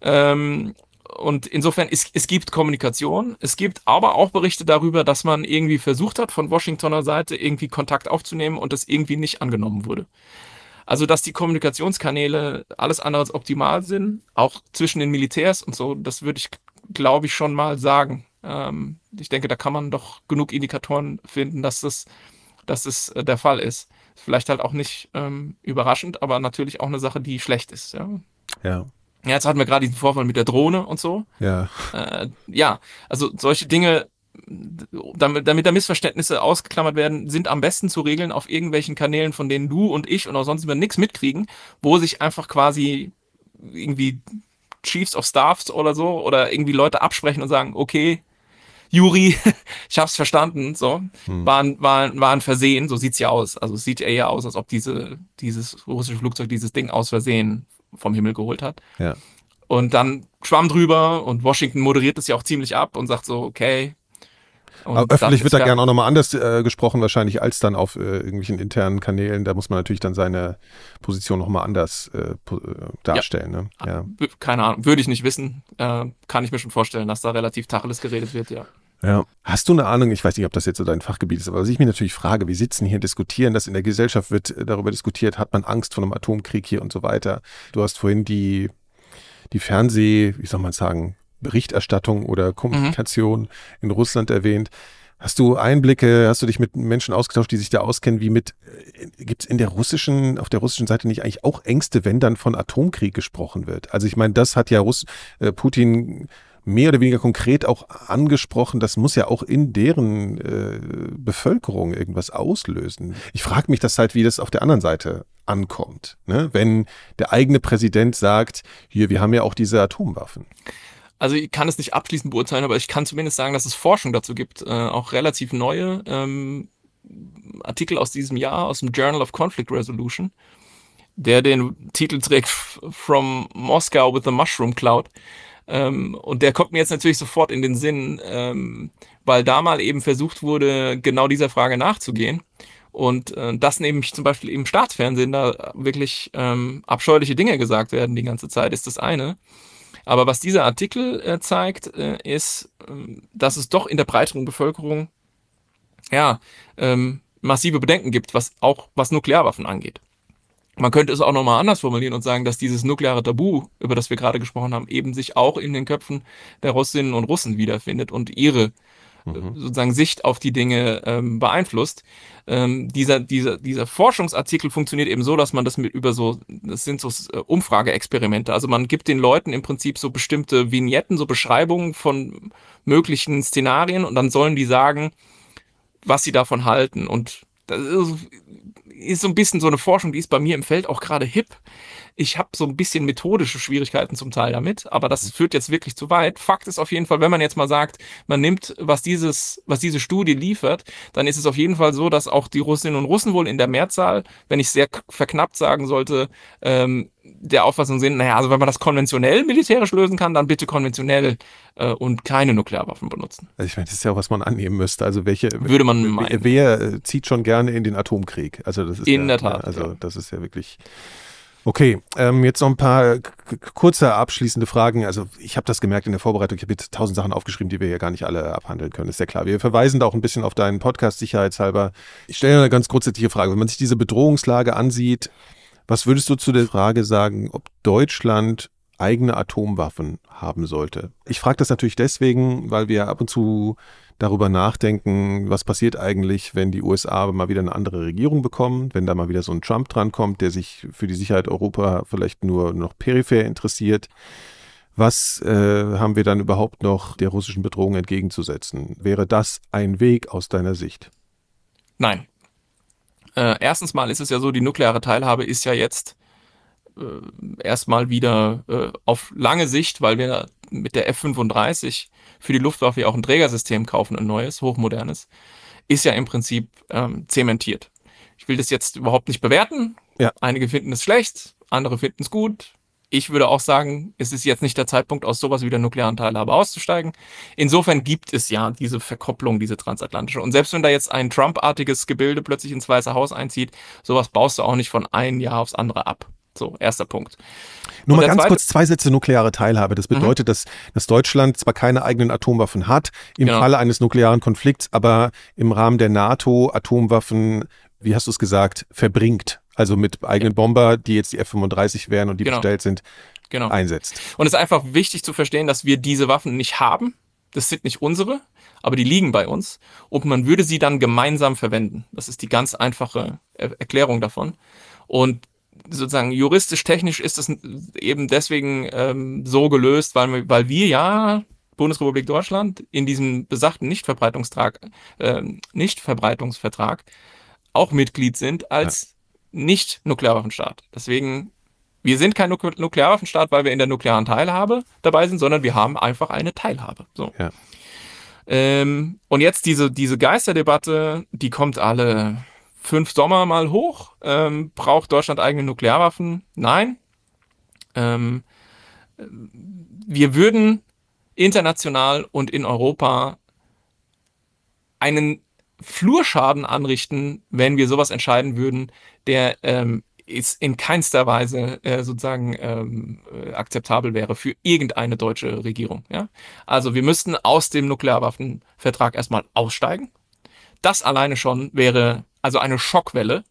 Ähm, und insofern, es, es gibt Kommunikation, es gibt aber auch Berichte darüber, dass man irgendwie versucht hat, von Washingtoner Seite irgendwie Kontakt aufzunehmen und das irgendwie nicht angenommen wurde. Also, dass die Kommunikationskanäle alles andere als optimal sind, auch zwischen den Militärs und so, das würde ich, glaube ich, schon mal sagen. Ähm, ich denke, da kann man doch genug Indikatoren finden, dass das, dass das äh, der Fall ist. Vielleicht halt auch nicht ähm, überraschend, aber natürlich auch eine Sache, die schlecht ist. Ja. ja. Ja, jetzt hatten wir gerade diesen Vorfall mit der Drohne und so. Ja. Äh, ja, also solche Dinge, damit, damit da Missverständnisse ausgeklammert werden, sind am besten zu regeln auf irgendwelchen Kanälen, von denen du und ich und auch sonst über nichts mitkriegen, wo sich einfach quasi irgendwie Chiefs of Staffs oder so oder irgendwie Leute absprechen und sagen, okay, Juri, ich hab's verstanden, so, hm. war, ein, war, war ein Versehen, so sieht's ja aus. Also es sieht ja eher aus, als ob diese, dieses russische Flugzeug dieses Ding aus Versehen vom Himmel geholt hat. Ja. Und dann schwamm drüber und Washington moderiert das ja auch ziemlich ab und sagt so, okay. Aber öffentlich wird da gerne auch nochmal anders äh, gesprochen, wahrscheinlich, als dann auf äh, irgendwelchen internen Kanälen. Da muss man natürlich dann seine Position nochmal anders äh, äh, darstellen. Ja. Ne? Ja. Keine Ahnung, würde ich nicht wissen. Äh, kann ich mir schon vorstellen, dass da relativ Tacheles geredet wird, ja. Ja. Hast du eine Ahnung, ich weiß nicht, ob das jetzt so dein Fachgebiet ist, aber was ich mir natürlich frage, wir sitzen hier, diskutieren, dass in der Gesellschaft wird äh, darüber diskutiert, hat man Angst vor einem Atomkrieg hier und so weiter. Du hast vorhin die, die Fernseh, wie soll man sagen, Berichterstattung oder Kommunikation mhm. in Russland erwähnt. Hast du Einblicke, hast du dich mit Menschen ausgetauscht, die sich da auskennen, wie mit, äh, gibt es in der russischen, auf der russischen Seite nicht eigentlich auch Ängste, wenn dann von Atomkrieg gesprochen wird? Also ich meine, das hat ja Russ, äh, Putin mehr oder weniger konkret auch angesprochen, das muss ja auch in deren äh, Bevölkerung irgendwas auslösen. Ich frage mich das halt, wie das auf der anderen Seite ankommt, ne? wenn der eigene Präsident sagt, hier, wir haben ja auch diese Atomwaffen. Also ich kann es nicht abschließend beurteilen, aber ich kann zumindest sagen, dass es Forschung dazu gibt, äh, auch relativ neue ähm, Artikel aus diesem Jahr aus dem Journal of Conflict Resolution, der den Titel trägt From Moscow with the Mushroom Cloud. Ähm, und der kommt mir jetzt natürlich sofort in den Sinn, ähm, weil da mal eben versucht wurde, genau dieser Frage nachzugehen. Und äh, dass nämlich zum Beispiel im Staatsfernsehen da wirklich ähm, abscheuliche Dinge gesagt werden die ganze Zeit, ist das eine. Aber was dieser Artikel äh, zeigt, äh, ist, äh, dass es doch in der breiteren Bevölkerung ja, ähm, massive Bedenken gibt, was auch was Nuklearwaffen angeht. Man könnte es auch nochmal anders formulieren und sagen, dass dieses nukleare Tabu, über das wir gerade gesprochen haben, eben sich auch in den Köpfen der Russinnen und Russen wiederfindet und ihre mhm. sozusagen Sicht auf die Dinge ähm, beeinflusst. Ähm, dieser, dieser, dieser Forschungsartikel funktioniert eben so, dass man das mit über so, das sind so äh, Umfrageexperimente. Also man gibt den Leuten im Prinzip so bestimmte Vignetten, so Beschreibungen von möglichen Szenarien und dann sollen die sagen, was sie davon halten. Und das ist, ist so ein bisschen so eine Forschung, die ist bei mir im Feld auch gerade hip. Ich habe so ein bisschen methodische Schwierigkeiten zum Teil damit, aber das mhm. führt jetzt wirklich zu weit. Fakt ist auf jeden Fall, wenn man jetzt mal sagt, man nimmt, was dieses, was diese Studie liefert, dann ist es auf jeden Fall so, dass auch die Russinnen und Russen wohl in der Mehrzahl, wenn ich sehr verknappt sagen sollte, ähm, der Auffassung sind, naja, also wenn man das konventionell militärisch lösen kann, dann bitte konventionell äh, und keine Nuklearwaffen benutzen. Also ich meine, das ist ja auch, was man annehmen müsste. Also welche würde man meinen. Wer, wer zieht schon gerne in den Atomkrieg? Also das ist in ja, der Tat. Also das ist ja wirklich Okay, ähm, jetzt noch ein paar kurze abschließende Fragen. Also ich habe das gemerkt in der Vorbereitung. Ich habe jetzt tausend Sachen aufgeschrieben, die wir hier gar nicht alle abhandeln können. Ist ja klar. Wir verweisen da auch ein bisschen auf deinen Podcast sicherheitshalber. Ich stelle eine ganz grundsätzliche Frage. Wenn man sich diese Bedrohungslage ansieht, was würdest du zu der Frage sagen, ob Deutschland eigene Atomwaffen haben sollte? Ich frage das natürlich deswegen, weil wir ab und zu darüber nachdenken, was passiert eigentlich, wenn die USA mal wieder eine andere Regierung bekommen, wenn da mal wieder so ein Trump drankommt, der sich für die Sicherheit Europa vielleicht nur noch peripher interessiert. Was äh, haben wir dann überhaupt noch der russischen Bedrohung entgegenzusetzen? Wäre das ein Weg aus deiner Sicht? Nein. Äh, erstens mal ist es ja so, die nukleare Teilhabe ist ja jetzt äh, erstmal wieder äh, auf lange Sicht, weil wir mit der F-35 für die Luftwaffe ja auch ein Trägersystem kaufen, ein neues, hochmodernes, ist ja im Prinzip ähm, zementiert. Ich will das jetzt überhaupt nicht bewerten. Ja. Einige finden es schlecht, andere finden es gut. Ich würde auch sagen, es ist jetzt nicht der Zeitpunkt, aus sowas wie der nuklearen Teilhabe auszusteigen. Insofern gibt es ja diese Verkopplung, diese transatlantische. Und selbst wenn da jetzt ein Trump-artiges Gebilde plötzlich ins Weiße Haus einzieht, sowas baust du auch nicht von einem Jahr aufs andere ab. So, erster Punkt. Nur mal ganz kurz zwei Sätze nukleare Teilhabe. Das mhm. bedeutet, mhm. dass, dass Deutschland zwar keine eigenen Atomwaffen hat, im genau. Falle eines nuklearen Konflikts, aber im Rahmen der NATO Atomwaffen, wie hast du es gesagt, verbringt. Also mit eigenen Bomber, die jetzt die F-35 wären und die genau. bestellt sind, genau. einsetzt. Und es ist einfach wichtig zu verstehen, dass wir diese Waffen nicht haben. Das sind nicht unsere, aber die liegen bei uns. Und man würde sie dann gemeinsam verwenden. Das ist die ganz einfache Erklärung davon. Und sozusagen juristisch, technisch ist es eben deswegen ähm, so gelöst, weil, weil wir ja Bundesrepublik Deutschland in diesem besagten Nichtverbreitungstrag, äh, Nichtverbreitungsvertrag auch Mitglied sind als ja. Nicht-Nuklearwaffenstaat. Deswegen, wir sind kein Nuk Nuklearwaffenstaat, weil wir in der nuklearen Teilhabe dabei sind, sondern wir haben einfach eine Teilhabe. So. Ja. Ähm, und jetzt diese, diese Geisterdebatte, die kommt alle fünf Sommer mal hoch. Ähm, braucht Deutschland eigene Nuklearwaffen? Nein. Ähm, wir würden international und in Europa einen Flurschaden anrichten, wenn wir sowas entscheiden würden, der ähm, ist in keinster Weise äh, sozusagen ähm, äh, akzeptabel wäre für irgendeine deutsche Regierung. Ja? Also wir müssten aus dem Nuklearwaffenvertrag erstmal aussteigen. Das alleine schon wäre also eine Schockwelle.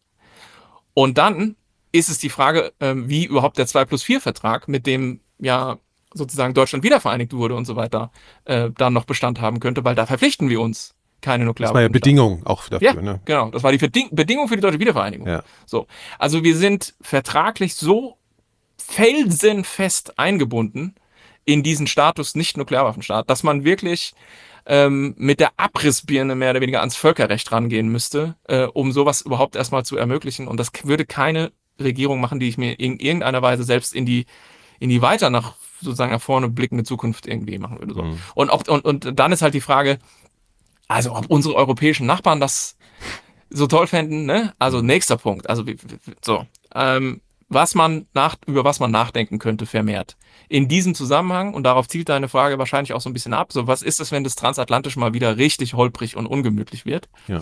Und dann ist es die Frage, ähm, wie überhaupt der 2 plus 4 Vertrag, mit dem ja sozusagen Deutschland wiedervereinigt wurde und so weiter, äh, dann noch Bestand haben könnte, weil da verpflichten wir uns keine Nuklearwaffen. Das war ja Bedingung auch dafür, ja, ne? Genau, das war die Beding Bedingung für die deutsche Wiedervereinigung. Ja. So. Also wir sind vertraglich so felsenfest eingebunden in diesen Status Nicht-Nuklearwaffenstaat, dass man wirklich ähm, mit der Abrissbirne mehr oder weniger ans Völkerrecht rangehen müsste, äh, um sowas überhaupt erstmal zu ermöglichen. Und das würde keine Regierung machen, die ich mir in irgendeiner Weise selbst in die, in die weiter nach sozusagen nach vorne blickende Zukunft irgendwie machen würde. So. Mhm. Und, ob, und, und dann ist halt die Frage, also ob unsere europäischen Nachbarn das so toll fänden, ne? Also nächster Punkt. Also so. Ähm, was man nach, über was man nachdenken könnte, vermehrt. In diesem Zusammenhang, und darauf zielt deine Frage wahrscheinlich auch so ein bisschen ab, so was ist es, wenn das Transatlantisch mal wieder richtig holprig und ungemütlich wird? Ja.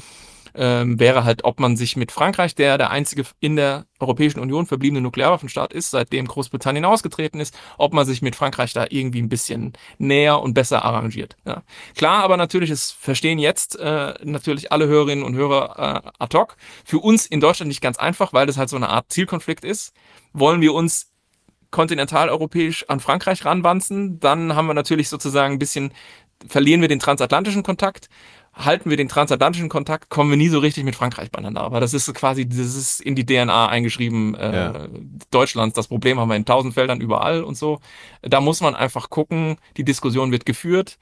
Ähm, wäre halt, ob man sich mit Frankreich, der der einzige in der Europäischen Union verbliebene Nuklearwaffenstaat ist, seitdem Großbritannien ausgetreten ist, ob man sich mit Frankreich da irgendwie ein bisschen näher und besser arrangiert. Ja. Klar, aber natürlich, es verstehen jetzt äh, natürlich alle Hörerinnen und Hörer äh, ad hoc. Für uns in Deutschland nicht ganz einfach, weil das halt so eine Art Zielkonflikt ist. Wollen wir uns kontinentaleuropäisch an Frankreich ranwanzen, dann haben wir natürlich sozusagen ein bisschen, verlieren wir den transatlantischen Kontakt. Halten wir den transatlantischen Kontakt, kommen wir nie so richtig mit Frankreich beieinander. Aber das ist quasi, das ist in die DNA eingeschrieben äh, Ja. Deutschlands. Das Problem haben wir in tausend Feldern überall und so. Da muss man einfach gucken, die Diskussion wird geführt.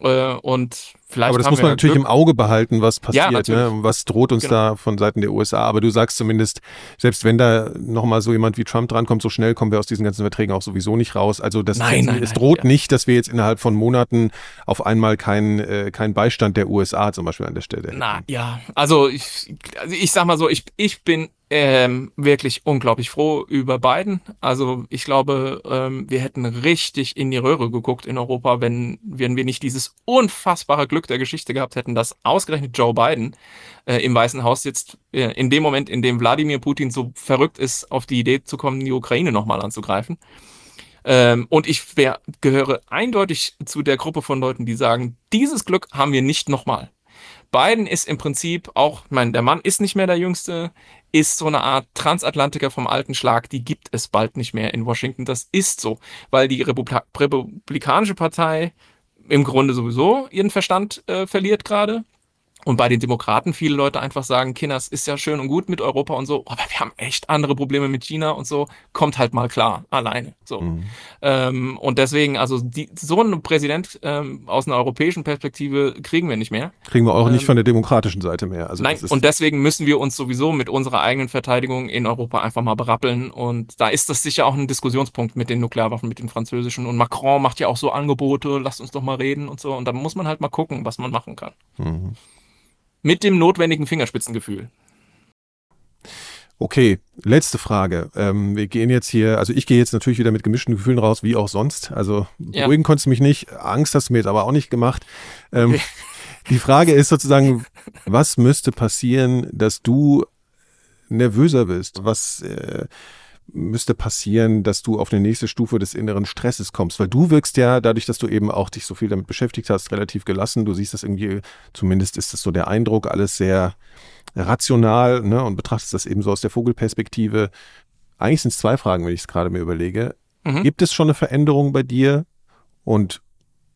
Äh, und vielleicht Aber das muss man ja natürlich Glück. im Auge behalten, was passiert, natürlich. ne? Was droht uns Genau. da von Seiten der USA. Aber du sagst zumindest, selbst wenn da nochmal so jemand wie Trump drankommt, so schnell kommen wir aus diesen ganzen Verträgen auch sowieso nicht raus. Also das, Nein, nein, es nein, droht ja. nicht, dass wir jetzt innerhalb von Monaten auf einmal keinen äh, keinen Beistand der USA zum Beispiel an der Stelle hätten. Na ja, also ich, also ich sag mal so, ich, ich bin ähm, wirklich unglaublich froh über Biden. Also ich glaube, ähm, wir hätten richtig in die Röhre geguckt in Europa, wenn, wenn wir nicht dieses unfassbare Glück der Geschichte gehabt hätten, dass ausgerechnet Joe Biden äh, im Weißen Haus sitzt, äh, in dem Moment, in dem Wladimir Putin so verrückt ist, auf die Idee zu kommen, die Ukraine nochmal anzugreifen. Ähm, und ich wär, gehöre eindeutig zu der Gruppe von Leuten, die sagen, dieses Glück haben wir nicht nochmal. Biden ist im Prinzip auch, ich meine, der Mann ist nicht mehr der Jüngste, ist so eine Art Transatlantiker vom alten Schlag, die gibt es bald nicht mehr in Washington. Das ist so, weil die Republika Republikanische Partei im Grunde sowieso ihren Verstand äh, verliert gerade. Und bei den Demokraten viele Leute einfach sagen, Kinders, ist ja schön und gut mit Europa und so, aber wir haben echt andere Probleme mit China und so, kommt halt mal klar, alleine. So. Mhm. Ähm, und deswegen, also die, so einen Präsident ähm, aus einer europäischen Perspektive kriegen wir nicht mehr. Kriegen wir auch nicht Ähm, von der demokratischen Seite mehr. Also Nein, das ist, und deswegen müssen wir uns sowieso mit unserer eigenen Verteidigung in Europa einfach mal berappeln. Und da ist das sicher auch ein Diskussionspunkt mit den Nuklearwaffen, mit den französischen. Und Macron macht ja auch so Angebote, lasst uns doch mal reden und so. Und da muss man halt mal gucken, was man machen kann. Mhm. Mit dem notwendigen Fingerspitzengefühl. Okay, letzte Frage. Ähm, wir gehen jetzt hier, also ich gehe jetzt natürlich wieder mit gemischten Gefühlen raus, wie auch sonst. Also Ja. beruhigen konntest du mich nicht, Angst hast du mir jetzt aber auch nicht gemacht. Ähm, Okay. Die Frage ist sozusagen, was müsste passieren, dass du nervöser bist? Was äh, müsste passieren, dass du auf eine nächste Stufe des inneren Stresses kommst? Weil du wirkst ja, dadurch, dass du eben auch dich so viel damit beschäftigt hast, relativ gelassen. Du siehst das irgendwie, zumindest ist das so der Eindruck, alles sehr rational ne, und betrachtest das eben so aus der Vogelperspektive. Eigentlich sind es zwei Fragen, wenn ich es gerade mir überlege. Mhm. Gibt es schon eine Veränderung bei dir? Und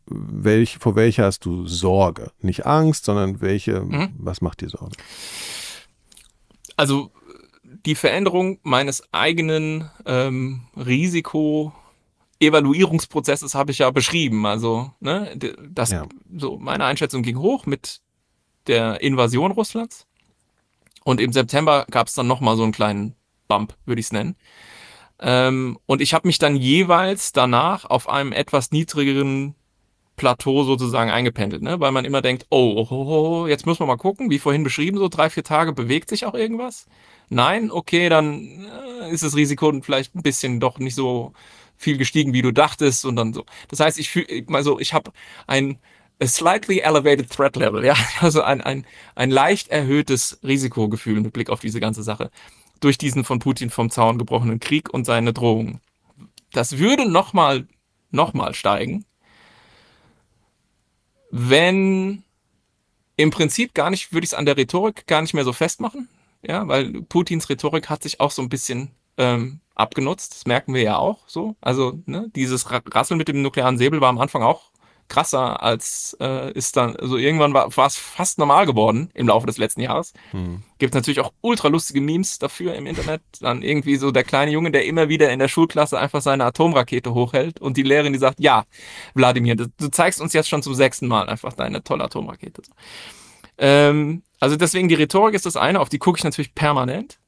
welch, vor welcher hast du Sorge? Nicht Angst, sondern welche, Mhm. was macht dir Sorge? Also die Veränderung meines eigenen ähm, Risiko-Evaluierungsprozesses habe ich ja beschrieben. Also, ne, das, Ja. so meine Einschätzung ging hoch mit der Invasion Russlands. Und im September gab es dann nochmal so einen kleinen Bump, würde ich es nennen. Ähm, und ich habe mich dann jeweils danach auf einem etwas niedrigeren Plateau sozusagen eingependelt, ne? weil man immer denkt, oh, oh, oh, oh, jetzt müssen wir mal gucken, wie vorhin beschrieben, so drei, vier Tage bewegt sich auch irgendwas. Nein, okay, dann äh, ist das Risiko vielleicht ein bisschen doch nicht so viel gestiegen, wie du dachtest und dann so. Das heißt, ich fühle, also ich habe ein slightly elevated threat level, ja, also ein, ein, ein leicht erhöhtes Risikogefühl mit Blick auf diese ganze Sache durch diesen von Putin vom Zaun gebrochenen Krieg und seine Drohungen. Das würde nochmal, nochmal steigen, wenn im Prinzip gar nicht, würde ich es an der Rhetorik gar nicht mehr so festmachen, ja, weil Putins Rhetorik hat sich auch so ein bisschen ähm, abgenutzt, das merken wir ja auch so. Also ne, dieses Ra- Rasseln mit dem nuklearen Säbel war am Anfang auch krasser als äh, ist dann, also irgendwann war es fast normal geworden im Laufe des letzten Jahres. Hm. Gibt natürlich auch ultra lustige Memes dafür im Internet. Dann irgendwie so der kleine Junge, der immer wieder in der Schulklasse einfach seine Atomrakete hochhält und die Lehrerin, die sagt, ja, Wladimir, du, du zeigst uns jetzt schon zum sechsten Mal einfach deine tolle Atomrakete. Ähm, also deswegen die Rhetorik ist das eine, auf die gucke ich natürlich permanent.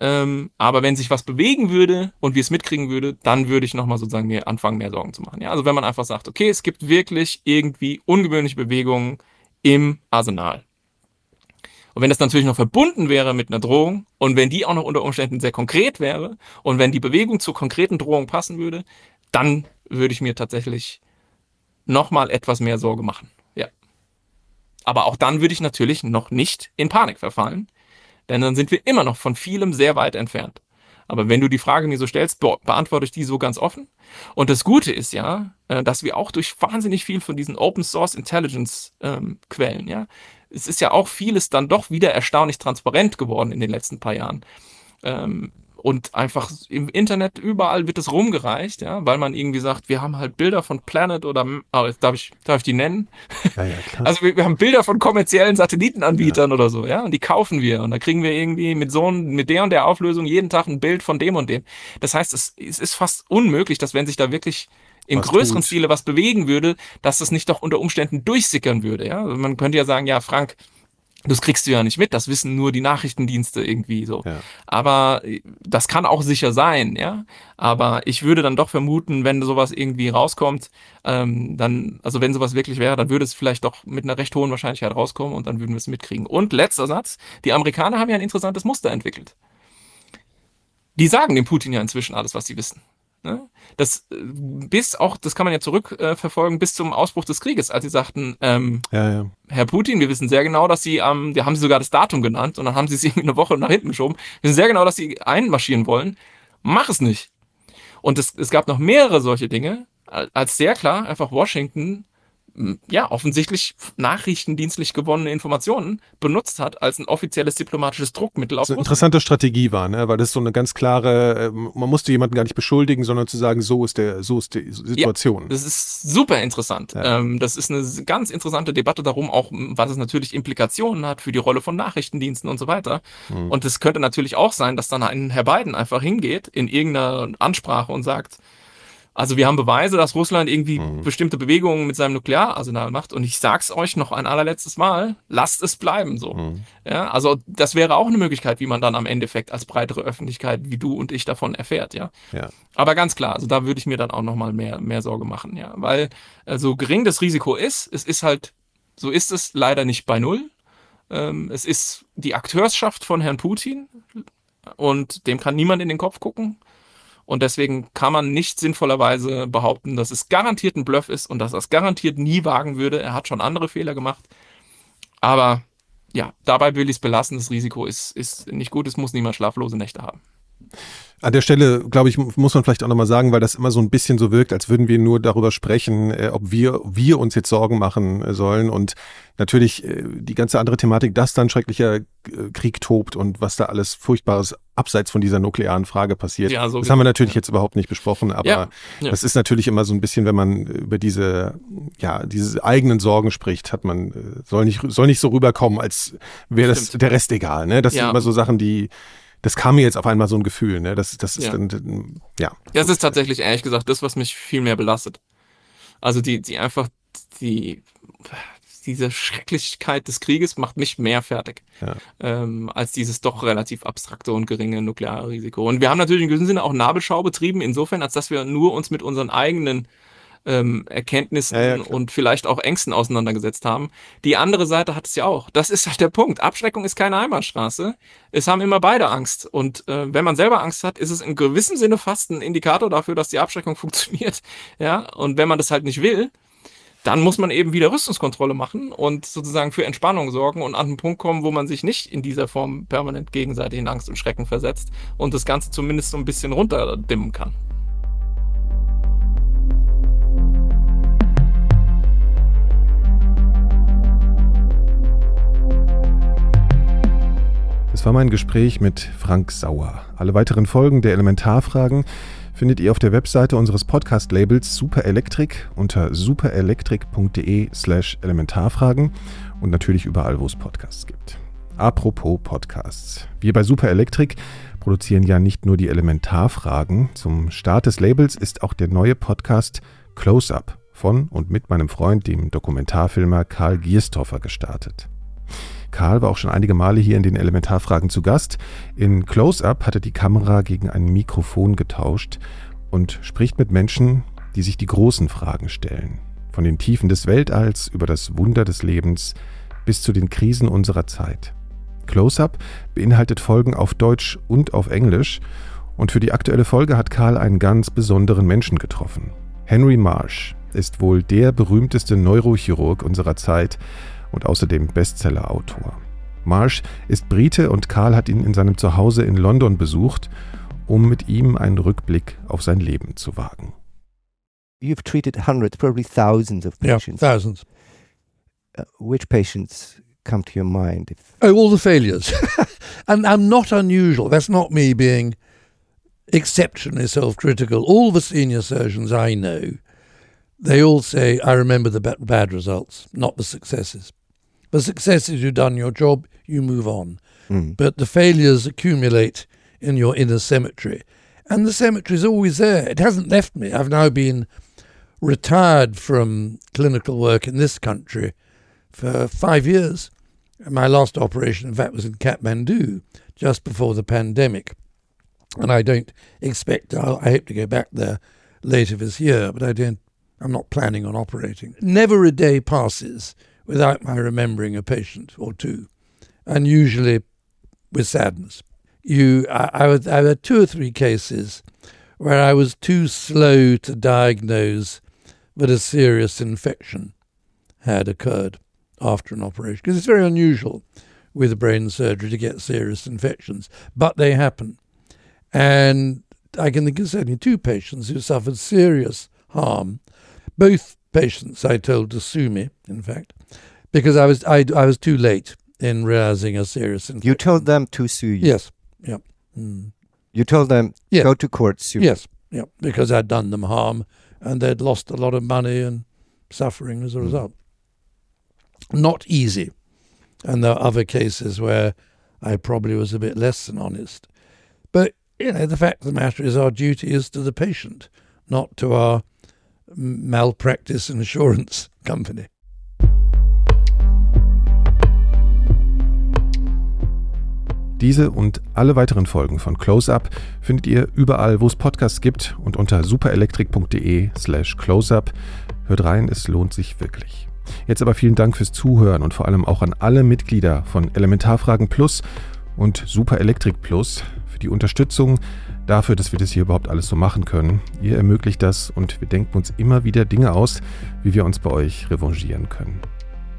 Ähm, aber wenn sich was bewegen würde und wir es mitkriegen würde, dann würde ich nochmal sozusagen mir anfangen, mehr Sorgen zu machen. Ja, also wenn man einfach sagt, okay, es gibt wirklich irgendwie ungewöhnliche Bewegungen im Arsenal. Und wenn das natürlich noch verbunden wäre mit einer Drohung und wenn die auch noch unter Umständen sehr konkret wäre und wenn die Bewegung zur konkreten Drohung passen würde, dann würde ich mir tatsächlich nochmal etwas mehr Sorge machen. Ja. Aber auch dann würde ich natürlich noch nicht in Panik verfallen, denn dann sind wir immer noch von vielem sehr weit entfernt. Aber wenn du die Frage mir so stellst, be beantworte ich die so ganz offen. Und das Gute ist ja, äh, dass wir auch durch wahnsinnig viel von diesen Open Source Intelligence ähm, Quellen, ja, es ist ja auch vieles dann doch wieder erstaunlich transparent geworden in den letzten paar Jahren. Ähm, und einfach im Internet überall wird es rumgereicht, ja, weil man irgendwie sagt, wir haben halt Bilder von Planet oder oh, darf ich darf ich die nennen? Ja, ja, klar. Also wir, wir, haben Bilder von kommerziellen Satellitenanbietern ja. oder so, ja, und die kaufen wir und da kriegen wir irgendwie mit so mit der und der Auflösung jeden Tag ein Bild von dem und dem. Das heißt, es, es ist fast unmöglich, dass wenn sich da wirklich im was größeren. Stile was bewegen würde, dass das nicht doch unter Umständen durchsickern würde, ja. Man könnte ja sagen, ja, Frank, das kriegst du ja nicht mit, das wissen nur die Nachrichtendienste irgendwie so. Ja. Aber äh, das kann auch sicher sein, ja. Aber ich würde dann doch vermuten, wenn sowas irgendwie rauskommt, ähm, dann, also wenn sowas wirklich wäre, dann würde es vielleicht doch mit einer recht hohen Wahrscheinlichkeit rauskommen und dann würden wir es mitkriegen. Und letzter Satz, die Amerikaner haben ja ein interessantes Muster entwickelt. Die sagen dem Putin ja inzwischen alles, was sie wissen. Ne? Das äh, bis auch, das kann man ja zurückverfolgen, äh, bis zum Ausbruch des Krieges, als sie sagten, ähm, ja, ja. Herr Putin, wir wissen sehr genau, dass Sie, ähm, wir haben Sie sogar das Datum genannt und dann haben Sie es irgendwie eine Woche nach hinten geschoben. Wir wissen sehr genau, dass Sie einmarschieren wollen. Mach es nicht. Und es, es gab noch mehrere solche Dinge, als sehr klar einfach Washington ja, offensichtlich nachrichtendienstlich gewonnene Informationen benutzt hat als ein offizielles diplomatisches Druckmittel auf so eine interessante Strategie war, ne? weil das so eine ganz klare, äh, man musste jemanden gar nicht beschuldigen, sondern zu sagen, so ist der, so ist die Situation. Ja, das ist super interessant. Ja. Ähm, das ist eine ganz interessante Debatte darum, auch was es natürlich Implikationen hat für die Rolle von Nachrichtendiensten und so weiter. Mhm. Und es könnte natürlich auch sein, dass dann ein Herr Biden einfach hingeht in irgendeiner Ansprache und sagt, also wir haben Beweise, dass Russland irgendwie mhm. bestimmte Bewegungen mit seinem Nukleararsenal macht. Und ich sag's euch noch ein allerletztes Mal, lasst es bleiben so. Mhm. Ja, also das wäre auch eine Möglichkeit, wie man dann am Endeffekt als breitere Öffentlichkeit wie du und ich davon erfährt, ja. ja. Aber ganz klar, also da würde ich mir dann auch nochmal mehr, mehr Sorge machen, ja. Weil äh, so gering das Risiko ist, es ist halt, so ist es leider nicht bei null. Ähm, es ist die Akteurschaft von Herrn Putin und dem kann niemand in den Kopf gucken. Und deswegen kann man nicht sinnvollerweise behaupten, dass es garantiert ein Bluff ist und dass er es garantiert nie wagen würde. Er hat schon andere Fehler gemacht. Aber ja, dabei will ich es belassen. Das Risiko ist, ist nicht gut. Es muss niemand schlaflose Nächte haben. An der Stelle, glaube ich, muss man vielleicht auch nochmal sagen, weil das immer so ein bisschen so wirkt, als würden wir nur darüber sprechen, äh, ob wir, wir uns jetzt Sorgen machen äh, sollen. Und natürlich äh, die ganze andere Thematik, dass dann schrecklicher äh, Krieg tobt und was da alles Furchtbares abseits von dieser nuklearen Frage passiert. Ja, so das haben wir natürlich jetzt überhaupt nicht besprochen, aber ja, ja. das ist natürlich immer so ein bisschen, wenn man über diese, ja, diese eigenen Sorgen spricht, hat man, äh, soll nicht, soll nicht so rüberkommen, als wäre das der Rest egal. Ne? Das sind immer so Sachen, die das kam mir jetzt auf einmal so ein Gefühl, ne? Das, das ist ja. dann, ja. Es ist tatsächlich, ehrlich gesagt, das, was mich viel mehr belastet. Also die, die einfach, die, diese Schrecklichkeit des Krieges macht mich mehr fertig, ja. ähm, als dieses doch relativ abstrakte und geringe nukleare Risiko. Und wir haben natürlich in gewissem Sinne auch Nabelschau betrieben, insofern, als dass wir nur uns mit unseren eigenen ähm, Erkenntnissen ja, ja, und vielleicht auch Ängsten auseinandergesetzt haben. Die andere Seite hat es ja auch. Das ist halt der Punkt. Abschreckung ist keine Einbahnstraße. Es haben immer beide Angst. Und äh, wenn man selber Angst hat, ist es in gewissem Sinne fast ein Indikator dafür, dass die Abschreckung funktioniert. Ja, und wenn man das halt nicht will, dann muss man eben wieder Rüstungskontrolle machen und sozusagen für Entspannung sorgen und an einen Punkt kommen, wo man sich nicht in dieser Form permanent gegenseitig in Angst und Schrecken versetzt und das Ganze zumindest so ein bisschen runterdimmen kann. Das war mein Gespräch mit Frank Sauer. Alle weiteren Folgen der Elementarfragen findet ihr auf der Webseite unseres Podcast-Labels Super Elektrik unter superelektrik.de slash Elementarfragen und natürlich überall, wo es Podcasts gibt. Apropos Podcasts. Wir bei Super Elektrik produzieren ja nicht nur die Elementarfragen. Zum Start des Labels ist auch der neue Podcast Close Up von und mit meinem Freund, dem Dokumentarfilmer Karl Gierstoffer, gestartet. Karl war auch schon einige Male hier in den Elementarfragen zu Gast. In Close-Up hat er die Kamera gegen ein Mikrofon getauscht und spricht mit Menschen, die sich die großen Fragen stellen. Von den Tiefen des Weltalls über das Wunder des Lebens bis zu den Krisen unserer Zeit. Close-Up beinhaltet Folgen auf Deutsch und auf Englisch und für die aktuelle Folge hat Karl einen ganz besonderen Menschen getroffen. Henry Marsh ist wohl der berühmteste Neurochirurg unserer Zeit und außerdem Bestsellerautor. Marsh ist Brite und Karl hat ihn in seinem Zuhause in London besucht, um mit ihm einen Rückblick auf sein Leben zu wagen. You've treated hundreds, probably thousands of patients. Yeah, thousands. Uh, which patients come to your mind? If Oh, all the failures. and I'm not unusual. That's not me being exceptionally self critical. All the senior surgeons I know, they all say, I remember the ba- bad results, not the successes. The successes, you've done your job, you move on. Mm. But the failures accumulate in your inner cemetery. And the cemetery is always there. It hasn't left me. I've now been retired from clinical work in this country for five years. My last operation, in fact, was in Kathmandu just before the pandemic. And I don't expect, I'll, I hope to go back there later this year, but I don't, I'm not planning on operating. Never a day passes without my remembering a patient or two, and usually with sadness. You, I, I, I had two or three cases where I was too slow to diagnose that a serious infection had occurred after an operation because it's very unusual with brain surgery to get serious infections, but they happen. And I can think of certainly two patients who suffered serious harm. Both patients I told to sue me, in fact, because I was I, I was too late in realizing a serious infection. you told them to sue you. yes, yeah, mm. You told them Yeah. go to court, sue. yes, yeah, because I'd done them harm and they'd lost a lot of money and suffering as a result. Not easy, and there are other cases where I probably was a bit less than honest. But you know, the fact of the matter is, our duty is to the patient, not to our malpractice insurance company. Diese und alle weiteren Folgen von Close-Up findet ihr überall, wo es Podcasts gibt und unter superelektrik.de slash closeup. Hört rein, es lohnt sich wirklich. Jetzt aber vielen Dank fürs Zuhören und vor allem auch an alle Mitglieder von Elementarfragen Plus und Super Elektrik Plus für die Unterstützung, dafür, dass wir das hier überhaupt alles so machen können. Ihr ermöglicht das und wir denken uns immer wieder Dinge aus, wie wir uns bei euch revanchieren können.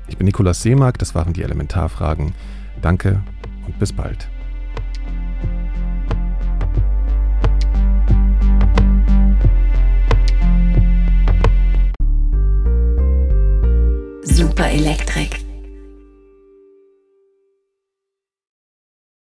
Ich bin Nikolaus Seemark, das waren die Elementarfragen. Danke und bis bald. Super Elektrik.